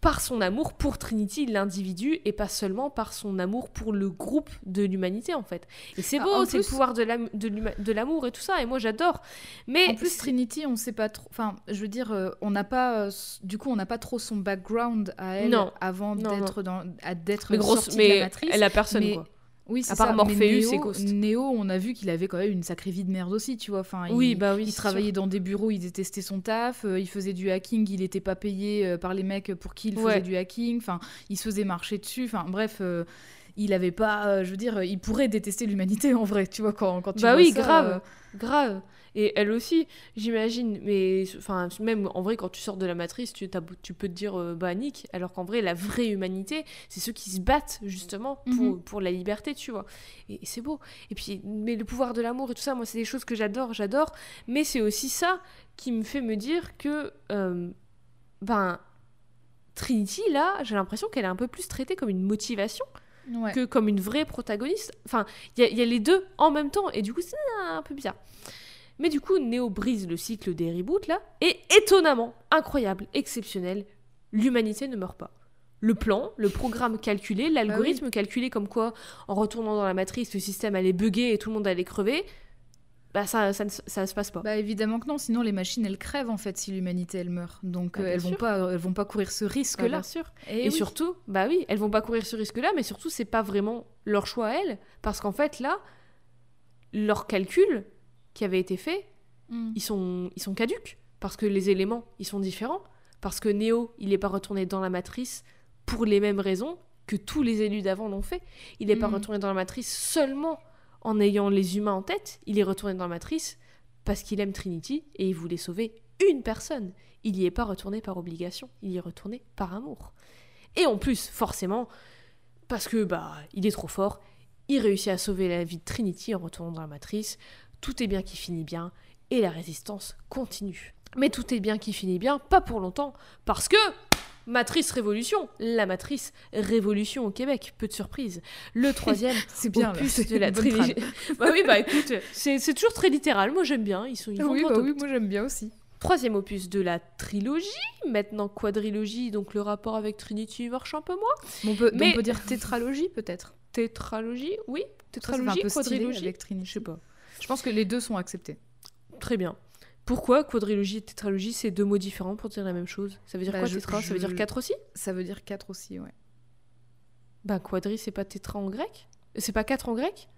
S1: par son amour pour Trinity, l'individu, et pas seulement par son amour pour le groupe de l'humanité, en fait. Et c'est
S2: Ah,
S1: beau, c'est le pouvoir de l'amour et tout ça, et moi j'adore. Mais
S2: En plus, Trinity, on sait pas trop. Enfin, je veux dire, euh, on n'a pas. euh, du coup, on n'a pas trop son background à elle
S1: Non.
S2: avant d'être dans, d'être
S1: mais grosse,
S2: sortie de la
S1: mais
S2: matrice.
S1: elle a personne,
S2: mais-
S1: quoi.
S2: Oui, c'est
S1: à part
S2: ça.
S1: Morpheus et
S2: Neo,
S1: Ghost.
S2: Neo, on a vu qu'il avait quand même une sacrée vie de merde aussi, tu vois. Enfin,
S1: Oui, bah oui,
S2: il travaillait
S1: sûr.
S2: dans des bureaux, il détestait son taf, euh, il faisait du hacking, il n'était pas payé euh, par les mecs pour qui il faisait du hacking. Enfin, il se faisait marcher dessus. Enfin, bref. euh, il avait pas, euh, je veux dire, il pourrait détester l'humanité en vrai, tu vois, quand, quand tu
S1: Bah
S2: vois
S1: oui,
S2: ça,
S1: grave.
S2: euh,
S1: Grave. Et elle aussi, j'imagine. Mais enfin, même en vrai, quand tu sors de la matrice, tu, tu peux te dire euh, bah nique. Alors qu'en vrai, la vraie humanité, c'est ceux qui se battent justement pour,
S2: Mhm.
S1: pour la liberté, tu vois. Et, et c'est beau. Et puis, mais le pouvoir de l'amour et tout ça, moi, c'est des choses que j'adore, j'adore. Mais c'est aussi ça qui me fait me dire que, ben, Trinity, là, j'ai l'impression qu'elle est un peu plus traitée comme une motivation
S2: ouais.
S1: que comme une vraie protagoniste. Enfin, il y, y a les deux en même temps, et du coup, c'est un peu bizarre. Mais du coup, Neo brise le cycle des reboots là, et étonnamment, incroyable, exceptionnel, l'humanité ne meurt pas. Le plan, le programme calculé, l'algorithme calculé comme quoi, en retournant dans la matrice, le système allait bugger et tout le monde allait crever, bah ça, ça, ne- ça se passe pas.
S2: Bah évidemment que non, sinon les machines elles crèvent en fait si l'humanité elle meurt. Donc
S1: Bah,
S2: euh, elles vont pas elles vont pas courir ce risque
S1: Bah,
S2: là.
S1: bien sûr.
S2: Et,
S1: Et,
S2: oui.
S1: surtout, bah oui, elles vont pas courir ce risque-là, mais surtout, c'est pas vraiment leur choix à elles. Parce qu'en fait, là, leurs calculs qui avaient été faits,
S2: Mm.
S1: ils sont, ils sont caduques. Parce que les éléments, ils sont différents. Parce que Neo, il n'est pas retourné dans la matrice pour les mêmes raisons que tous les élus d'avant l'ont fait. Il n'est pas
S2: Mm.
S1: retourné dans la matrice seulement en ayant les humains en tête. Il est retourné dans la matrice parce qu'il aime Trinity et il voulait sauver une personne. Il n'y est pas retourné par obligation. Il y est retourné par amour. Et en plus, forcément, parce que bah, il est trop fort, il réussit à sauver la vie de Trinity en retournant dans la matrice. Tout est bien qui finit bien et la résistance continue. Mais tout est bien qui finit bien, pas pour longtemps, parce que Matrice Révolution, la matrice Révolution au Québec, peu de surprise. Le troisième
S2: C'est bien
S1: opus de la trilogie. bah oui, bah écoute, c'est c'est toujours très littéral. Moi j'aime bien. Ils sont ils
S2: Oui, bah oui, moi j'aime bien aussi.
S1: Troisième opus de la trilogie, maintenant quadrilogie, donc le rapport avec Trinity marche un peu moins.
S2: On, peut,
S1: Mais-
S2: on peut dire tétralogie peut-être.
S1: Tétralogie, oui.
S2: Ça
S1: Tétralogie,
S2: un peu stylé
S1: quadrilogie.
S2: avec Trinity.
S1: Je sais pas.
S2: Je pense que les deux sont acceptés.
S1: Très bien. Pourquoi quadrilogie et tétralogie, c'est deux mots différents pour dire la même chose? Ça veut dire
S2: Bah,
S1: quoi
S2: je-
S1: tétra? Ça veut dire quatre aussi?
S2: Ça veut dire 4 aussi, ouais.
S1: Ben quadri, c'est pas tétra en grec? C'est pas quatre en grec?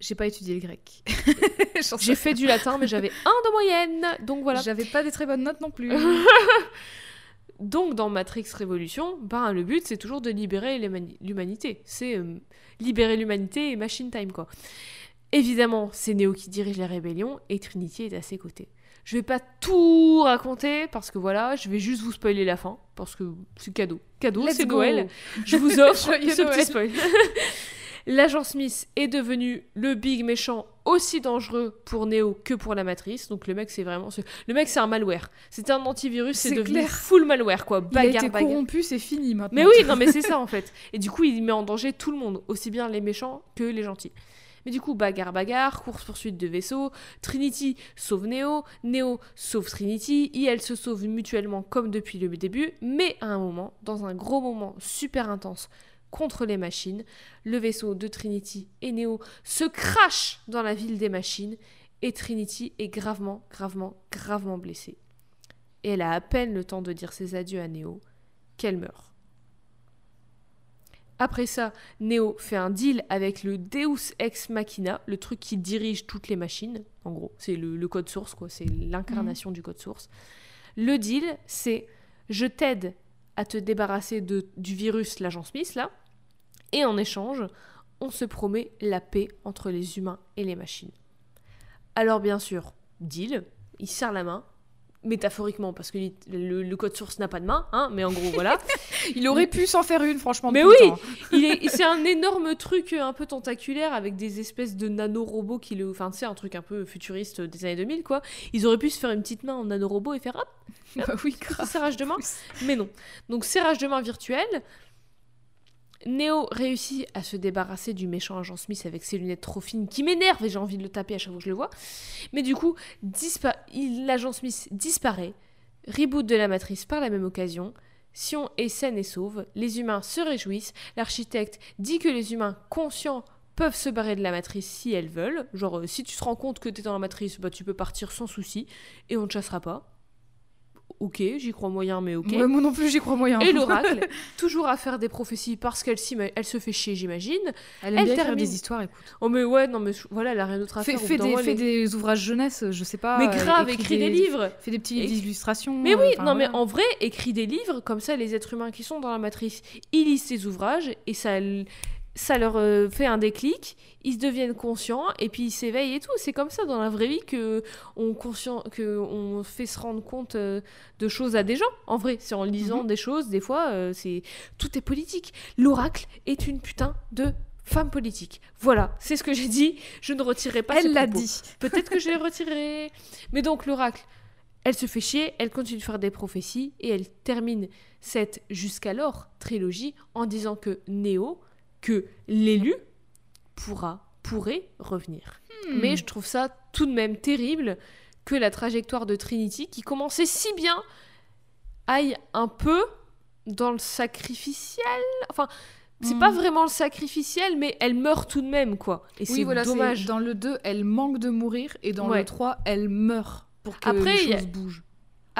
S2: J'ai pas étudié le grec.
S1: J'ai fait du latin, mais j'avais un de moyenne. Donc voilà.
S2: J'avais pas des très bonnes notes non plus.
S1: Donc dans Matrix Révolution, ben, le but c'est toujours de libérer l'humani- l'humanité. C'est euh, libérer l'humanité et machine time quoi. Évidemment, c'est Neo qui dirige la rébellion et Trinity est à ses côtés. Je vais pas tout raconter parce que voilà, je vais juste vous spoiler la fin parce que c'est cadeau. Cadeau, c'est. Noël. Je vous offre ce
S2: Noël.
S1: petit spoil. L'agent Smith est devenu le big méchant aussi dangereux pour Neo que pour la matrice. Donc le mec c'est vraiment ce- le mec c'est un malware. C'était un antivirus, c'est devenu
S2: clair.
S1: full malware quoi.
S2: Il a
S1: Bagarre,
S2: été
S1: bagarre.
S2: corrompu, c'est fini maintenant.
S1: Mais oui, non mais c'est ça en fait. Et du coup, il met en danger tout le monde, aussi bien les méchants que les gentils. Mais du coup, bagarre, bagarre, course-poursuite de vaisseaux, Trinity sauve Neo, Neo sauve Trinity, et elles se sauvent mutuellement comme depuis le début, mais à un moment, dans un gros moment super intense contre les machines, le vaisseau de Trinity et Neo se crache dans la ville des machines, et Trinity est gravement, gravement, gravement blessée. Et elle a à peine le temps de dire ses adieux à Neo qu'elle meurt. Après ça, Neo fait un deal avec le Deus Ex Machina, le truc qui dirige toutes les machines. En gros, c'est le, le code source, quoi. C'est l'incarnation du code source. Le deal, c'est je t'aide à te débarrasser de, du virus, l'agent Smith, là. Et en échange, on se promet la paix entre les humains et les machines. Alors, bien sûr, deal, il serre la main. Métaphoriquement, parce que le, le code source n'a pas de main, hein, mais en gros, voilà.
S2: Il aurait pu s'en faire une, franchement.
S1: Mais oui. Il c'est un énorme truc un peu tentaculaire avec des espèces de nanorobots qui le. Enfin, sais, un truc un peu futuriste des années 2000, quoi. Ils auraient pu se faire une petite main en nanorobot et faire hop,
S2: Bah oui,
S1: serrage de main. Mais non. Donc, serrage de main virtuel. Neo réussit à se débarrasser du méchant agent Smith avec ses lunettes trop fines qui m'énervent et j'ai envie de le taper à chaque fois que je le vois. Mais du coup, l'agent Smith disparaît. Reboot de la matrice par la même occasion. Sion est saine et sauve. Les humains se réjouissent. L'architecte dit que les humains conscients peuvent se barrer de la matrice si elles veulent. Genre, euh, si tu te rends compte que tu es dans la matrice, bah, tu peux partir sans souci et on ne te chassera pas. Ok, j'y crois moyen, mais ok.
S2: Ouais, moi non plus, j'y crois moyen.
S1: Et l'oracle, toujours à faire des prophéties parce qu'elle elle se fait chier, j'imagine.
S2: Elle aime
S1: elle
S2: bien faire des histoires, écoute.
S1: Oh, mais ouais, non, mais voilà, elle a rien d'autre à
S2: Fais,
S1: faire.
S2: fais
S1: d'un
S2: des, fais ouvrages jeunesse, je sais pas.
S1: Mais
S2: euh,
S1: grave, écris des livres.
S2: Fais des petites
S1: Écris-
S2: illustrations.
S1: Mais oui, non, mais en vrai, écris des livres, comme ça, les êtres humains qui sont dans la matrice, ils lisent ces ouvrages et ça, ça leur euh, fait un déclic, ils se deviennent conscients et puis ils s'éveillent et tout. C'est comme ça dans la vraie vie que on, conscient, que on fait se rendre compte euh, de choses à des gens. En vrai, c'est en lisant
S2: Mhm.
S1: des choses, des fois, euh, c'est tout est politique. L'oracle est une putain de femme politique. Voilà, c'est ce que j'ai dit. Je ne retirerai pas
S2: Elle l'a dit.
S1: Peut-être que je les retirerai. Mais donc l'oracle, elle se fait chier, elle continue de faire des prophéties et elle termine cette jusqu'alors trilogie en disant que Néo, que l'élu, pourra, pourrait revenir.
S2: Hmm.
S1: Mais je trouve ça tout de même terrible que la trajectoire de Trinity, qui commençait si bien, aille un peu dans le sacrificiel. Enfin, c'est
S2: Hmm.
S1: pas vraiment le sacrificiel, mais elle meurt tout de même, quoi. Et
S2: Oui,
S1: c'est
S2: voilà,
S1: dommage.
S2: Dans le 2, elle manque de mourir et dans
S1: Ouais.
S2: le 3, elle meurt pour que
S1: Après,
S2: les
S1: il y a-
S2: choses bougent.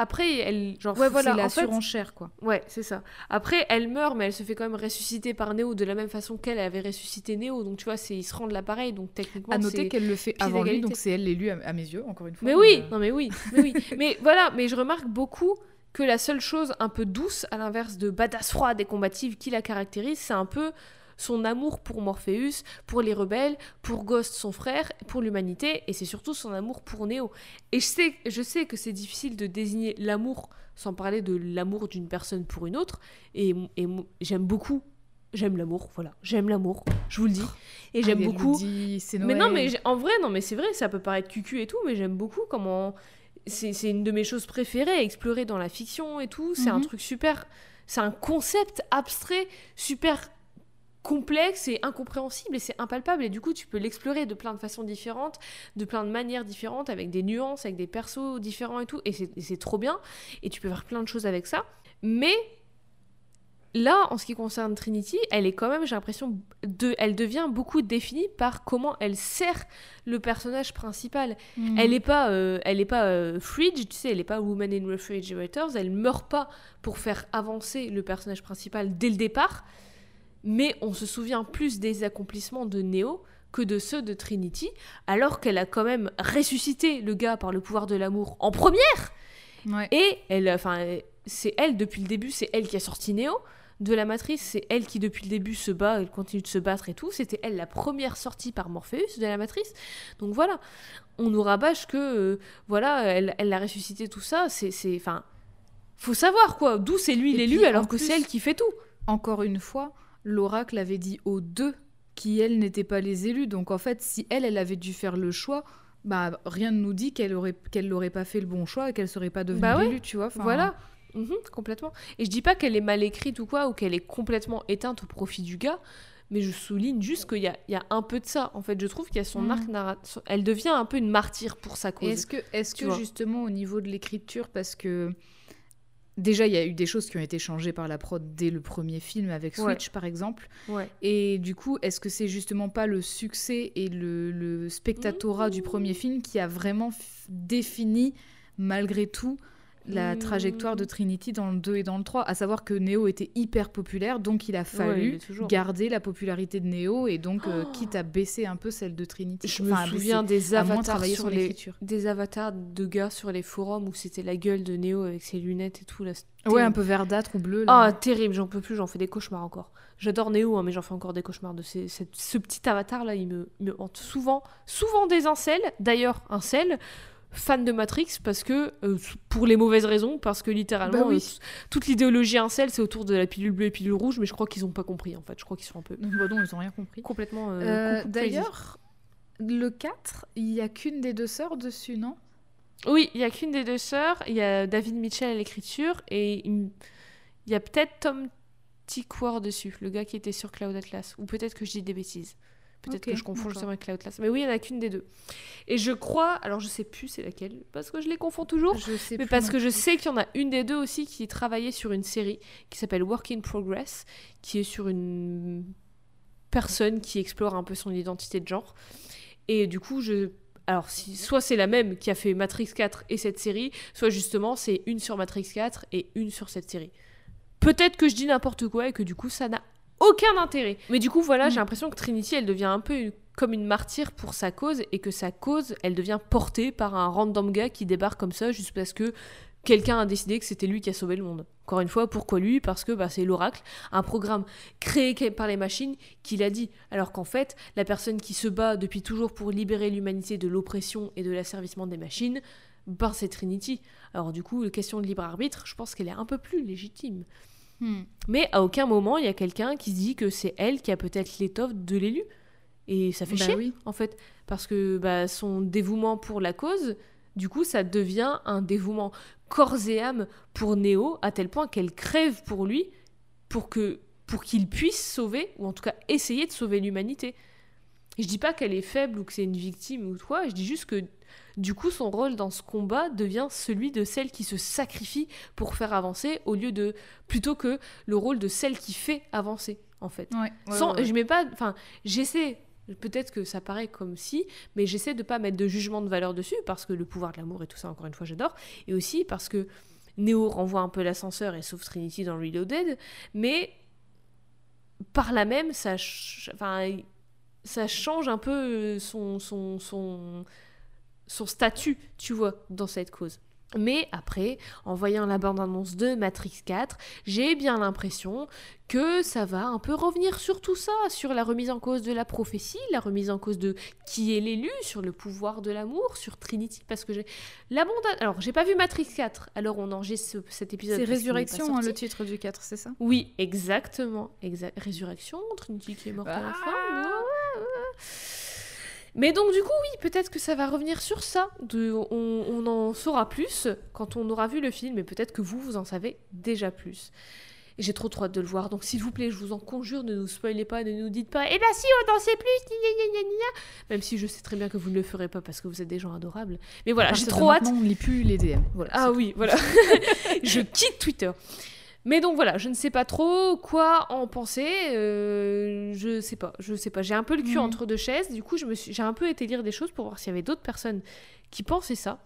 S1: Après, elle. Genre,
S2: Ouais, voilà,
S1: c'est la
S2: en fait-
S1: surenchère.
S2: quoi.
S1: Ouais, c'est ça. Après, elle meurt, mais elle se fait quand même ressusciter par Néo de la même façon qu'elle avait ressuscité Néo. Donc, tu vois, ils se rendent l'appareil. Donc, techniquement,
S2: À noter qu'elle le fait avant lui, donc c'est elle l'élu à, à mes yeux, encore une fois.
S1: Mais oui,
S2: euh,
S1: non mais oui, mais oui. mais voilà, mais je remarque beaucoup que la seule chose un peu douce, à l'inverse de badass froide et combative qui la caractérise, c'est un peu son amour pour Morpheus, pour les rebelles, pour Ghost son frère, pour l'humanité, et c'est surtout son amour pour Neo. Et je sais, je sais que c'est difficile de désigner l'amour sans parler de l'amour d'une personne pour une autre, et, et j'aime beaucoup, j'aime l'amour, voilà, j'aime l'amour, je vous le dis, et j'aime beaucoup
S2: dit,
S1: mais non, mais en vrai, non, mais c'est vrai, ça peut paraître cucu et tout, mais j'aime beaucoup comment. C'est c'est une de mes choses préférées à explorer dans la fiction et tout. C'est un
S2: Mhm.
S1: truc super. C'est un concept abstrait, super complexe et incompréhensible et c'est impalpable. Et du coup tu peux l'explorer de plein de façons différentes de plein de manières différentes avec des nuances avec des persos différents et tout. Et c'est trop bien. Et tu peux faire plein de choses avec ça. Mais là en ce qui concerne Trinity elle est quand même j'ai l'impression de elle devient beaucoup définie par comment elle sert le personnage principal. Elle est pas, euh, elle est pas euh, fridge, tu sais, elle est pas woman in refrigerators. Elle meurt pas pour faire avancer le personnage principal dès le départ, mais on se souvient plus des accomplissements de Neo que de ceux de Trinity, alors qu'elle a quand même ressuscité le gars par le pouvoir de l'amour en première.
S2: Ouais.
S1: Et elle, enfin, c'est elle depuis le début, c'est elle qui a sorti Neo de la matrice, c'est elle qui depuis le début se bat, elle continue de se battre et tout. C'était elle la première sortie par Morpheus de la matrice. Donc voilà, on nous rabâche que euh, voilà, elle, elle l'a ressuscité tout ça. C'est, enfin, faut savoir quoi. D'où c'est lui l'élu alors que c'est elle qui fait tout.
S2: Encore une fois, l'oracle avait dit aux deux qui, elles, n'étaient pas les élus. Donc, en fait, si elle, elle avait dû faire le choix, bah, rien ne nous dit qu'elle aurait, qu'elle n'aurait pas fait le bon choix et qu'elle serait pas devenue
S1: Bah ouais,
S2: l'élue, tu vois. Enfin,
S1: Voilà. Mhm, complètement. Et je dis pas qu'elle est mal écrite ou quoi, ou qu'elle est complètement éteinte au profit du gars, mais je souligne juste qu'il y a, il y a un peu de ça. En fait, je trouve qu'il y a son
S2: Mhm.
S1: arc narratif. Elle devient un peu une martyre pour sa cause.
S2: est-ce que, est-ce
S1: tu
S2: que
S1: vois.
S2: justement au niveau de l'écriture, parce que déjà il y a eu des choses qui ont été changées par la prod dès le premier film avec
S1: Ouais.
S2: Switch par exemple,
S1: Ouais.
S2: et du coup est-ce que c'est justement pas le succès et le, le spectatorat du premier film qui a vraiment défini malgré tout la
S1: Mm.
S2: trajectoire de Trinity dans le 2 et dans le 3, à savoir que Neo était hyper populaire, donc il a fallu garder la popularité de Neo et donc euh,
S1: Oh.
S2: quitte à baisser un peu celle de Trinity.
S1: Je me
S2: baisser-
S1: souviens des avatars sur les des avatars de gars sur les forums où c'était la gueule de Neo avec ses lunettes et tout là.
S2: Ouais, un peu verdâtre ou bleu.
S1: Ah, terrible, j'en peux plus, j'en fais des cauchemars encore. J'adore Neo, hein, mais j'en fais encore des cauchemars de ces- cette- ce petit avatar là, il me, me hante souvent. Souvent des incels, d'ailleurs, un cel, fan de Matrix, parce que, euh, pour les mauvaises raisons, parce que littéralement,
S2: Bah oui.
S1: euh, toute l'idéologie incel, c'est autour de la pilule bleue et pilule rouge, mais je crois qu'ils ont pas compris en fait, je crois qu'ils sont un peu
S2: bah non, ils ont rien compris.
S1: complètement. euh,
S2: Euh. D'ailleurs, le 4, il y a qu'une des deux sœurs dessus, non?
S1: Oui, il y a qu'une des deux sœurs, il y a David Mitchell à l'écriture, et il y a peut-être Tom Tickwer dessus, le gars qui était sur Cloud Atlas, ou peut-être que je dis des bêtises. Peut-être que je confonds justement avec Cloud Atlas. Mais oui, il n'y en a qu'une des deux. Et je crois, alors je sais plus c'est laquelle, parce que je les confonds toujours,
S2: Je sais
S1: mais
S2: plus
S1: parce que je sais qu'il y en a une des deux aussi qui travaillait sur une série qui s'appelle Work in Progress, qui est sur une personne qui explore un peu son identité de genre. Et du coup, je. Alors, si, soit c'est la même qui a fait Matrix 4 et cette série, soit justement c'est une sur Matrix 4 et une sur cette série. Peut-être que je dis n'importe quoi et que du coup ça n'a aucun intérêt. Mais du coup, voilà,
S2: Mm.
S1: j'ai l'impression que Trinity, elle devient un peu une- comme une martyre pour sa cause et que sa cause, elle devient portée par un random gars qui débarque comme ça juste parce que quelqu'un a décidé que c'était lui qui a sauvé le monde. Encore une fois, pourquoi lui? Parce que bah, c'est l'oracle, un programme créé par les machines qui l'a dit. Alors qu'en fait, la personne qui se bat depuis toujours pour libérer l'humanité de l'oppression et de l'asservissement des machines, ben, c'est Trinity. Alors du coup, la question de libre arbitre, je pense qu'elle est un peu plus légitime.
S2: Hmm.
S1: Mais à aucun moment, il y a quelqu'un qui se dit que c'est elle qui a peut-être l'étoffe de l'élu. Et ça fait
S2: Bah
S1: chier,
S2: oui.
S1: en fait. Parce que bah, son dévouement pour la cause, du coup, ça devient un dévouement corps et âme pour Néo, à tel point qu'elle crève pour lui, pour que pour qu'il puisse sauver, ou en tout cas essayer de sauver l'humanité. je dis pas qu'elle est faible ou que c'est une victime ou quoi, je dis juste que du coup son rôle dans ce combat devient celui de celle qui se sacrifie pour faire avancer au lieu de plutôt que le rôle de celle qui fait avancer en fait.
S2: Ouais, ouais,
S1: Sans,
S2: ouais, ouais.
S1: je mets pas, enfin, j'essaie. Peut-être que ça paraît comme si, mais j'essaie de pas mettre de jugement de valeur dessus parce que le pouvoir de l'amour et tout ça, encore une fois, j'adore. Et aussi parce que Neo renvoie un peu l'ascenseur et sauve Trinity dans Reloaded, mais par là même, ça, ch- enfin, ça change un peu son, son, son, son statut, tu vois, dans cette cause. Mais après, en voyant la bande-annonce de Matrix 4, j'ai bien l'impression que ça va un peu revenir sur tout ça, sur la remise en cause de la prophétie, la remise en cause de qui est l'élu, sur le pouvoir de l'amour, sur Trinity, parce que j'ai la bande. Alors, j'ai pas vu Matrix 4, alors on enregistre ce- cet épisode.
S2: C'est Résurrection, hein, le titre du 4, c'est ça?
S1: Oui, exactement. Exa- Résurrection, Trinity qui est morte à la
S2: Ah.
S1: fin. ouais, ouais, ouais. Mais donc du coup, oui, peut-être que ça va revenir sur ça. De, on, on en saura plus quand on aura vu le film, et peut-être que vous, vous en savez déjà plus. Et j'ai trop trop hâte de le voir, donc s'il vous plaît, je vous en conjure, ne nous spoilez pas, ne nous dites pas « Eh ben si, on n'en sait plus, gna gna gna. Même si je sais très bien que vous ne le ferez pas parce que vous êtes des gens adorables. Mais voilà, j'ai trop hâte
S2: on ne lit plus les DM. Voilà,
S1: ah oui, voilà. je quitte Twitter. Mais donc voilà, je ne sais pas trop quoi en penser. euh, je sais pas, je sais pas. J'ai un peu le cul
S2: Mhm.
S1: entre deux chaises. Du coup, je me suis, j'ai un peu été lire des choses pour voir s'il y avait d'autres personnes qui pensaient ça.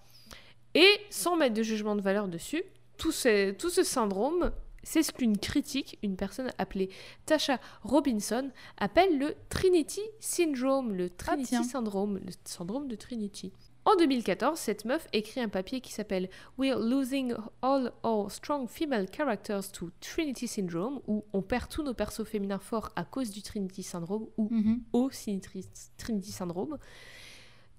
S1: Et sans mettre de jugement de valeur dessus, tout ce, tout ce syndrome, c'est ce qu'une critique, une personne appelée Tasha Robinson, appelle le Trinity Syndrome, le Trinity
S2: tiens.
S1: Syndrome, le syndrome de Trinity. En 2014, cette meuf écrit un papier qui s'appelle We're losing all our strong female characters to Trinity Syndrome, où on perd tous nos persos féminins forts à cause du Trinity Syndrome, ou
S2: Mhm.
S1: au Trinity Syndrome.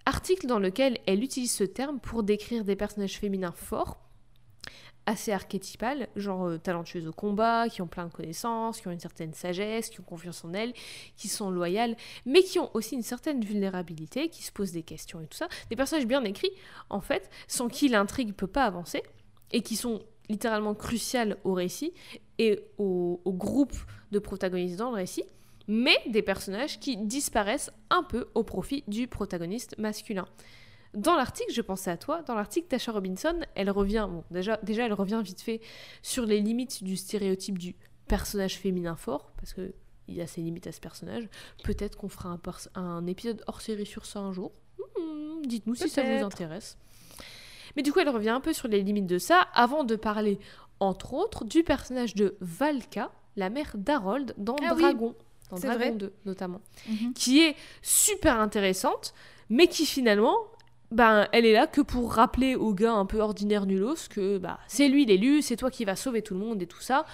S1: Article dans lequel elle utilise ce terme pour décrire des personnages féminins forts, assez archétypales, genre euh, talentueuses au combat, qui ont plein de connaissances, qui ont une certaine sagesse, qui ont confiance en elles, qui sont loyales, mais qui ont aussi une certaine vulnérabilité, qui se posent des questions et tout ça. Des personnages bien écrits, en fait, sans qui l'intrigue peut pas avancer, et qui sont littéralement cruciales au récit et au, au groupe de protagonistes dans le récit, mais des personnages qui disparaissent un peu au profit du protagoniste masculin. Dans l'article, je pensais à toi, dans l'article Tasha Robinson, elle revient, bon, déjà, déjà elle revient vite fait sur les limites du stéréotype du personnage féminin fort, parce que il y a ses limites à ce personnage. Peut-être qu'on fera un, épisode hors série sur ça un jour. Hmm, Dites-nous si ça vous intéresse. Mais du coup, elle revient un peu sur les limites de ça, avant de parler, entre autres, du personnage de Valka, la mère d'Harold, dans
S2: Ah oui,
S1: Dragon, dans Dragon
S2: vrai.
S1: 2 notamment
S2: Mhm.
S1: qui est super intéressante, mais qui finalement, ben, elle est là que pour rappeler au gars un peu ordinaire nulos que bah, c'est lui l'élu, c'est toi qui vas sauver tout le monde et tout ça.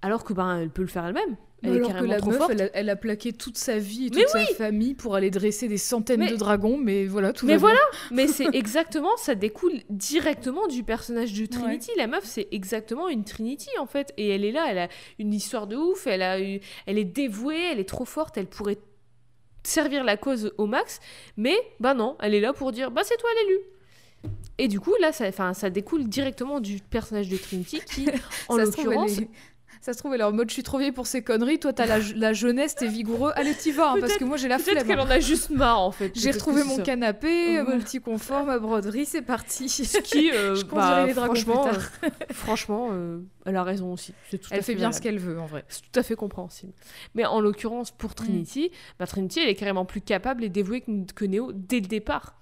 S1: Alors que ben, elle peut le faire elle-même. Elle
S2: Alors que
S1: carrément
S2: la
S1: trop
S2: meuf,
S1: forte.
S2: elle a, elle a plaqué toute sa vie et toute sa famille pour aller dresser des centaines
S1: Mais-
S2: de dragons, mais voilà, tout
S1: Mais
S2: va bien.
S1: voilà, mais c'est exactement, ça découle directement du personnage de Trinity. La meuf, c'est exactement une Trinity en fait, et elle est là, elle a une histoire de ouf, elle a, eu- elle est dévouée, elle est trop forte, elle pourrait servir la cause au max, mais bah non, elle est là pour dire bah c'est toi l'élu. Et du coup là, ça, ça découle directement du personnage de Trinity qui, en l'occurrence.
S2: Ça se trouve, elle est en mode je suis trop vieille pour ces conneries. Toi, t'as la, la jeunesse, t'es vigoureux. Allez, t'y vas, hein, parce
S1: Peut-être-
S2: que moi, j'ai la
S1: peut-être
S2: flemme.
S1: qu'elle
S2: hein.
S1: en a juste marre en fait.
S2: J'ai
S1: Peut-être
S2: retrouvé mon
S1: ça.
S2: canapé, mon petit confort, ma broderie, c'est parti.
S1: Ce qui, euh,
S2: Je
S1: bah,
S2: les plus
S1: franchement,
S2: tard.
S1: euh, franchement, euh, elle a raison aussi. À
S2: Elle fait bien ce qu'elle veut, en vrai.
S1: C'est tout à fait compréhensible. Mais en l'occurrence, pour Trinity, bah, Trinity, elle est carrément plus capable et dévouée que, que Neo dès le départ.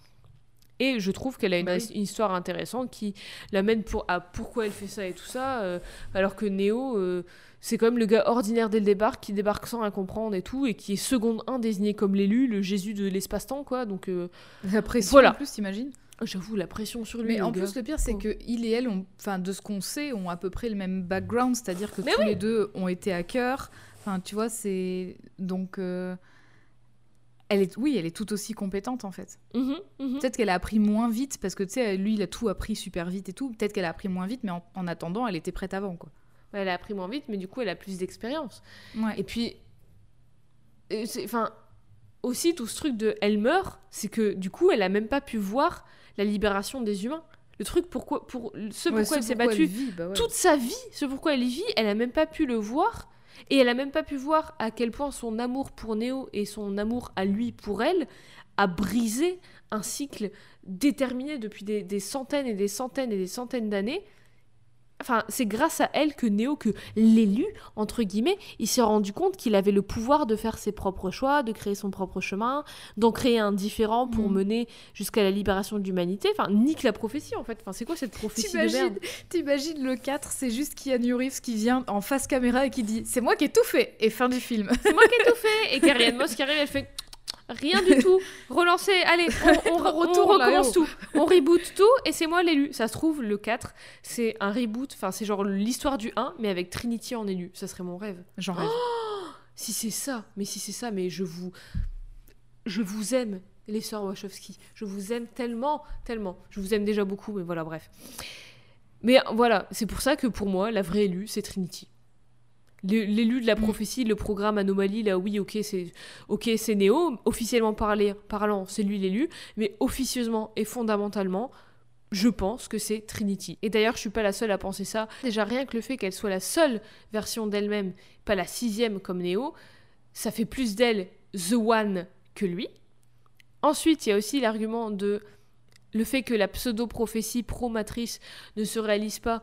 S1: Et je trouve qu'elle a une,
S2: Bah oui.
S1: une histoire intéressante qui l'amène pour, à pourquoi elle fait ça et tout ça, euh, alors que Neo, euh, c'est quand même le gars ordinaire dès le départ qui débarque sans rien comprendre et tout, et qui est seconde 1 désigné comme l'élu, le Jésus de l'espace-temps, quoi. Donc, euh,
S2: La pression,
S1: Voilà.
S2: en plus, t'imagines?
S1: J'avoue, la pression sur lui.
S2: Mais en
S1: gars.
S2: plus, le pire, c'est
S1: Oh.
S2: que il et elle, ont, de ce qu'on sait, ont à peu près le même background, c'est-à-dire que
S1: Mais
S2: tous les deux ont été hackers. Enfin, tu vois, c'est donc. Elle est, oui, elle est tout aussi compétente en fait.
S1: Mhm, mhm.
S2: Peut-être qu'elle a appris moins vite parce que tu sais, lui, il a tout appris super vite et tout. Peut-être qu'elle a appris moins vite, mais en, en attendant, elle était prête avant quoi.
S1: Elle a appris moins vite, mais du coup, elle a plus d'expérience.
S2: Ouais.
S1: Et puis, euh, enfin, aussi tout ce truc de elle meurt, c'est que du coup, elle a même pas pu voir la libération des humains. Le truc pourquoi, pour ce
S2: Ouais,
S1: pourquoi
S2: ce
S1: elle s'est battue
S2: vit, bah ouais.
S1: toute sa vie, ce pourquoi elle y vit, elle a même pas pu le voir. Et elle a même pas pu voir à quel point son amour pour Néo et son amour à lui pour elle a brisé un cycle déterminé depuis des, des centaines et des centaines et des centaines d'années Enfin, c'est grâce à elle que Néo, que l'élu, entre guillemets, il s'est rendu compte qu'il avait le pouvoir de faire ses propres choix, de créer son propre chemin, d'en créer un différent pour
S2: Mm.
S1: mener jusqu'à la libération de l'humanité. Enfin, nique la prophétie, en fait. Enfin, c'est quoi cette prophétie de merde?
S2: T'imagines, t'imagines le 4, c'est juste Keanu Reeves qui vient en face caméra et qui dit C'est moi qui ai tout fait Et fin du film.
S1: C'est moi qui ai tout fait Et Carrie Moss qui arrive, elle fait rien du tout. Relancez, allez, on, on- recommence
S2: oh.
S1: tout. On reboot tout et c'est moi l'élu. Ça se trouve, le 4, c'est un reboot, enfin, c'est genre l'histoire du 1, mais avec Trinity en élu. Ça serait mon rêve.
S2: J'en rêve.
S1: Si c'est ça, mais si c'est ça, mais je vous. Je vous aime, les sœurs Wachowski. Je vous aime tellement, tellement. Je vous aime déjà beaucoup, mais voilà, bref. Mais voilà, c'est pour ça que pour moi, la vraie élue, c'est Trinity. L'élu de la
S2: Mm.
S1: prophétie, le programme Anomalie, là, oui, ok, c'est ok, c'est Néo. Officiellement parlant, c'est lui l'élu. Mais officieusement et fondamentalement, je pense que c'est Trinity. Et d'ailleurs, je suis pas la seule à penser ça. Déjà, rien que le fait qu'elle soit la seule version d'elle-même, pas la sixième comme Néo, ça fait plus d'elle The One que lui. Ensuite, il y a aussi l'argument de le fait que la pseudo-prophétie pro-matrice ne se réalise pas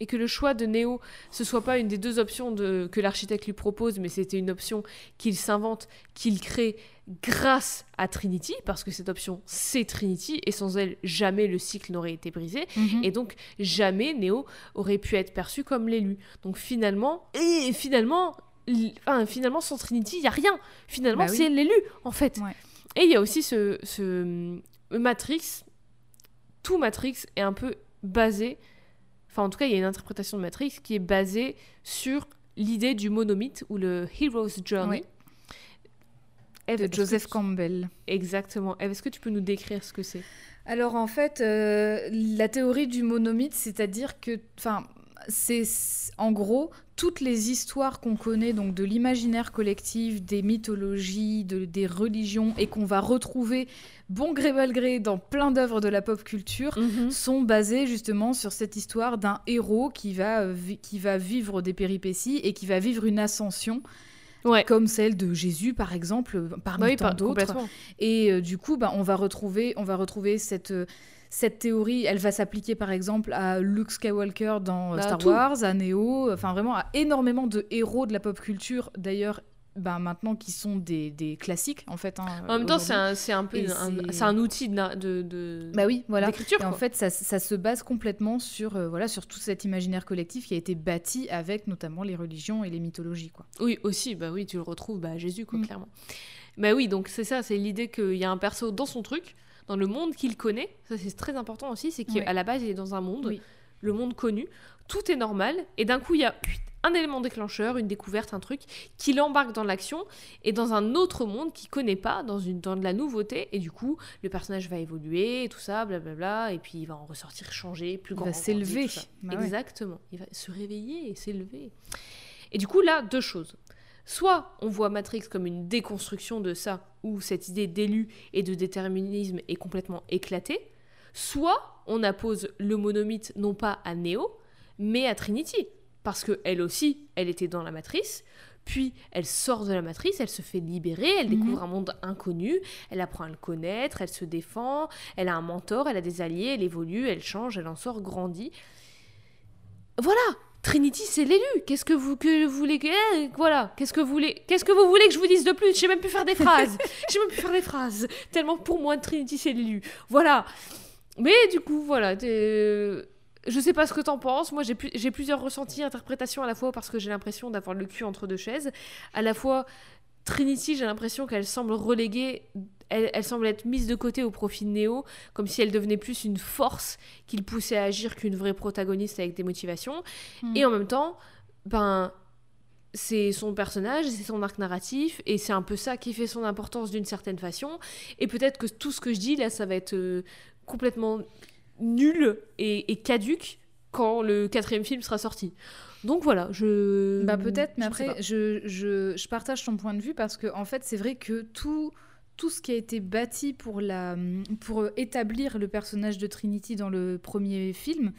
S1: et que le choix de Néo, ce soit pas une des deux options de, que l'architecte lui propose, mais c'était une option qu'il s'invente, qu'il crée grâce à Trinity, parce que cette option, c'est Trinity, et sans elle, jamais le cycle n'aurait été brisé.
S2: Mhm.
S1: Et donc, jamais Néo aurait pu être perçu comme l'élu. Donc, finalement, et finalement, enfin, finalement sans Trinity, il y a rien. Finalement,
S2: Bah oui.
S1: c'est l'élu, en fait.
S2: Ouais.
S1: Et il y a aussi ce, ce Matrix. Tout Matrix est un peu basé. Enfin, en tout cas, il y a une interprétation de Matrix qui est basée sur l'idée du monomythe ou le Hero's Journey.
S2: Oui.
S1: Eve,
S2: de Joseph
S1: tu-
S2: Campbell.
S1: Exactement. Eve, est-ce que tu peux nous décrire ce que c'est?
S2: Alors en fait, euh, la théorie du monomythe, c'est-à-dire que, enfin, c'est en gros toutes les histoires qu'on connaît donc de l'imaginaire collectif, des mythologies, de- des religions et qu'on va retrouver bon gré mal gré dans plein d'œuvres de la pop culture sont basées justement sur cette histoire d'un héros qui va, euh, qui va vivre des péripéties et qui va vivre une ascension
S1: Ouais.
S2: comme celle de Jésus par exemple parmi
S1: Bah oui,
S2: tant
S1: par-
S2: d'autres et euh, du coup, bah, on va retrouver, on va retrouver cette, euh, cette théorie. Elle va s'appliquer par exemple à Luke Skywalker dans euh,
S1: Bah,
S2: Star
S1: tout.
S2: Wars, à Neo, enfin vraiment à énormément de héros de la pop culture. D'ailleurs, bah, maintenant qui sont des, des classiques en fait. hein,
S1: En même temps, c'est un, un peu un,
S2: c'est-
S1: un outil de, de, de-
S2: Bah oui, voilà.
S1: d'écriture.
S2: Et en fait, ça, ça se base complètement sur, euh, voilà, sur tout cet imaginaire collectif qui a été bâti avec notamment les religions et les mythologies. Quoi.
S1: Oui, aussi, bah oui, tu le retrouves, bah Jésus, quoi,
S2: Mm.
S1: clairement. Bah oui, donc c'est ça, c'est l'idée qu'il y a un perso dans son truc, dans le monde qu'il connaît. Ça, c'est très important aussi, c'est qu'à la base, il est dans un monde,
S2: Oui.
S1: le monde connu, tout est normal, et d'un coup, il y a un élément déclencheur, une découverte, un truc, qui l'embarque dans l'action, et dans un autre monde qu'il connaît pas, dans, une, dans de la nouveauté, et du coup, le personnage va évoluer, et tout ça, blablabla, et puis il va en ressortir changé, plus
S2: Il
S1: grand.
S2: va
S1: grandi,
S2: s'élever. Bah ouais.
S1: Exactement. Il va se réveiller et s'élever. Et du coup, là, deux choses. Soit on voit Matrix comme une déconstruction de ça, où cette idée d'élu et de déterminisme est complètement éclatée. Soit on appose le monomythe non pas à Neo, mais à Trinity. Parce que elle aussi, elle était dans la matrice. Puis elle sort de la matrice, elle se fait libérer, elle
S2: Mhm.
S1: découvre un monde inconnu, elle apprend à le connaître, elle se défend, elle a un mentor, elle a des alliés, elle évolue, elle change, elle en sort grandie. Voilà, Trinity, c'est l'élu. Qu'est-ce que vous que vous voulez que eh, voilà, qu'est-ce que vous voulez Qu'est-ce que vous voulez que je vous dise de plus? Je sais même plus faire des phrases. Je sais même plus faire des phrases. Tellement pour moi Trinity c'est l'élu. Voilà. Mais du coup, voilà, t'es- je sais pas ce que t'en penses. Moi, j'ai plus- j'ai plusieurs ressentis, interprétations à la fois parce que j'ai l'impression d'avoir le cul entre deux chaises. À la fois, Trinity, j'ai l'impression qu'elle semble reléguée, elle, elle semble être mise de côté au profit de Neo, comme si elle devenait plus une force qu'il poussait à agir qu'une vraie protagoniste avec des motivations.
S2: Mm.
S1: Et en même temps, ben, c'est son personnage, c'est son arc narratif, et c'est un peu ça qui fait son importance d'une certaine façon. Et peut-être que tout ce que je dis là, ça va être euh, complètement nul et, et caduque quand le quatrième film sera sorti. Donc voilà, je.
S2: Bah peut-être, mais
S1: je
S2: après, je, je, je partage ton point de vue parce que en fait, c'est vrai que tout, tout ce qui a été bâti pour, la, pour établir le personnage de Trinity dans le premier film,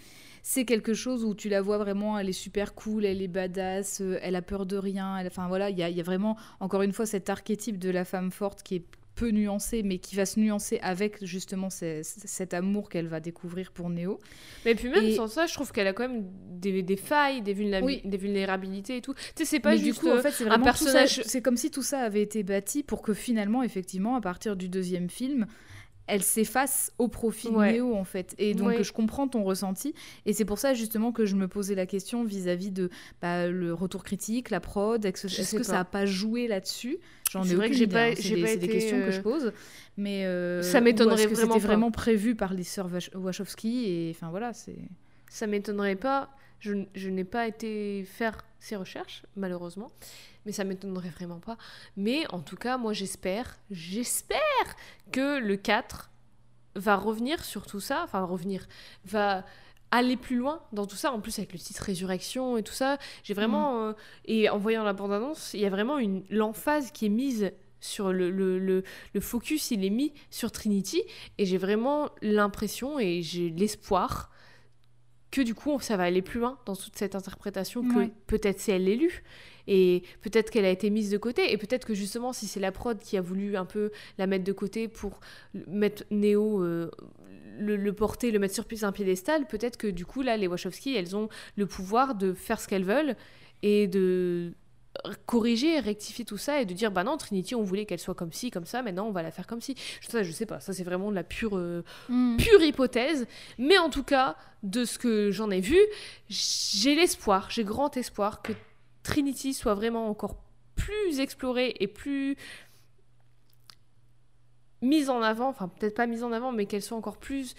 S2: c'est quelque chose où tu la vois vraiment, elle est super cool, elle est badass, euh, elle a peur de rien. Elle, enfin voilà, il y a, y a, vraiment, encore une fois, cet archétype de la femme forte qui est peu nuancé, mais qui va se nuancer avec justement cet amour qu'elle va découvrir pour Néo.
S1: Mais puis même sans ça, je trouve qu'elle a quand même des, des failles, des, des, vulnérabilités et tout. Tu sais, c'est pas juste coup, en fait, un personnage.
S2: C'est comme si tout ça avait été bâti pour que finalement, effectivement, à partir du deuxième film, elle s'efface au profit de Néo en fait. Et donc je comprends ton ressenti. Et c'est pour ça justement que je me posais la question vis-à-vis de bah, le retour critique, la prod. Est-ce que ça n'a pas joué là-dessus? J'en ai vrai que j'ai pas, hein. C'est des, des, questions que je euh, pose. Mais euh,
S1: ça m'étonnerait vraiment.
S2: C'était vraiment prévu par les sœurs Wachowski. Et enfin voilà, c'est.
S1: Ça m'étonnerait pas. Je, je n'ai pas été faire ces recherches, malheureusement mais ça m'étonnerait vraiment pas. Mais en tout cas, moi j'espère, j'espère que le 4 va revenir sur tout ça, enfin revenir, va aller plus loin dans tout ça. En plus avec le titre Résurrection et tout ça, j'ai vraiment mm. euh, et en voyant la bande-annonce, il y a vraiment une l'emphase qui est mise sur le, le, le, le, focus, il est mis sur Trinity et j'ai vraiment l'impression et j'ai l'espoir que du coup ça va aller plus loin dans toute cette interprétation que peut-être c'est elle l'élu et peut-être qu'elle a été mise de côté. Et peut-être que justement si c'est la prod qui a voulu un peu la mettre de côté pour mettre Neo euh, le, porter le mettre sur un piédestal peut-être que du coup là les Wachowski elles ont le pouvoir de faire ce qu'elles veulent et de corriger, rectifier tout ça et de dire bah non Trinity on voulait qu'elle soit comme ci comme ça maintenant on va la faire comme ci ça je sais pas ça c'est vraiment de la pure euh, mm. pure hypothèse mais en tout cas de ce que j'en ai vu j'ai l'espoir j'ai grand espoir que Trinity soit vraiment encore plus explorée et plus mise en avant, enfin peut-être pas mise en avant, mais qu'elle soit encore plus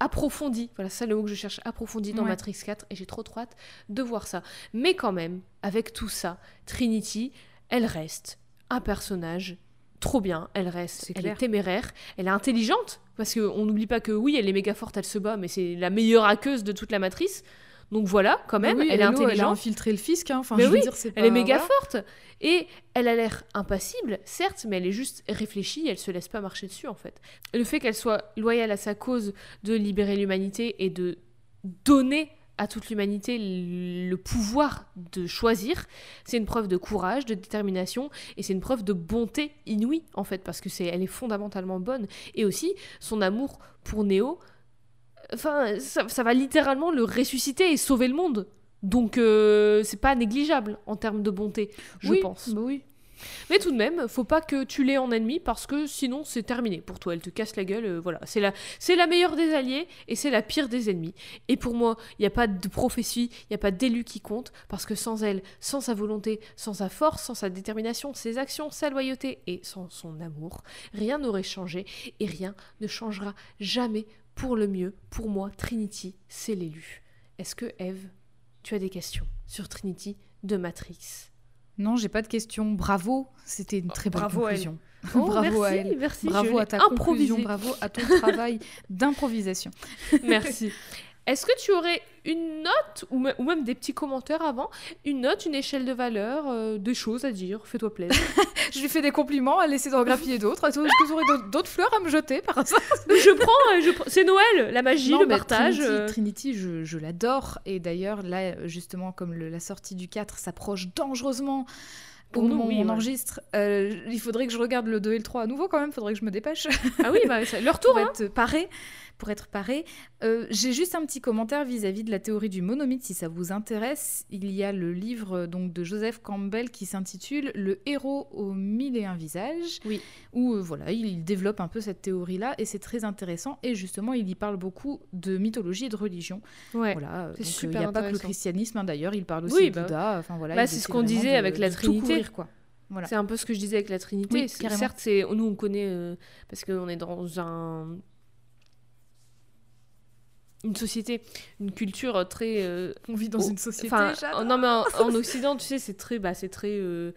S1: approfondie. Voilà, c'est le mot que je cherche, approfondie dans Matrix 4, et j'ai trop trop hâte de voir ça. Mais quand même, avec tout ça, Trinity, elle reste un personnage trop bien, elle reste, elle est téméraire, elle est intelligente, parce qu'on n'oublie pas que oui, elle est méga forte, elle se bat, mais c'est la meilleure hackeuse de toute la matrice. Donc voilà, quand même, elle est intelligente. Elle a
S2: infiltré le fisc, hein. enfin,
S1: je veux dire, c'est Elle est méga forte. Et elle a l'air impassible, certes, mais elle est juste réfléchie, elle se laisse pas marcher dessus, en fait. Le fait qu'elle soit loyale à sa cause de libérer l'humanité et de donner à toute l'humanité le pouvoir de choisir, c'est une preuve de courage, de détermination, et c'est une preuve de bonté inouïe, en fait, parce que c'est, elle est fondamentalement bonne. Et aussi, son amour pour Néo, Enfin, ça, va littéralement le ressusciter et sauver le monde. Donc, euh, c'est pas négligeable en termes de bonté, je pense.
S2: Bah oui.
S1: Mais tout de même, faut pas que tu l'aies en ennemi parce que sinon c'est terminé pour toi. Elle te casse la gueule. Euh, voilà, c'est la, c'est la meilleure des alliés et c'est la pire des ennemis. Et pour moi, il n'y a pas de prophétie, il n'y a pas d'élu qui compte parce que sans elle, sans sa volonté, sans sa force, sans sa détermination, ses actions, sa loyauté et sans son amour, rien n'aurait changé et rien ne changera jamais pour le mieux, pour moi, Trinity, c'est l'élu. Est-ce que Eve, tu as des questions sur Trinity de Matrix?
S2: Non, j'ai pas de questions. Bravo, c'était une très bonne
S1: bravo
S2: conclusion.
S1: Oh, bravo à elle. Merci,
S2: bravo à ta conclusion, bravo à ton travail d'improvisation.
S1: Merci. Est-ce que tu aurais une note, ou, même des petits commentaires avant, une note, une échelle de valeur, euh, des choses à dire Fais-toi plaisir.
S2: je lui fais des compliments, elle essaie d'en grappiller d'autres. Est-ce que vous aurez d'autres fleurs à me jeter par hasard?
S1: Je prends, euh, je c'est Noël, la magie, le partage.
S2: Trinity, euh. Trinity je, je l'adore. Et d'ailleurs, là, justement, comme la sortie du 4 s'approche dangereusement pour nous, on enregistre. il faudrait que je regarde le 2 et le 3 à nouveau quand même, il faudrait que je me dépêche.
S1: Ah oui, bah, leur tour.
S2: Pour hein. être paré pour être paré. Euh, j'ai juste un petit commentaire vis-à-vis de la théorie du monomythe, si ça vous intéresse. Il y a le livre donc de Joseph Campbell qui s'intitule Le héros aux mille et un visages,
S1: oui.
S2: où euh, voilà, il développe un peu cette théorie-là et c'est très intéressant. Et justement, il y parle beaucoup de mythologie et de religion.
S1: Ouais,
S2: voilà, c'est Il n'y a pas que le christianisme, hein, d'ailleurs, il parle aussi de Bouddha. Enfin, voilà,
S1: bah, c'est ce qu'on disait avec la Trinité. Quoi. Voilà. C'est un peu ce que je disais avec la Trinité. Certes, c'est nous on connaît euh, parce qu'on est dans un une société, une culture très. Euh,
S2: on vit dans une société.
S1: non, mais en, Occident, tu sais, c'est très, bah, c'est très euh,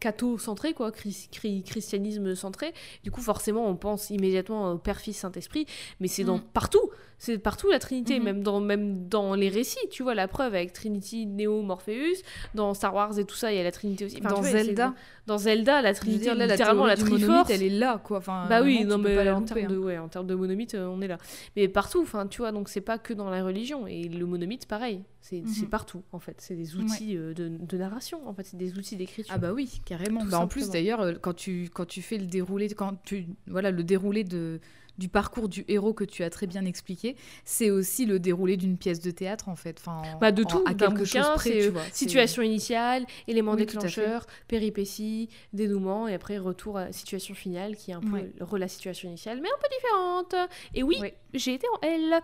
S1: catho-centré, quoi, christianisme centré. Du coup, forcément, on pense immédiatement au Père, Fils, Saint-Esprit, mais c'est dans mm. partout. C'est partout la Trinité,
S2: Mhm.
S1: même, dans, même dans les récits, tu vois, la preuve avec Trinity, Neo, Morpheus. Dans Star Wars et tout ça, il y a la Trinité aussi. Enfin,
S2: Dans
S1: vois,
S2: Zelda,
S1: Dans Zelda, la Trinité,
S2: dire, là, la
S1: littéralement la Triforce.
S2: monomythe, elle est là, quoi. Enfin,
S1: Bah oui, non mais
S2: la
S1: en termes,
S2: hein.
S1: de, ouais, en termes de monomythe, euh, on est là. Mais partout, enfin, tu vois, donc c'est pas que dans la religion. Et le monomythe, pareil, c'est c'est
S2: Mhm.
S1: partout, en fait. C'est des outils euh, de, de narration, en fait, c'est des outils d'écriture.
S2: Ah bah oui, carrément. Bah en plus d'ailleurs, euh, quand tu quand tu fais le déroulé, quand tu voilà le déroulé de du parcours du héros que tu as très bien expliqué, c'est aussi le déroulé d'une pièce de théâtre en fait. Enfin, en-
S1: Bah, de
S2: en-
S1: tout,
S2: à quelque chose
S1: bouquin,
S2: près, tu vois.
S1: Situation initiale, élément
S2: Oui,
S1: déclencheur, péripéties, dénouement, et après retour à la situation finale qui est un peu
S2: Ouais.
S1: la situation initiale, mais un peu différente. Et oui, j'ai été en L.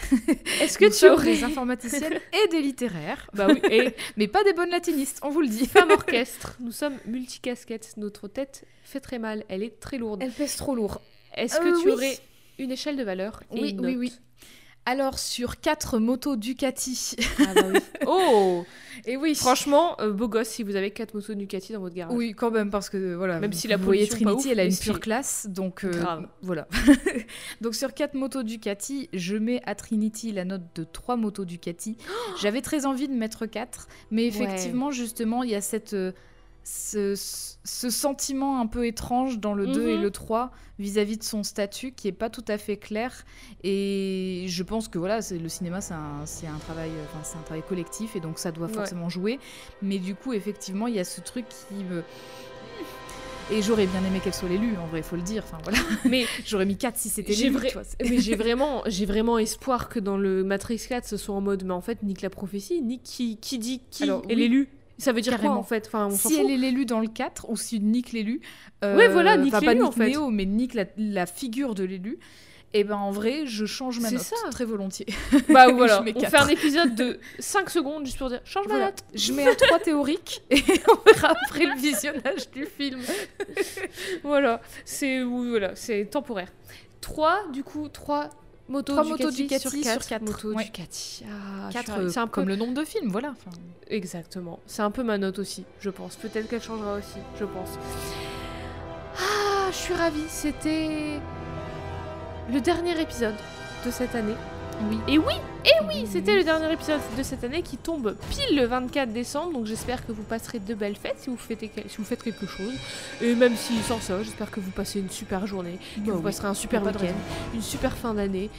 S1: Est-ce que
S2: Nous
S1: tu aurais...
S2: des informaticiennes et des littéraires,
S1: Bah oui, et
S2: mais pas des bonnes latinistes, on vous le dit.
S1: femme orchestre, nous sommes multicasquettes. Notre tête fait très mal, elle est très lourde.
S2: Elle pèse trop lourd.
S1: Est-ce que
S2: Euh,
S1: tu
S2: oui.
S1: aurais une échelle de valeur et
S2: Oui,
S1: une
S2: oui,
S1: note
S2: oui. Alors sur quatre motos Ducati.
S1: Ah bah oui. Oh
S2: Et oui,
S1: Franchement, euh, beau gosse si vous avez 4 motos Ducati dans votre garage.
S2: Oui, quand même, parce que voilà.
S1: Même si la pas
S2: Trinity,
S1: ouf,
S2: elle a une pure classe, donc euh,
S1: Grave.
S2: voilà. donc sur 4 motos Ducati, je mets à Trinity la note de 3 motos Ducati. J'avais très envie de mettre 4, mais effectivement, justement, il y a cette. euh, ce, ce sentiment un peu étrange dans le 2 et
S1: Mhm.
S2: le 3 vis-à-vis de son statut qui est pas tout à fait clair et je pense que voilà le cinéma c'est un, travail enfin un travail collectif et donc ça doit
S1: Ouais.
S2: forcément jouer mais du coup effectivement il y a ce truc qui me et j'aurais bien aimé qu'elle soit l'élue en vrai faut le dire enfin voilà
S1: Mais
S2: j'aurais mis 4 si c'était
S1: J'ai
S2: l'élu
S1: vrai- mais j'ai vraiment, j'ai vraiment espoir que dans le Matrix 4, ce soit en mode, mais en fait, nique la prophétie, nique qui, qui dit qui
S2: Alors,
S1: est
S2: oui.
S1: l'élu. Ça veut dire
S2: Carrément.
S1: quoi en fait? Enfin, on
S2: si elle est l'élu dans le 4 ou si Nick l'élu euh,
S1: Ouais, voilà,
S2: pas
S1: l'élu,
S2: Nick
S1: en fait.
S2: Neo mais Nick la, la figure de l'élu et ben en vrai je change ma
S1: C'est
S2: note
S1: ça.
S2: très volontiers
S1: Bah voilà, on fait un épisode de 5 secondes juste pour dire change ma
S2: Voilà.
S1: note.
S2: je mets un 3 théorique et on verra après le visionnage du film
S1: Voilà, c'est voilà, c'est temporaire. 3 du coup, 3 motos
S2: Trois
S1: Ducati,
S2: motos Ducati
S1: sur
S2: sur
S1: 4
S2: quatre,
S1: motos
S2: ouais.
S1: Ducati. Ah, je
S2: 4
S1: suis ravie. c'est un peu
S2: comme le nombre de films voilà Enfin,
S1: Exactement. C'est un peu ma note aussi, je pense. Peut-être qu'elle changera aussi, je pense. Ah, je suis ravie. C'était le dernier épisode de cette année.
S2: Oui
S1: Et oui, et oui, c'était le dernier épisode de cette année qui tombe pile le 24 décembre. Donc j'espère que vous passerez de belles fêtes si vous faites, si vous faites quelque chose. Et même si sans ça, j'espère que vous passez une super journée, que
S2: Bah
S1: vous
S2: oui.
S1: passerez un super week-end, une super fin d'année.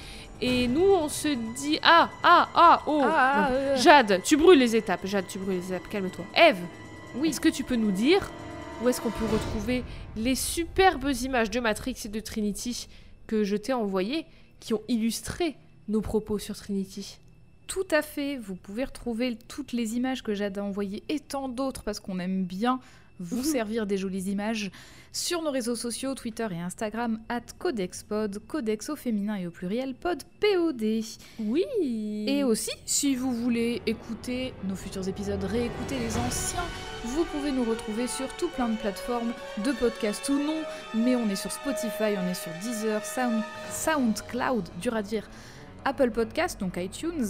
S1: Et nous, on se dit ah ah ah oh.
S2: Ah,
S1: non.
S2: euh.
S1: Jade, tu brûles les étapes. Jade, tu brûles les étapes. Calme-toi. Eve,
S2: Oui.
S1: est-ce que tu peux nous dire où est-ce qu'on peut retrouver les superbes images de Matrix et de Trinity que je t'ai envoyées, qui ont illustré nos propos sur Trinity
S2: Tout à fait, vous pouvez retrouver toutes les images que Jade a envoyées et tant d'autres parce qu'on aime bien vous
S1: Mhm.
S2: servir des jolies images sur nos réseaux sociaux, Twitter et Instagram, at CodexPod, Codex au féminin et au pluriel, pod POD.
S1: Oui.
S2: Et aussi, si vous voulez écouter nos futurs épisodes, réécouter les anciens, vous pouvez nous retrouver sur tout plein de plateformes de podcasts ou non, mais on est sur Spotify, on est sur Deezer, Sound, SoundCloud, dur à dire, Apple Podcast, donc iTunes,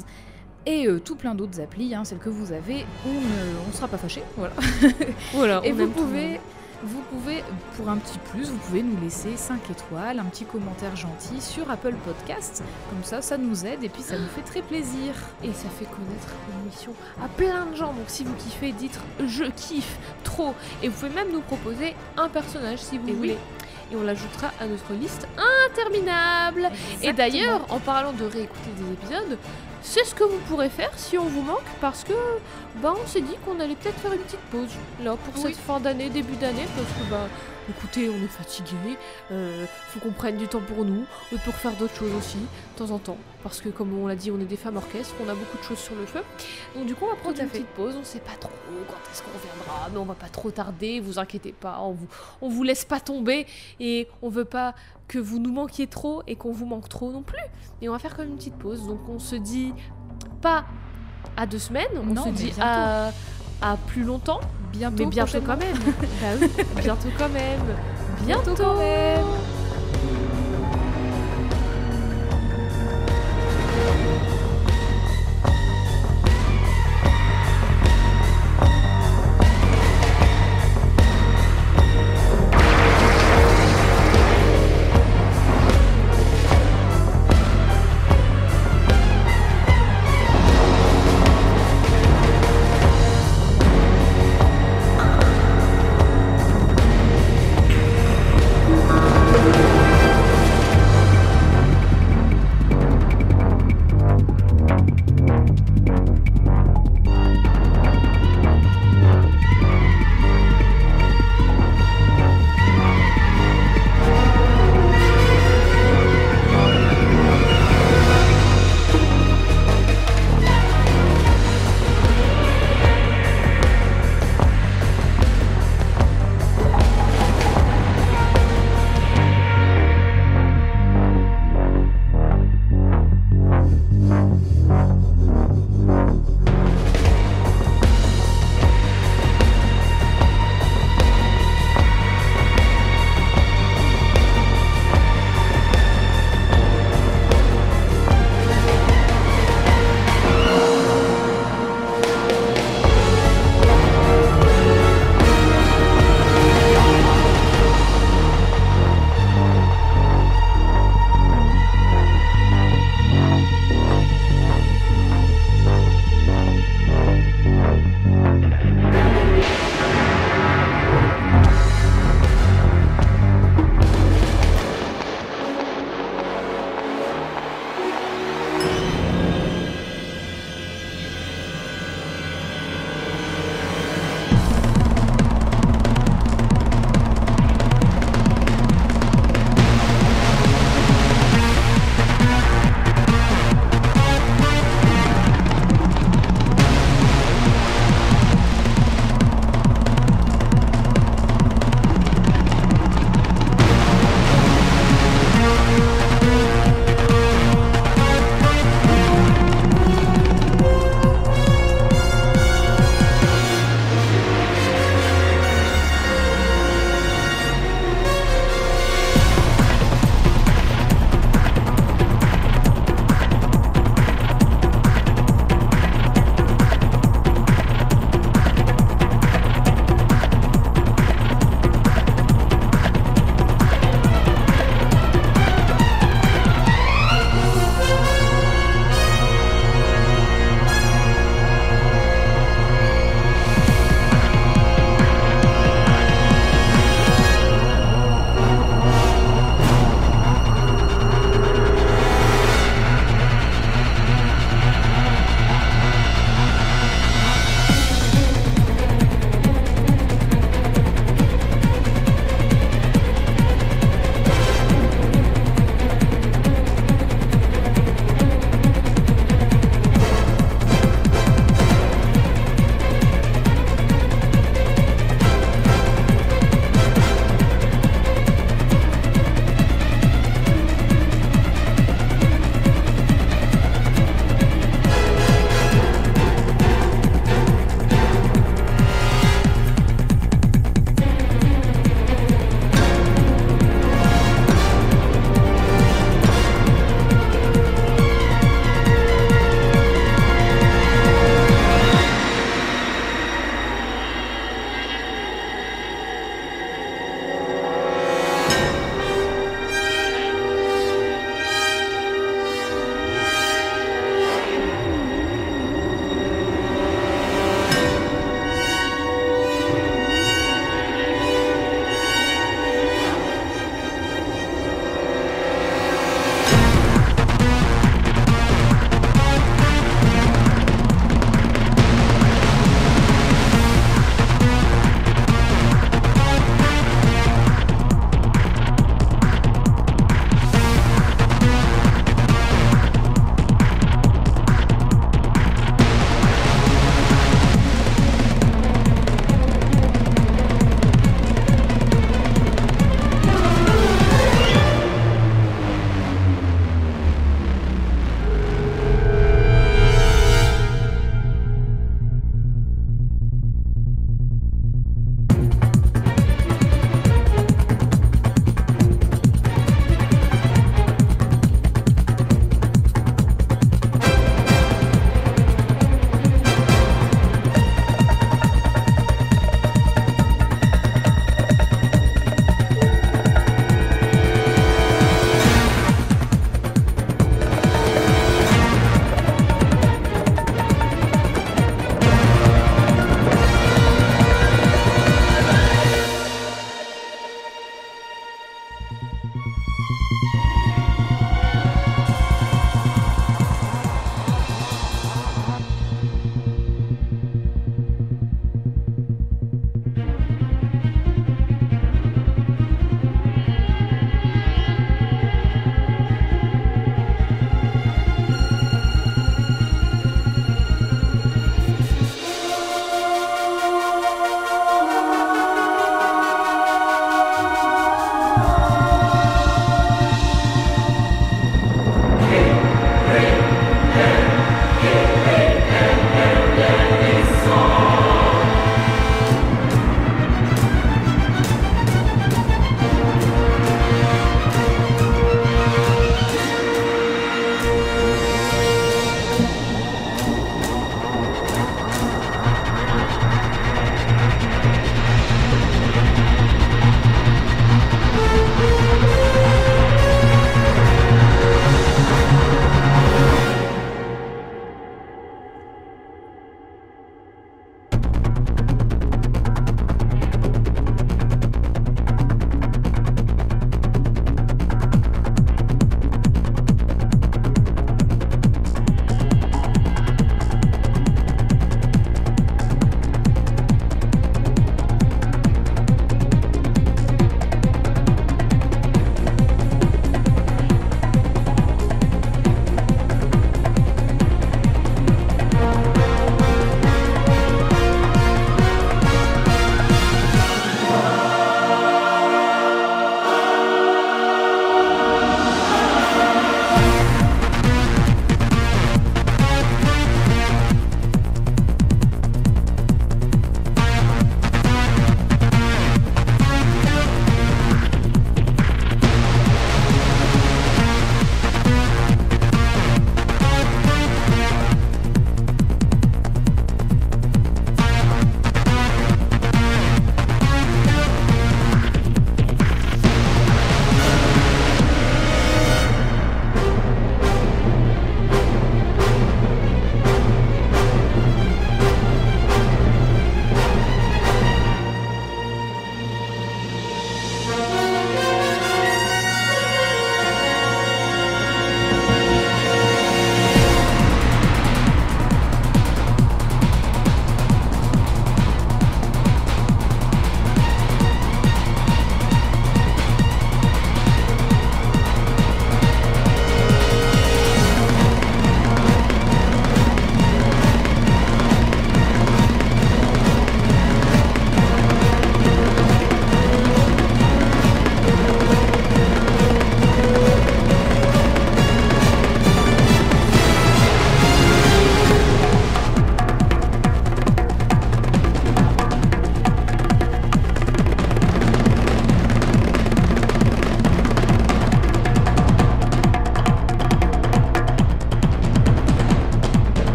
S2: et euh, tout plein d'autres applis, hein, celles que vous avez, on ne on sera pas fâchés, voilà.
S1: voilà.
S2: Et vous pouvez, vous pouvez, pour un petit plus, vous pouvez nous laisser 5 étoiles, un petit commentaire gentil sur Apple Podcast. Comme ça, ça nous aide et puis ça nous fait très plaisir.
S1: Et ça fait connaître l'émission à plein de gens. Donc si vous kiffez, dites je kiffe trop. Et vous pouvez même nous proposer un personnage si vous
S2: Et oui.
S1: Et on l'ajoutera à notre liste interminable. Et d'ailleurs, en parlant de réécouter des épisodes, c'est ce que vous pourrez faire si on vous manque parce que bah on s'est dit qu'on allait peut-être faire une petite pause là pour
S2: Oui.
S1: cette fin d'année, début d'année parce que bah écoutez, on est fatigué, euh, faut qu'on prenne du temps pour nous, et pour faire d'autres choses aussi, de temps en temps. Parce que comme on l'a dit, on est des femmes orchestres, on a beaucoup de choses sur le feu. Donc du coup, on va prendre une
S2: fait.
S1: petite pause, on sait pas trop quand est-ce qu'on reviendra, mais on va pas trop tarder, vous inquiétez pas, on vous, on vous laisse pas tomber, et on veut pas que vous nous manquiez trop et qu'on vous manque trop non plus. Et on va faire comme une petite pause, donc on se dit pas à deux semaines, on
S2: Non,
S1: se dit à, à plus longtemps,
S2: bientôt,
S1: mais bientôt quand même. bah oui, bientôt quand même. Bientôt,
S2: Bientôt quand même.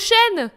S1: Prochaine